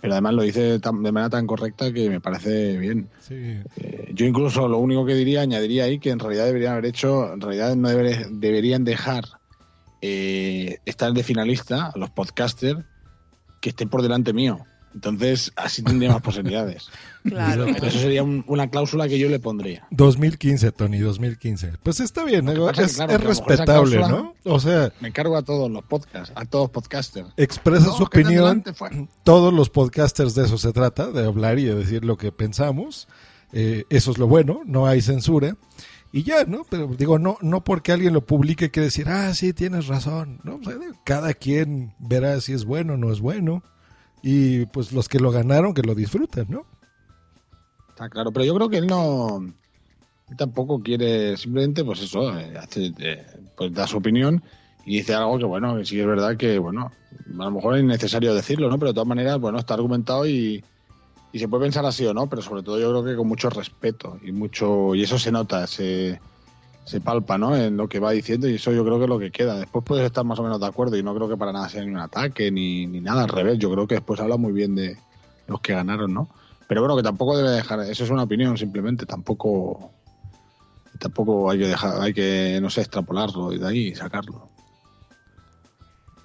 pero además lo dice tan- de manera tan correcta que me parece bien. Sí. Eh, yo incluso lo único que diría, añadiría ahí que en realidad deberían haber hecho, en realidad no deber- deberían dejar eh, estar de finalista a los podcasters que estén por delante mío. Entonces, así tendría más posibilidades. *laughs* Claro. Pero eso sería un- una cláusula que yo le pondría. 2015, Tony, 2015. Pues está bien, es, que, claro, respetable, cláusula- ¿no? O sea, Me encargo a todos los podcasts, a todos podcasters. expresa No, su opinión. Todos los podcasters de eso se trata, de hablar y de decir lo que pensamos. Eh, eso es lo bueno, no hay censura. Y ya, ¿no? Pero digo, no, no porque alguien lo publique quiere decir, ah, sí, tienes razón. ¿no? Cada quien verá si es bueno o no es bueno. Y pues los que lo ganaron, que lo disfruten, ¿no? Está claro, pero yo creo que él no. él tampoco quiere, simplemente, pues eso, eh, hace, eh, pues da su opinión y dice algo que, bueno, sí es verdad que, bueno, a lo mejor es innecesario decirlo, ¿no? Pero de todas maneras, bueno, está argumentado y, y se puede pensar así o no, pero sobre todo yo creo que con mucho respeto y mucho. Y eso se nota, se, se palpa, ¿no? En lo que va diciendo y eso yo creo que es lo que queda. Después puedes estar más o menos de acuerdo y no creo que para nada sea ni un ataque ni, ni nada al revés. Yo creo que después habla muy bien de los que ganaron, ¿no? Pero bueno, que tampoco debe dejar, eso es una opinión simplemente, tampoco tampoco hay que dejar, hay que, no sé, extrapolarlo y de ahí sacarlo.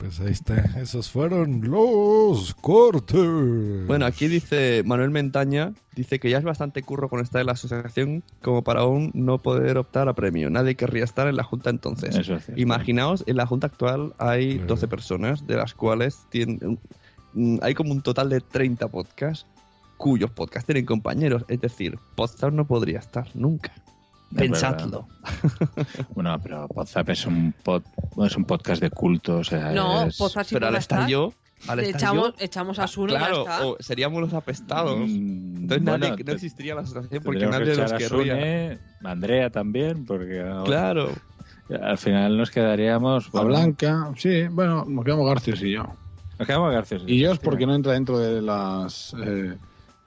Pues ahí está. Esos fueron los cortes. Bueno, aquí dice Manuel Mentaña, dice que ya es bastante curro con estar en la asociación como para aún no poder optar a premio. Nadie querría estar en la junta entonces. Eso es cierto. Imaginaos, en la junta actual hay 12 personas, de las cuales tienen, mm, hay como un total de 30 podcasts, cuyos podcasts tienen compañeros. Es decir, Podstar no podría estar nunca. Pensadlo. Bueno, pero WhatsApp es un, pod- es un podcast de culto, o sea, No, es- Podzap sí Pero al estar yo, al estar echamos, yo, echamos a Sune y ya claro, está. o seríamos los apestados. Entonces bueno, nadie, no existiría la asociación porque nadie que a querría. Sune, a Andrea también, porque ahora- Claro. al final nos quedaríamos... A Blanca, sí, bueno, nos quedamos Garcios y yo. Nos quedamos Garcios. Y yo es porque no entra dentro de las eh,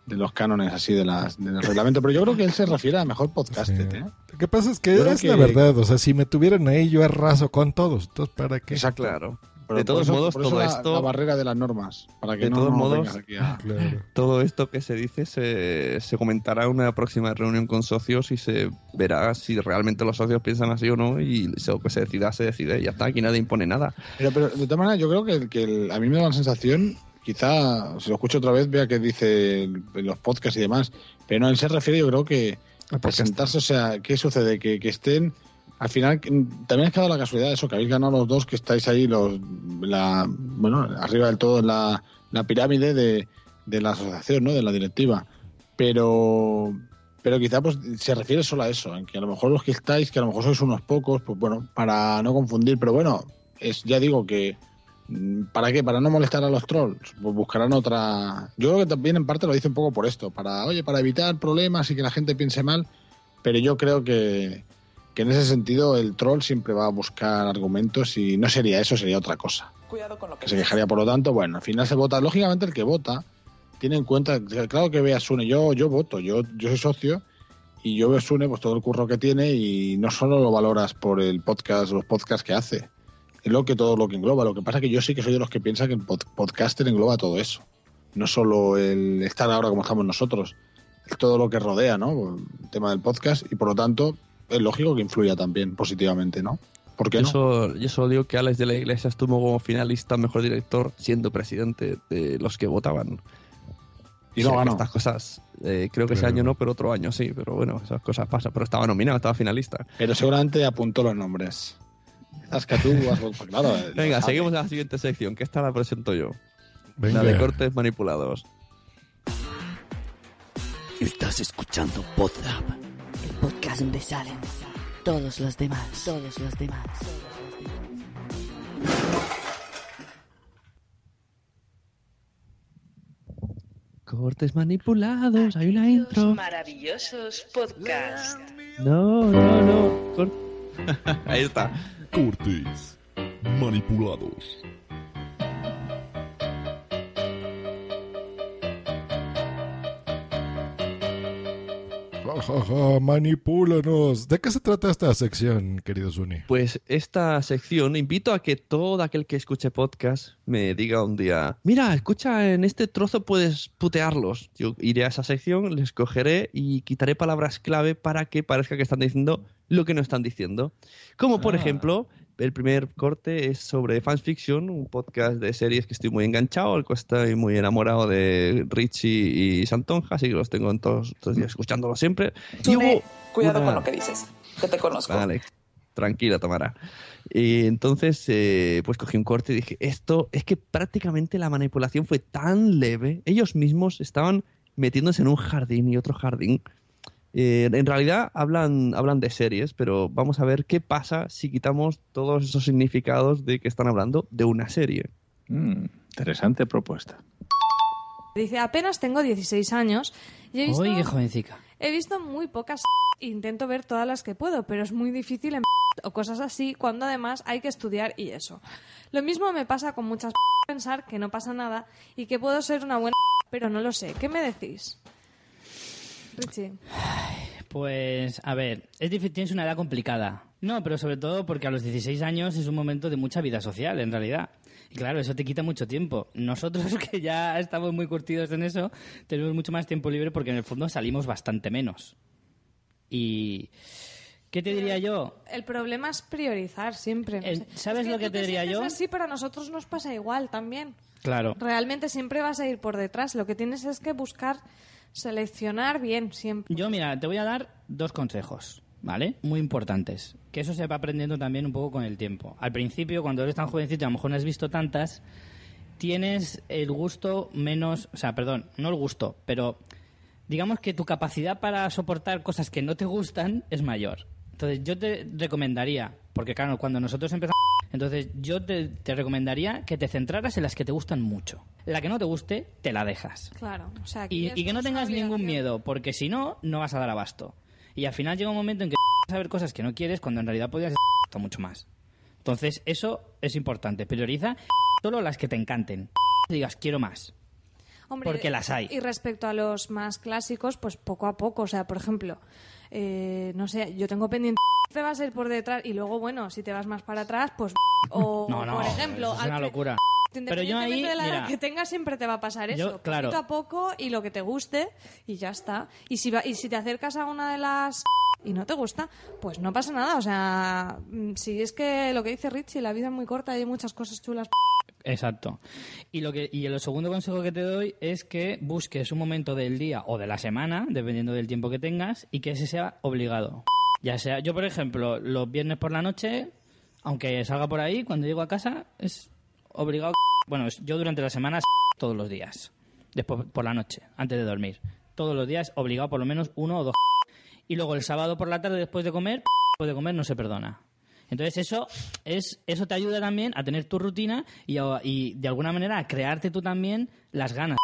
de los cánones así de las del reglamento, pero yo creo que él se refiere a mejor podcast, ¿eh? Lo que pasa es que Yo es que- la verdad. O sea, si me tuvieran ahí, yo arraso con todos. Entonces, ¿para qué? Exacto. Claro. Pero de todos eso- modos, todo la- esto. la barrera de las normas, para que de no todos nos modos, aquí a- *laughs* todo esto que se dice se, se comentará en una próxima reunión con socios y se verá si realmente los socios piensan así o no. Y lo que se decida, se decide. Y ya está, aquí nadie impone nada. Pero, pero de todas maneras, yo creo que, que el- a mí me da la sensación, quizá si lo escucho otra vez, vea que dice en los podcasts y demás, pero no, él se refiere, yo creo que a presentarse, o sea, ¿qué sucede? Que, que estén, al final, también ha dado la casualidad de eso, que habéis ganado los dos, que estáis ahí, los, la, bueno, arriba del todo en la, la pirámide de, de la asociación, ¿no? De la directiva. Pero, pero quizá pues se refiere solo a eso, en que a lo mejor los que estáis, que a lo mejor sois unos pocos, pues bueno, para no confundir, pero bueno, es ya digo que ¿para qué? Para no molestar a los trolls, pues buscarán otra. Yo creo que también en parte lo dice un poco por esto, para oye, para evitar problemas y que la gente piense mal, pero yo creo que que en ese sentido el troll siempre va a buscar argumentos y no sería eso, sería otra cosa. Cuidado con lo que Que se quejaría, por lo tanto, bueno, al final se vota. Lógicamente, el que vota tiene en cuenta, claro que ve a Sune, yo, yo voto, yo, yo soy socio y yo veo a Sune, pues todo el curro que tiene y no solo lo valoras por el podcast, los podcasts que hace, es lo que todo lo que engloba. Lo que pasa es que yo sí que soy de los que piensa que el pod- podcaster engloba todo eso, no solo el estar ahora como estamos nosotros, es todo lo que rodea, ¿no? El tema del podcast y por lo tanto es lógico que influya también positivamente, ¿no? ¿Por qué yo, no? solo, yo solo digo que Alex de la Iglesia estuvo como finalista mejor director siendo presidente de los que votaban. Y no O sea, ganó. Estas cosas, eh, creo que ese año no, pero otro año sí. Pero bueno, esas cosas pasan. Pero estaba nominado, estaba finalista. Pero seguramente apuntó los nombres. Quizás que tú has pues claro. *laughs* eh, Venga, seguimos a la siguiente sección, que esta la presento yo. Venga. La de cortes manipulados. Estás escuchando Podzap, El podcast donde salen todos los demás. Todos los demás. Cortes manipulados, hay una intro. Maravillosos podcasts. No, no, no. Cor- *laughs* Ahí está. Cortes manipulados. Ja, ja, ja, manipúlanos. ¿De qué se trata esta sección, querido Zuni? Pues esta sección invito a que todo aquel que escuche podcast me diga un día, mira, escucha, en este trozo puedes putearlos. Yo iré a esa sección, les cogeré y quitaré palabras clave para que parezca que están diciendo lo que no están diciendo. Como por Ah. ejemplo, el primer corte es sobre Fans Fiction, un podcast de series que estoy muy enganchado, al que estoy muy enamorado de Richie y Santonja, así que los tengo en todos los días escuchándolos siempre. Y hubo cuidado una- con lo que dices, que te conozco. Vale, tranquila, Tamara. Y entonces, eh, pues cogí un corte y dije, esto es que prácticamente la manipulación fue tan leve, ellos mismos estaban metiéndose en un jardín y otro jardín. Eh, en realidad hablan, hablan de series, pero vamos a ver qué pasa si quitamos todos esos significados de que están hablando de una serie. Mm, interesante propuesta. Dice, apenas tengo 16 años y he visto, Uy, qué jovencica. he visto muy pocas intento ver todas las que puedo, pero es muy difícil en o cosas así cuando además hay que estudiar y eso. Lo mismo me pasa con muchas pensar que no pasa nada y que puedo ser una buena pero no lo sé. ¿Qué me decís? Richie. Pues, a ver, es difícil, tienes una edad complicada. No, pero sobre todo porque a los 16 años es un momento de mucha vida social, en realidad. Y claro, eso te quita mucho tiempo. Nosotros, *laughs* que ya estamos muy curtidos en eso, tenemos mucho más tiempo libre porque en el fondo salimos bastante menos. Y... ¿Qué te diría yo? El problema es priorizar siempre. no Eh, sé. ¿sabes Es que lo que te diría yo? así, pero a nosotros nos pasa igual también. Claro. Realmente siempre vas a ir por detrás. Lo que tienes es que buscar seleccionar bien siempre. Yo, mira, te voy a dar dos consejos, ¿vale? Muy importantes. Que eso se va aprendiendo también un poco con el tiempo. Al principio, cuando eres tan jovencito, a lo mejor no has visto tantas, tienes el gusto menos. O sea, perdón, no el gusto, pero digamos que tu capacidad para soportar cosas que no te gustan es mayor. Entonces, yo te recomendaría, porque claro, cuando nosotros empezamos. Entonces, yo te, te recomendaría que te centraras en las que te gustan mucho. La que no te guste, te la dejas. Claro. O sea, aquí Y, que no tengas ningún miedo, porque si no, no vas a dar abasto. Y al final llega un momento en que *laughs* vas a ver cosas que no quieres cuando en realidad podrías *laughs* estar mucho más. Entonces, eso es importante. Prioriza *laughs* solo las que te encanten. Digas, quiero más. Hombre, Porque las hay. Y respecto a los más clásicos, pues poco a poco. O sea, por ejemplo, eh, no sé, yo tengo pendiente. *laughs* Te vas a ir por detrás y luego, bueno, si te vas más para atrás, pues. *laughs* O, *laughs* No, no, por ejemplo, eso es una locura. Pero yo ahí, de la edad que tengas, siempre te va a pasar eso. Yo, claro. Poquito a poco y lo que te guste y ya está. Y si, va- y si te acercas a una de las y no te gusta, pues no pasa nada. O sea, mm, si es que lo que dice Richie, la vida es muy corta y hay muchas cosas chulas. Exacto. Y lo que y el segundo consejo que te doy es que busques un momento del día o de la semana, dependiendo del tiempo que tengas, y que ese sea obligado. Ya sea, yo por ejemplo, los viernes por la noche, aunque salga por ahí, cuando llego a casa es obligado. Bueno, yo durante la semana todos los días, después por la noche, antes de dormir, todos los días obligado por lo menos uno o dos. Y luego el sábado por la tarde después de comer, después de comer no se perdona. Entonces eso es eso te ayuda también a tener tu rutina y, a- y de alguna manera a crearte tú también las ganas.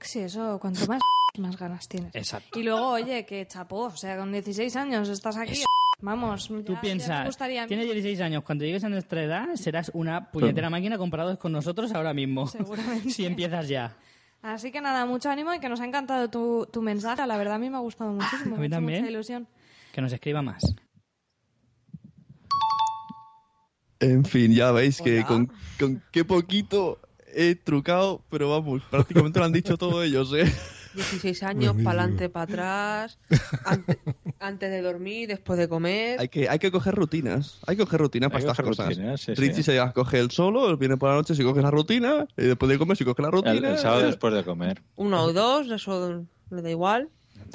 Sí, eso, cuanto más, más ganas tienes. Exacto. Y luego, oye, que chapó, o sea, con 16 años estás aquí. Vamos, ya- Tú ya piensas, me gustaría tienes 16 años, cuando llegues a nuestra edad serás una puñetera máquina comparado con nosotros ahora mismo. Seguramente. *laughs* si empiezas ya. Así que nada, mucho ánimo y que nos ha encantado tu, tu mensaje. La verdad, a mí me ha gustado muchísimo. A mí también. mucha ilusión. Que nos escriba más. En fin, ya veis que con, con qué poquito he trucado, pero vamos, prácticamente lo han dicho todos ellos, ¿eh? 16 años, para adelante, para atrás, ante- antes de dormir, después de comer. Hay que, hay que coger rutinas, hay que coger rutinas para estas cosas. rutinas, sí, sí. Richie se coge el solo, él viene por la noche, si coge la rutina, y después de comer, si coge la rutina. El, el sábado después de comer. Uno o dos, eso le da igual.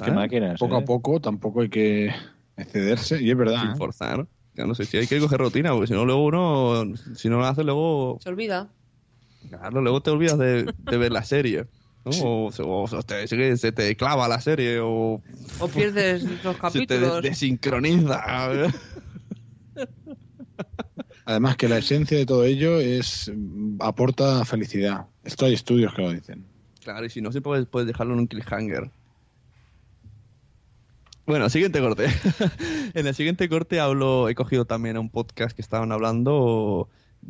Qué máquinas. Poco ¿eh? a poco, tampoco hay que excederse, y es verdad. Sin ¿eh? forzar. Ya no sé si hay que coger rutina, porque si no, luego uno, si no lo hace, luego, Se olvida. claro, luego te olvidas de, de ver la serie. ¿no? O, se- o se, te, se- se te clava la serie, o O pierdes *laughs* los se te capítulos. desincroniza. Además que la esencia de todo ello es aporta felicidad. Esto hay estudios que lo dicen. Claro, y si no, siempre puedes, puedes dejarlo en un cliffhanger. Bueno, siguiente corte. *laughs* en el siguiente corte hablo, he cogido también un podcast que estaban hablando.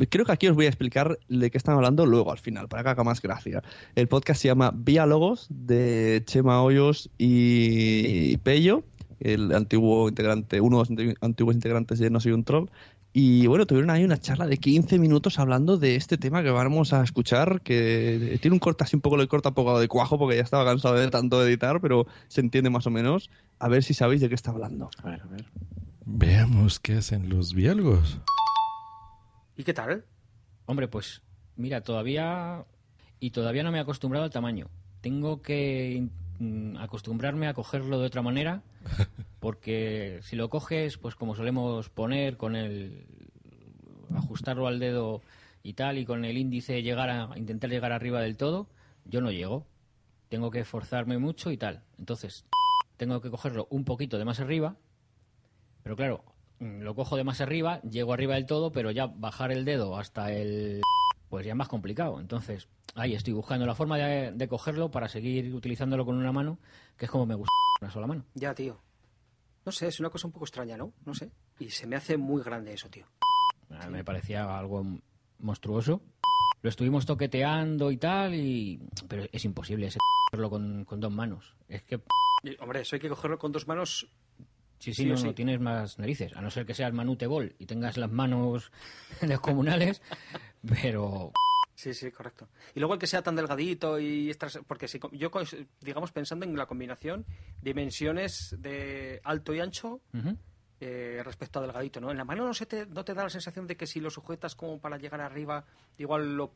Creo que aquí os voy a explicar de qué están hablando luego al final, para que haga más gracia. El podcast se llama Diálogos de Chema Hoyos y Pello, el antiguo integrante, uno de los antiguos- integrantes de No Soy un Troll. Y bueno, tuvieron ahí una charla de 15 minutos hablando de este tema que vamos a escuchar, que tiene un corte así un poco, le corta un poco de cuajo porque ya estaba cansado de tanto editar, pero se entiende más o menos. A ver si sabéis de qué está hablando. A ver, a ver. Veamos qué hacen los biólogos. ¿Y qué tal? Hombre, pues mira, todavía y todavía no me he acostumbrado al tamaño. Tengo que acostumbrarme a cogerlo de otra manera, *laughs* porque si lo coges, pues como solemos poner con el ajustarlo al dedo y tal y con el índice llegar a intentar llegar arriba del todo, yo no llego. Tengo que esforzarme mucho y tal. Entonces, tengo que cogerlo un poquito de más arriba, pero claro, mm, lo cojo de más arriba, llego arriba del todo, pero ya bajar el dedo hasta el... pues ya es más complicado. Entonces, ahí estoy buscando la forma de, de cogerlo para seguir utilizándolo con una mano, que es como me gusta una sola mano. Ya, tío. No sé, es una cosa un poco extraña, ¿no? No sé. Y se me hace muy grande eso, tío. Ah, Me parecía algo monstruoso. Lo estuvimos toqueteando y tal, y... pero es imposible ese *laughs* hacerlo con, con dos manos. Es que hombre, eso hay que cogerlo con dos manos Sí, sí, no, sí. no tienes más narices. A no ser que seas Manute Bol y tengas las manos *laughs* descomunales, pero Sí, sí, correcto. Y luego el que sea tan delgadito y estas, porque si yo digamos pensando en la combinación dimensiones de alto y ancho eh, respecto a delgadito, ¿no? En la mano no se te, no te da la sensación de que si lo sujetas como para llegar arriba, igual lo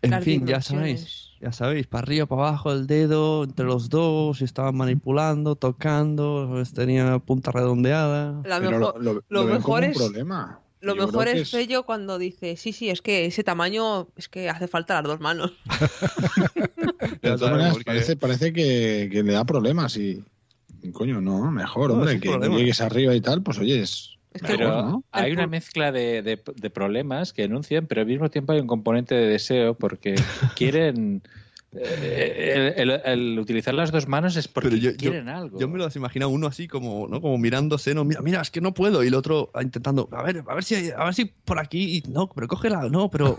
En fin, ya sabéis. Ya sabéis, para arriba, para abajo, el dedo, entre los dos, y estaban manipulando, tocando, pues, tenía punta redondeada. La Pero mejor- lo, lo- mejor un es- problema. Lo Yo mejor es Fello cuando dice, sí, sí, es que ese tamaño es que hace falta las dos manos. *laughs* De todas maneras, porque- parece, parece que, que le da problemas y. Coño, no, mejor, No, hombre, que problema. llegues arriba y tal, pues oye, es. Pero ¿no? hay una mezcla de, de- de problemas que enuncian, pero al mismo tiempo hay un componente de deseo porque *laughs* quieren... eh, el, el- el utilizar las dos manos es porque yo- quieren algo. yo me lo imagino uno así como, ¿no? Como mirándose, no, mira, mira, es que no puedo. Y el otro intentando, a ver, a ver si hay- a ver si por aquí, y no, pero cógela, no, pero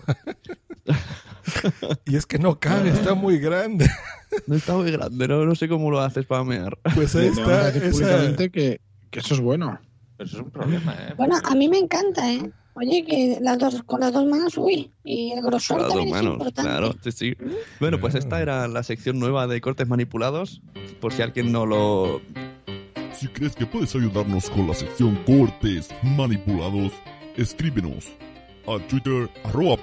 *laughs* Y es que no cabe, está muy grande. *laughs* no está muy grande, no, no sé cómo lo haces para mear. Pues ahí está. esa- que, que eso es bueno. Pero eso es un problema, ¿eh? Bueno, a mí me encanta, ¿eh? Oye, que las dos, con las dos manos, uy, y el grosor Con las dos también es manos, importante. claro, sí, sí. Bueno, pues esta era la sección nueva de cortes manipulados, por si alguien no lo... Si crees que puedes ayudarnos con la sección cortes manipulados, escríbenos a Twitter arroba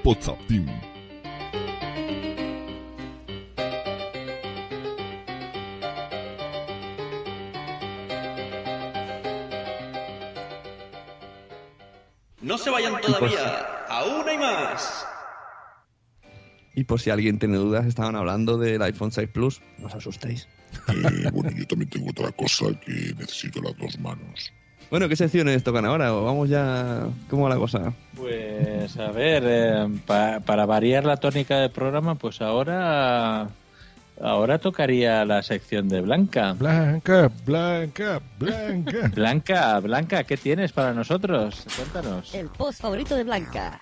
Team. No se vayan todavía. Aún hay más. Y por si alguien tiene dudas, estaban hablando del iPhone 6 Plus, no os asustéis. *laughs* Eh, bueno, yo también tengo otra cosa que necesito las dos manos. Bueno, ¿qué secciones tocan ahora? ¿O vamos ya... ¿Cómo va la cosa? Pues a ver, eh, pa- para variar la tónica del programa, pues ahora ahora tocaría la sección de Blanca. Blanca, Blanca, Blanca. *laughs* Blanca, Blanca, ¿qué tienes para nosotros? Cuéntanos. El post favorito de Blanca.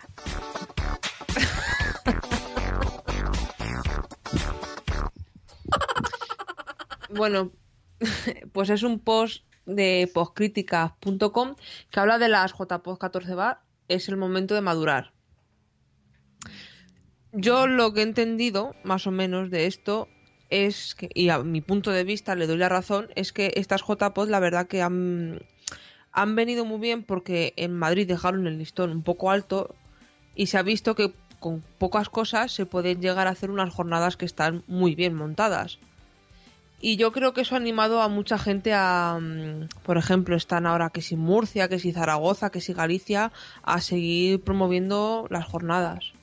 Bueno, pues es un post de postcríticas.com que habla de las JPOD 14 bar. Es el momento de madurar. Yo lo que he entendido, más o menos, de esto es que, y a mi punto de vista le doy la razón, es que estas JPOD la verdad que han, han venido muy bien porque en Madrid dejaron el listón un poco alto y se ha visto que con pocas cosas se pueden llegar a hacer unas jornadas que están muy bien montadas. Y yo creo que eso ha animado a mucha gente a, mm, por ejemplo, están ahora que si Murcia, que si Zaragoza, que si Galicia, a seguir promoviendo las jornadas.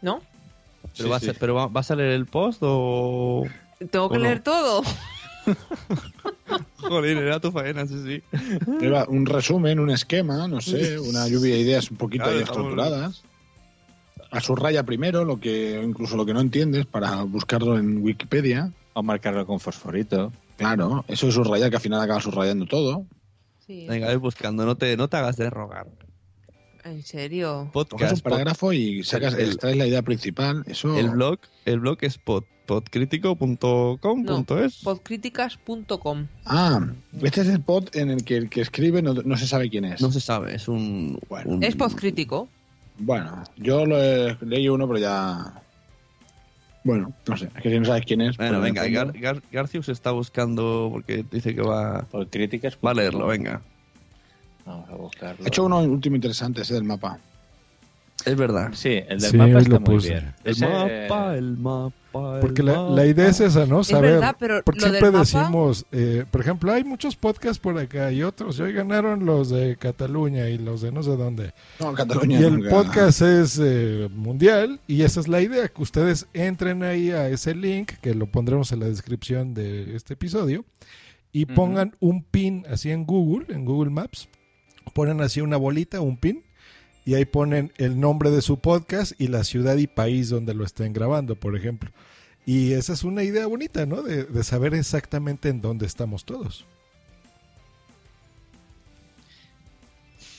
¿No? ¿Pero, va, A ser- pero va, ¿vas a leer el post o...? Tengo que ¿O no? leer todo. *laughs* Joder, era tu faena, sí, sí. Un resumen, un esquema, no sé, una lluvia de ideas un poquito Claro, ahí estructuradas. A subraya primero lo que incluso lo que no entiendes para buscarlo en Wikipedia. O marcarlo con fosforito. Claro, eso es subrayar que al final acaba subrayando todo. Sí. Venga, ves buscando, no te, no te hagas de rogar. En serio. Coges Podcast, un parágrafo y sacas, el- extraes la idea principal. Eso El blog, el blog es pod, podcrítico.com. No, podcríticas.com. Ah, este es el pod en el que el que escribe no, no se sabe quién es. No se sabe, es un... un- Es podcrítico. Bueno, yo lo he leído uno, pero ya. Bueno, no sé, es que si no sabes quién es. Bueno, pues, venga, en el Gar, Gar- Garcius está buscando porque dice que va... Por críticas. Va a leerlo, venga. Vamos a buscarlo. He hecho uno último interesante, ese del mapa. Es verdad. Sí, el del Sí, mapa está lo muy bien. El Ese- mapa, el mapa, el Porque la, mapa. la idea es esa, ¿no? Es Saber. verdad, pero porque lo del siempre mapa- decimos, eh, por ejemplo, hay muchos podcasts por acá y otros. Y hoy ganaron los de Cataluña y los de no sé dónde. No, Cataluña Y el nunca. podcast es eh, mundial y esa es la idea, que ustedes entren ahí a ese link, que lo pondremos en la descripción de este episodio, y pongan un pin así en Google, en Google Maps, ponen así una bolita, un pin, y ahí ponen el nombre de su podcast y la ciudad y país donde lo estén grabando, por ejemplo. Y esa es una idea bonita, ¿no? De, de saber exactamente en dónde estamos todos.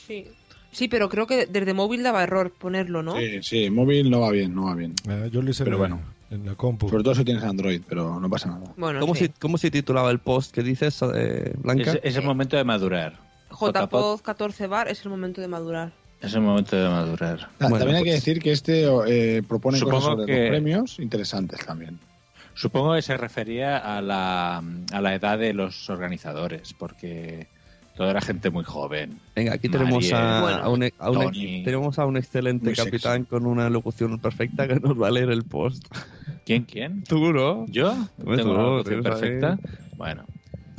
Sí. Sí, pero creo que desde móvil daba error ponerlo, ¿no? Sí, sí, móvil no va bien, no va bien. Ah, yo lo hice Pero en, bueno. en la compu. Sobre todo si tienes Android, pero no pasa nada. Bueno, ¿Cómo, sí. se, ¿Cómo se titulaba el post que dices, eh, Blanca? Es, es el momento de madurar. JPod 14 bar es el momento de madurar. Es el momento de madurar. Ah, también hay que decir que este eh, propone cosas sobre que- los premios interesantes también. Supongo que se refería a la, a la edad de los organizadores, porque toda era gente muy joven. Venga, aquí tenemos a, un, a un- Tony. tenemos a un excelente capitán con una locución perfecta que nos va a leer el post. ¿Quién, quién? ¿Tú, no? ¿Yo? ¿Tengo tú, una locución tienes ahí- perfecta? Bueno,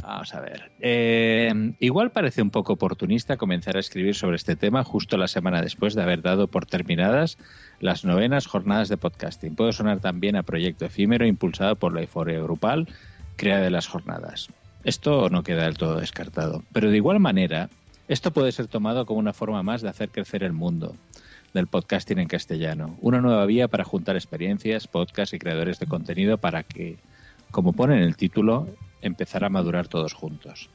vamos a ver. Eh, igual parece un poco oportunista comenzar a escribir sobre este tema justo la semana después de haber dado por terminadas las novenas jornadas de podcasting. Puede sonar también a proyecto efímero impulsado por la euforia grupal creada de las jornadas. Esto no queda del todo descartado. Pero de igual manera, esto puede ser tomado como una forma más de hacer crecer el mundo del podcasting en castellano. Una nueva vía para juntar experiencias, podcasts y creadores de contenido para que, como pone en el título, empezar a madurar todos juntos.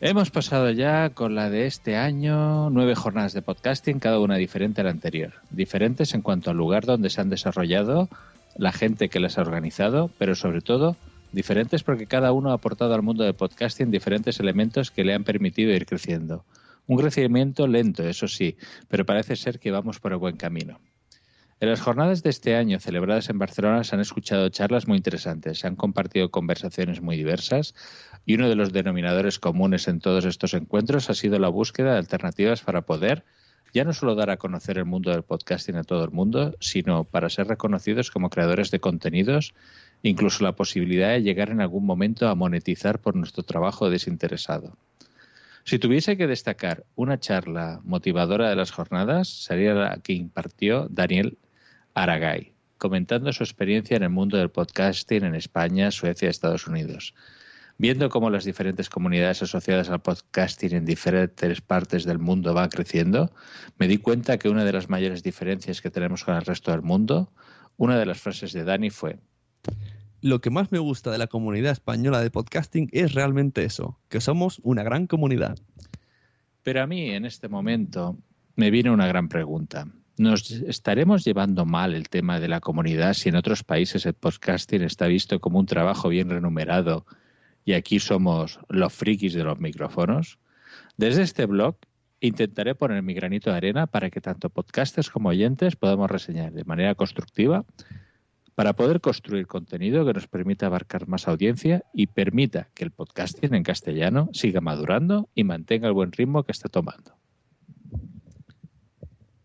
Hemos pasado ya con la de este año nueve jornadas de podcasting, cada una diferente a la anterior. Diferentes en cuanto al lugar donde se han desarrollado, la gente que las ha organizado, pero sobre todo diferentes porque cada uno ha aportado al mundo del podcasting diferentes elementos que le han permitido ir creciendo. Un crecimiento lento, eso sí, pero parece ser que vamos por el buen camino. En las jornadas de este año celebradas en Barcelona se han escuchado charlas muy interesantes, se han compartido conversaciones muy diversas y uno de los denominadores comunes en todos estos encuentros ha sido la búsqueda de alternativas para poder ya no solo dar a conocer el mundo del podcasting a todo el mundo, sino para ser reconocidos como creadores de contenidos, incluso la posibilidad de llegar en algún momento a monetizar por nuestro trabajo desinteresado. Si tuviese que destacar una charla motivadora de las jornadas, sería la que impartió Daniel Aragay, comentando su experiencia en el mundo del podcasting en España, Suecia y Estados Unidos. Viendo cómo las diferentes comunidades asociadas al podcasting en diferentes partes del mundo van creciendo, me di cuenta que una de las mayores diferencias que tenemos con el resto del mundo, una de las frases de Dani fue, Lo que más me gusta de la comunidad española de podcasting es realmente eso, que somos una gran comunidad. Pero a mí, en este momento, me viene una gran pregunta. ¿Nos estaremos llevando mal el tema de la comunidad si en otros países el podcasting está visto como un trabajo bien remunerado y aquí somos los frikis de los micrófonos? Desde este blog intentaré poner mi granito de arena para que tanto podcasters como oyentes podamos reseñar de manera constructiva para poder construir contenido que nos permita abarcar más audiencia y permita que el podcasting en castellano siga madurando y mantenga el buen ritmo que está tomando.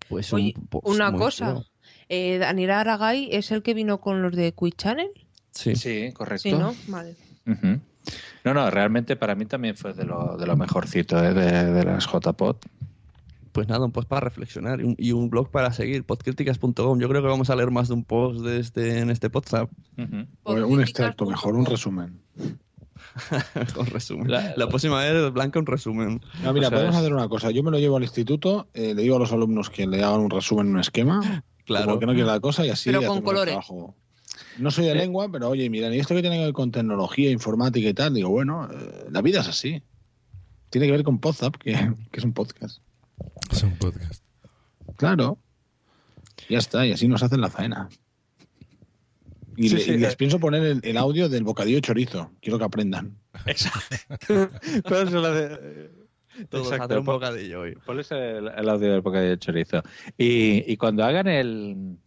Pues Oye, un post una cosa. chulo. Eh, Daniel Aragay es el que vino con los de Quick Channel. Sí, sí correcto. Sí, ¿no? Vale. No, no, realmente para mí también fue de lo, de lo mejorcito ¿eh? de, de las JPod. Pues nada, un post para reflexionar y un, y un blog para seguir, podcríticas.com. Yo creo que vamos a leer más de un post de este, en este podcast. O un extracto mejor, un resumen. *laughs* con resumen. La, próxima vez, Blanca, un resumen. No, mira, O sea, podemos es- hacer una cosa. Yo me lo llevo al instituto, eh, le digo a los alumnos que le hagan un resumen, un esquema, *laughs* Claro. como que no quiere la cosa y así Pero con colores. trabajo. No soy de lengua, pero oye, mira, y esto que tiene que ver con tecnología, informática y tal, digo, bueno, eh, la vida es así. Tiene que ver con Podzap, que, *laughs* que es un podcast. Es un podcast. Claro. Ya está, y así nos hacen la faena. Y, Sí, le- sí, y les eh. pienso poner el, el audio del bocadillo chorizo. Quiero que aprendan. ¿Cuál es la de- Todos Exacto, *laughs* un bocadillo hoy. Ponles el, el audio del bocadillo chorizo. Y, y cuando hagan el,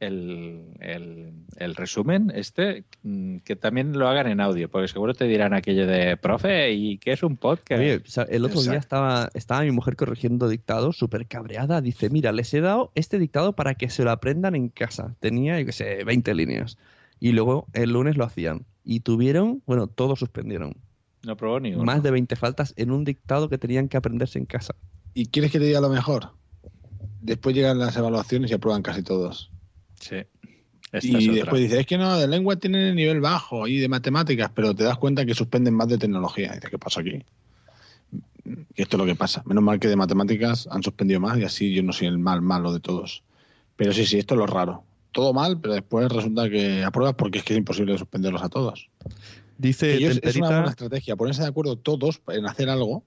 el, el, el resumen, este, mm, que también lo hagan en audio, porque seguro te dirán aquello de, profe, ¿y qué es un podcast? Oye, el otro día Exacto. estaba, estaba mi mujer corrigiendo dictados, súper cabreada. Dice, mira, les he dado este dictado para que se lo aprendan en casa. Tenía, yo qué sé, 20 líneas. Y luego el lunes lo hacían. Y tuvieron, bueno, todos suspendieron. No probó ni uno. Más de 20 faltas en un dictado que tenían que aprenderse en casa. ¿Y quieres que te diga lo mejor? Después llegan las evaluaciones y aprueban casi todos. Sí. Esta y después dices, es que no, de lengua tienen nivel bajo y de matemáticas, pero te das cuenta que suspenden más de tecnología. Dices, ¿qué pasa aquí? Que esto es lo que pasa. Menos mal que de matemáticas han suspendido más y así yo no soy el mal malo de todos. Pero sí, sí, esto es lo raro. Todo mal, pero después resulta que apruebas porque es que es imposible suspenderlos a todos. Dice ellos- es una buena estrategia, ponerse de acuerdo todos en hacer algo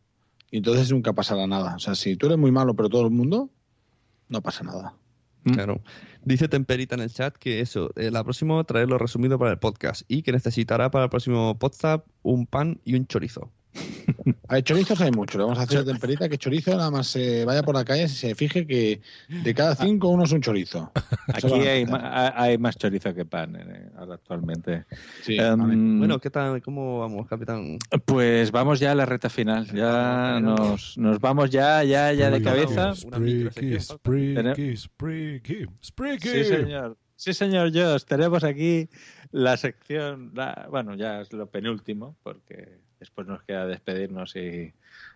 y entonces nunca pasará nada. O sea, si tú eres muy malo pero todo el mundo, no pasa nada. Claro. Dice Temperita en el chat que eso, eh, la próxima traerlo resumido para el podcast y que necesitará para el próximo podcast un pan y un chorizo. Hay chorizos, hay mucho. Le vamos a hacer a temperita que chorizo nada más se vaya por la calle y se fije que de cada cinco uno es un chorizo. *laughs* Aquí hay, ma- hay más chorizo que pan eh, ahora actualmente. Sí, Em, Bueno, ¿qué tal? ¿Cómo vamos, capitán? Pues vamos ya a la reta final. Ya nos, nos vamos ya, ya, ya de cabeza. Spreaky, spreaky, spreaky, spreaky. Sí, señor. Sí, señor Josh. Tenemos aquí la sección, la- bueno, ya es lo penúltimo, porque después nos queda despedirnos y,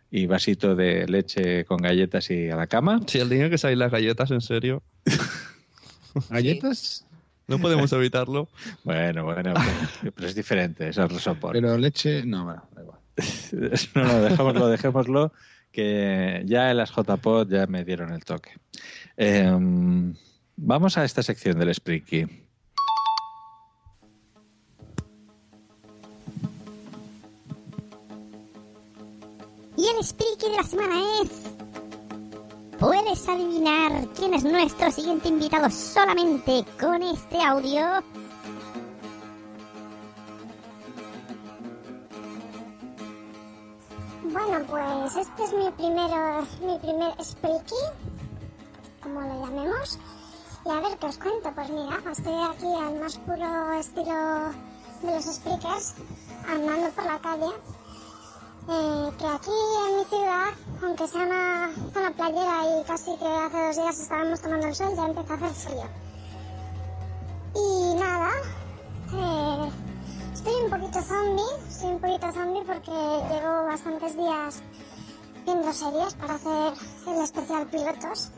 y vasito de leche con galletas y a la cama. Si el día que salen las galletas, en serio. *laughs* ¿Galletas? No podemos evitarlo. Bueno, bueno, pero, pero es diferente, es el resopor. Pero leche, no, bueno, da igual. *laughs* no, no, dejémoslo, dejémoslo, que ya en las JPod ya me dieron el toque. Em, vamos a esta sección del Spreaky. El Spreaky de la semana es... ¿Puedes adivinar quién es nuestro siguiente invitado solamente con este audio? Bueno, pues este es mi primero, mi primer Spreaky, como lo llamemos. Y a ver qué os cuento. Pues mira, estoy aquí al más puro estilo de los speakers, andando por la calle. Que aquí en mi ciudad, aunque sea una zona playera y casi que hace dos días estábamos tomando el sol, ya empieza a hacer frío. Y nada, eh, estoy un poquito zombie, estoy un poquito zombie porque llevo bastantes días viendo series para hacer el especial pilotos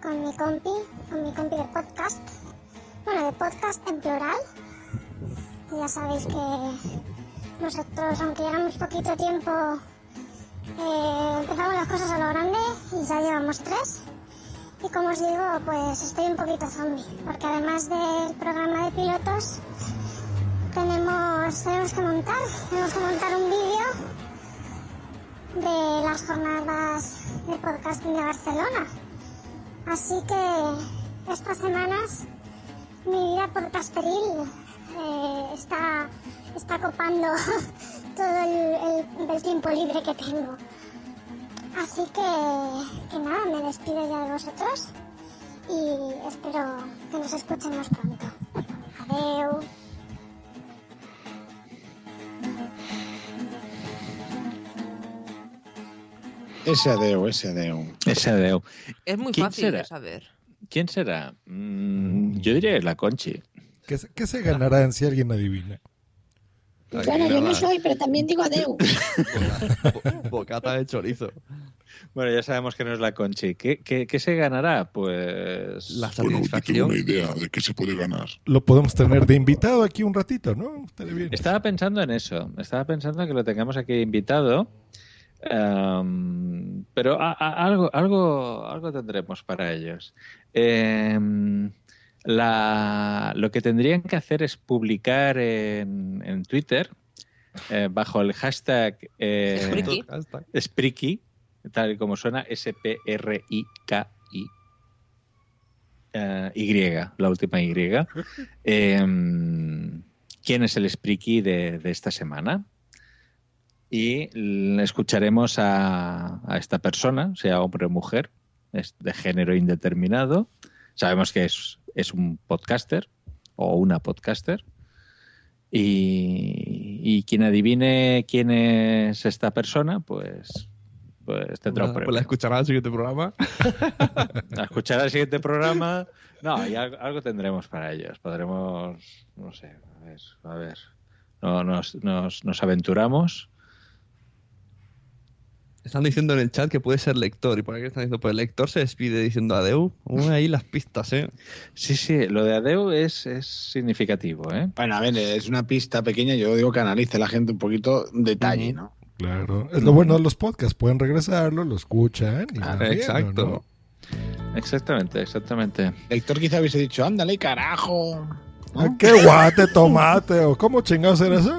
con mi compi, con mi compi de podcast. Bueno, de podcast en plural. Ya sabéis que nosotros, aunque llevamos poquito tiempo, eh, empezamos las cosas a lo grande y ya llevamos tres. Y como os digo, pues estoy un poquito zombie, porque además del programa de pilotos, tenemos, tenemos que montar, tenemos que montar un vídeo de las jornadas de podcasting de Barcelona. Así que estas semanas mi vida podcasteril eh, está, está copando *laughs* todo el, el- el tiempo libre que tengo. Así que, que nada, me despido ya de vosotros y espero que nos escuchemos pronto. Adeu. Ese adeo, ese adeo. Ese adeo. Es muy ¿Quién fácil será? de saber. ¿Quién será? Mm, yo diría que la Conchi. ¿Qué, se- qué se ganarán si alguien adivina? Bueno, yo no soy, pero también digo adeu. *laughs* Bocata de chorizo. Bueno, ya sabemos que no es la Conchi. ¿Qué, qué, qué se ganará? Pues... La Bueno, yo tengo una idea de qué se puede ganar. Lo podemos tener de invitado aquí un ratito, ¿no? Bien. Estaba pensando en eso. Estaba pensando en que lo tengamos aquí invitado. Em, pero a- a- algo, algo, algo tendremos para ellos. Em, la- lo que tendrían que hacer es publicar en, en Twitter eh, bajo el hashtag eh. Spreaky, tal y como suena, S-P-R-I-K-I. eh, y, la última Y. Em, ¿Quién es el Spreaky de, de esta semana? Y escucharemos a, a esta persona, sea hombre o mujer, es de género indeterminado. Sabemos que es, es un podcaster o una podcaster. Y, y quien adivine quién es esta persona, pues, pues tendrá un pues premio. la escuchará el siguiente programa. *laughs* A escuchar el siguiente programa. *laughs* No, y algo, algo tendremos para ellos. Podremos, no sé, a ver, a ver. No, nos, nos, nos aventuramos. Están diciendo en el chat que puede ser lector. ¿Y por qué están diciendo? Pues el lector se despide diciendo adeu. Uy, ahí las pistas, ¿eh? Sí, sí, lo de Adeu es, es significativo, ¿eh? Bueno, a ver, es una pista pequeña. Yo digo que analice la gente un poquito detalle, ¿no? Claro. Es lo bueno de los podcasts. Pueden regresarlo, lo escuchan. Y van viendo, exacto. ¿no? Exactamente, exactamente. Lector quizá hubiese dicho, ándale, carajo. Ah, ¿Qué guate, tomate? ¿O cómo chingados era eso?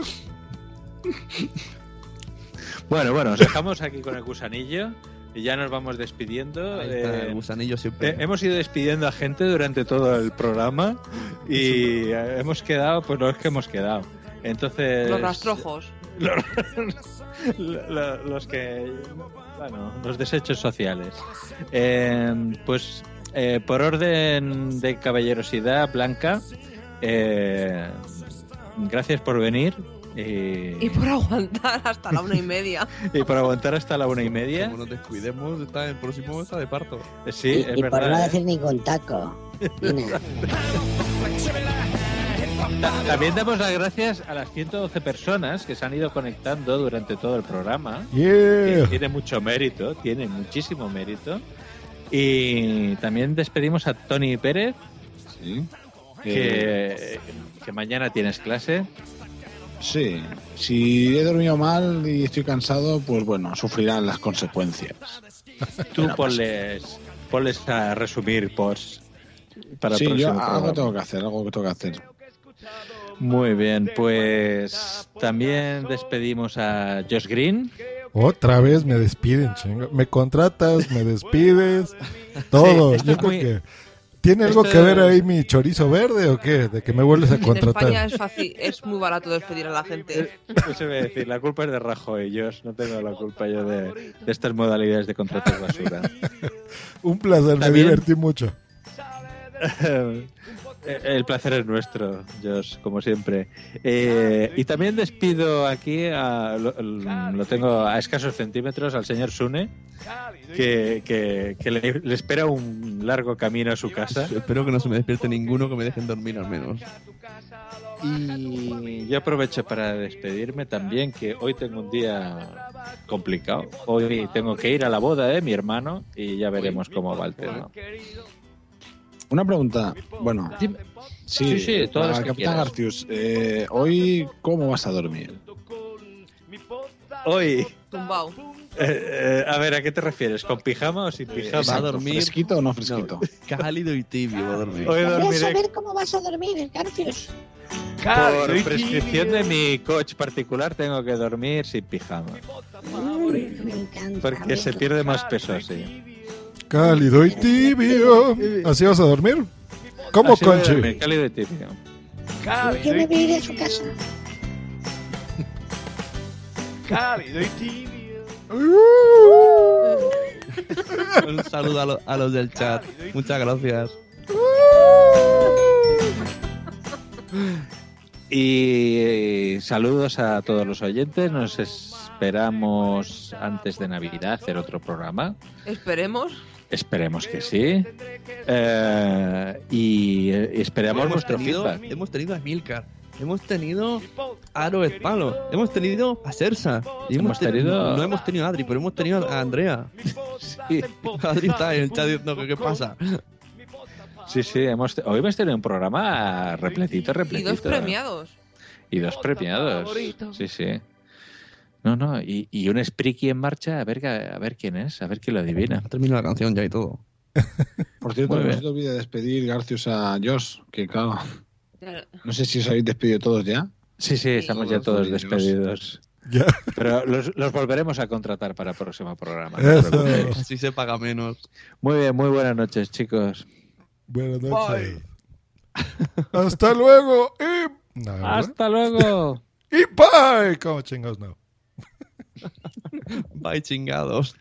*laughs* Bueno, bueno, os dejamos aquí con el gusanillo. Y ya nos vamos despidiendo. Ahí está, Eh, el gusanillo siempre. eh, hemos ido despidiendo a gente durante todo el programa y eh, hemos quedado, pues los que hemos quedado. Entonces. Los rastrojos. los, *laughs* lo- los que. Bueno, los desechos sociales. Eh, pues eh, por orden de caballerosidad blanca, eh, gracias por venir. Y, Y por aguantar hasta la una y media. *laughs* y por aguantar hasta la una y media. Como nos descuidemos, está, el próximo está de parto. Sí, y, es y por no ¿eh? decir ningún taco. También damos las gracias a las 112 personas que se han ido conectando durante todo el programa. Yeah. Tiene mucho mérito, tiene muchísimo mérito. Y también despedimos a Tony Pérez, Sí. que, que mañana tienes clase. Sí, si he dormido mal y estoy cansado, pues bueno, sufrirán las consecuencias. Tú ponles, ponles a resumir posts para el sí, yo próximo algo programa. tengo que hacer, algo que tengo que hacer. Muy bien, pues también despedimos a Josh Green. Otra vez me despiden, chingo. Me contratas, me despides, todo. Sí, Yo creo muy- que ¿Tiene algo esto que ver ahí mi chorizo verde o qué? De que me vuelves a *laughs* En España contratar. es fácil, es muy barato despedir a la gente. Eso iba a decir, la culpa es de Rajoy, Josh. No tengo la culpa yo de, de estas modalidades de contratos basura. *laughs* Un placer, me También- divertí mucho. *laughs* El placer es nuestro, Josh, como siempre. Eh, y también despido aquí, a- lo, lo tengo a escasos centímetros, al señor Sune, que, que- que le, le espera un largo camino a su casa. Espero que no se me despierte ninguno, que me dejen dormir al menos. Y yo aprovecho para despedirme también, que hoy tengo un día complicado. Hoy tengo que ir a la boda de mi hermano y ya veremos cómo va el tema. Una pregunta, bueno, sí, Sí, sí, todas las Capitán quieras. Garcius, eh, hoy, ¿cómo vas a dormir? Hoy, Tumbao. eh, eh, a ver, ¿a qué te refieres? ¿Con pijama o sin pijama? Exacto, dormir- ¿Fresquito o no fresquito? Cálido y tibio va a dormir. Hoy Quería dormiré saber cómo vas a dormir, Garcius. por prescripción de mi coach particular, tengo que dormir sin pijama. Mm, me encanta. Porque se pierde más peso así. Cálido y tibio. ¿Así vas a dormir? ¿Cómo, Así Conchi? dormir, cálido y tibio. Yo me voy a ir a su casa. Un saludo a, lo- a los del chat. Muchas gracias. Y saludos a todos los oyentes. Nos esperamos antes de Navidad hacer otro programa. Esperemos. Esperemos que sí. Eh, y eh, esperamos hemos vuestro tenido, feedback. hemos tenido a Milcar. Hemos tenido a Aro Espalo. Hemos tenido a Sersa. Y hemos, Hemos teni- tenido- No hemos tenido a Adri, pero hemos tenido a Andrea. *laughs* Sí, *laughs* Adri está en el chat diciendo que qué pasa. sí, sí, hemos, hoy hemos tenido un programa repletito, Y repletito. dos premiados. Y dos premiados. Sí, sí. No, no, y, y un Spriki en marcha, a ver, a ver quién es, a ver quién lo adivina. Ha terminado la canción ya y todo. Por cierto, no se te olvide despedir, Garcius, a Josh, que claro, no sé si os habéis despedido todos ya. Sí, sí, estamos ya todos despedidos. Ya. Pero los, los volveremos a contratar para el próximo programa. no. Así se paga menos. Muy bien, muy buenas noches, chicos. Buenas noches. Hasta luego. Y... No, ¿verdad? Hasta luego. *laughs* Y bye. ¿Cómo chingados no? Bye chingados.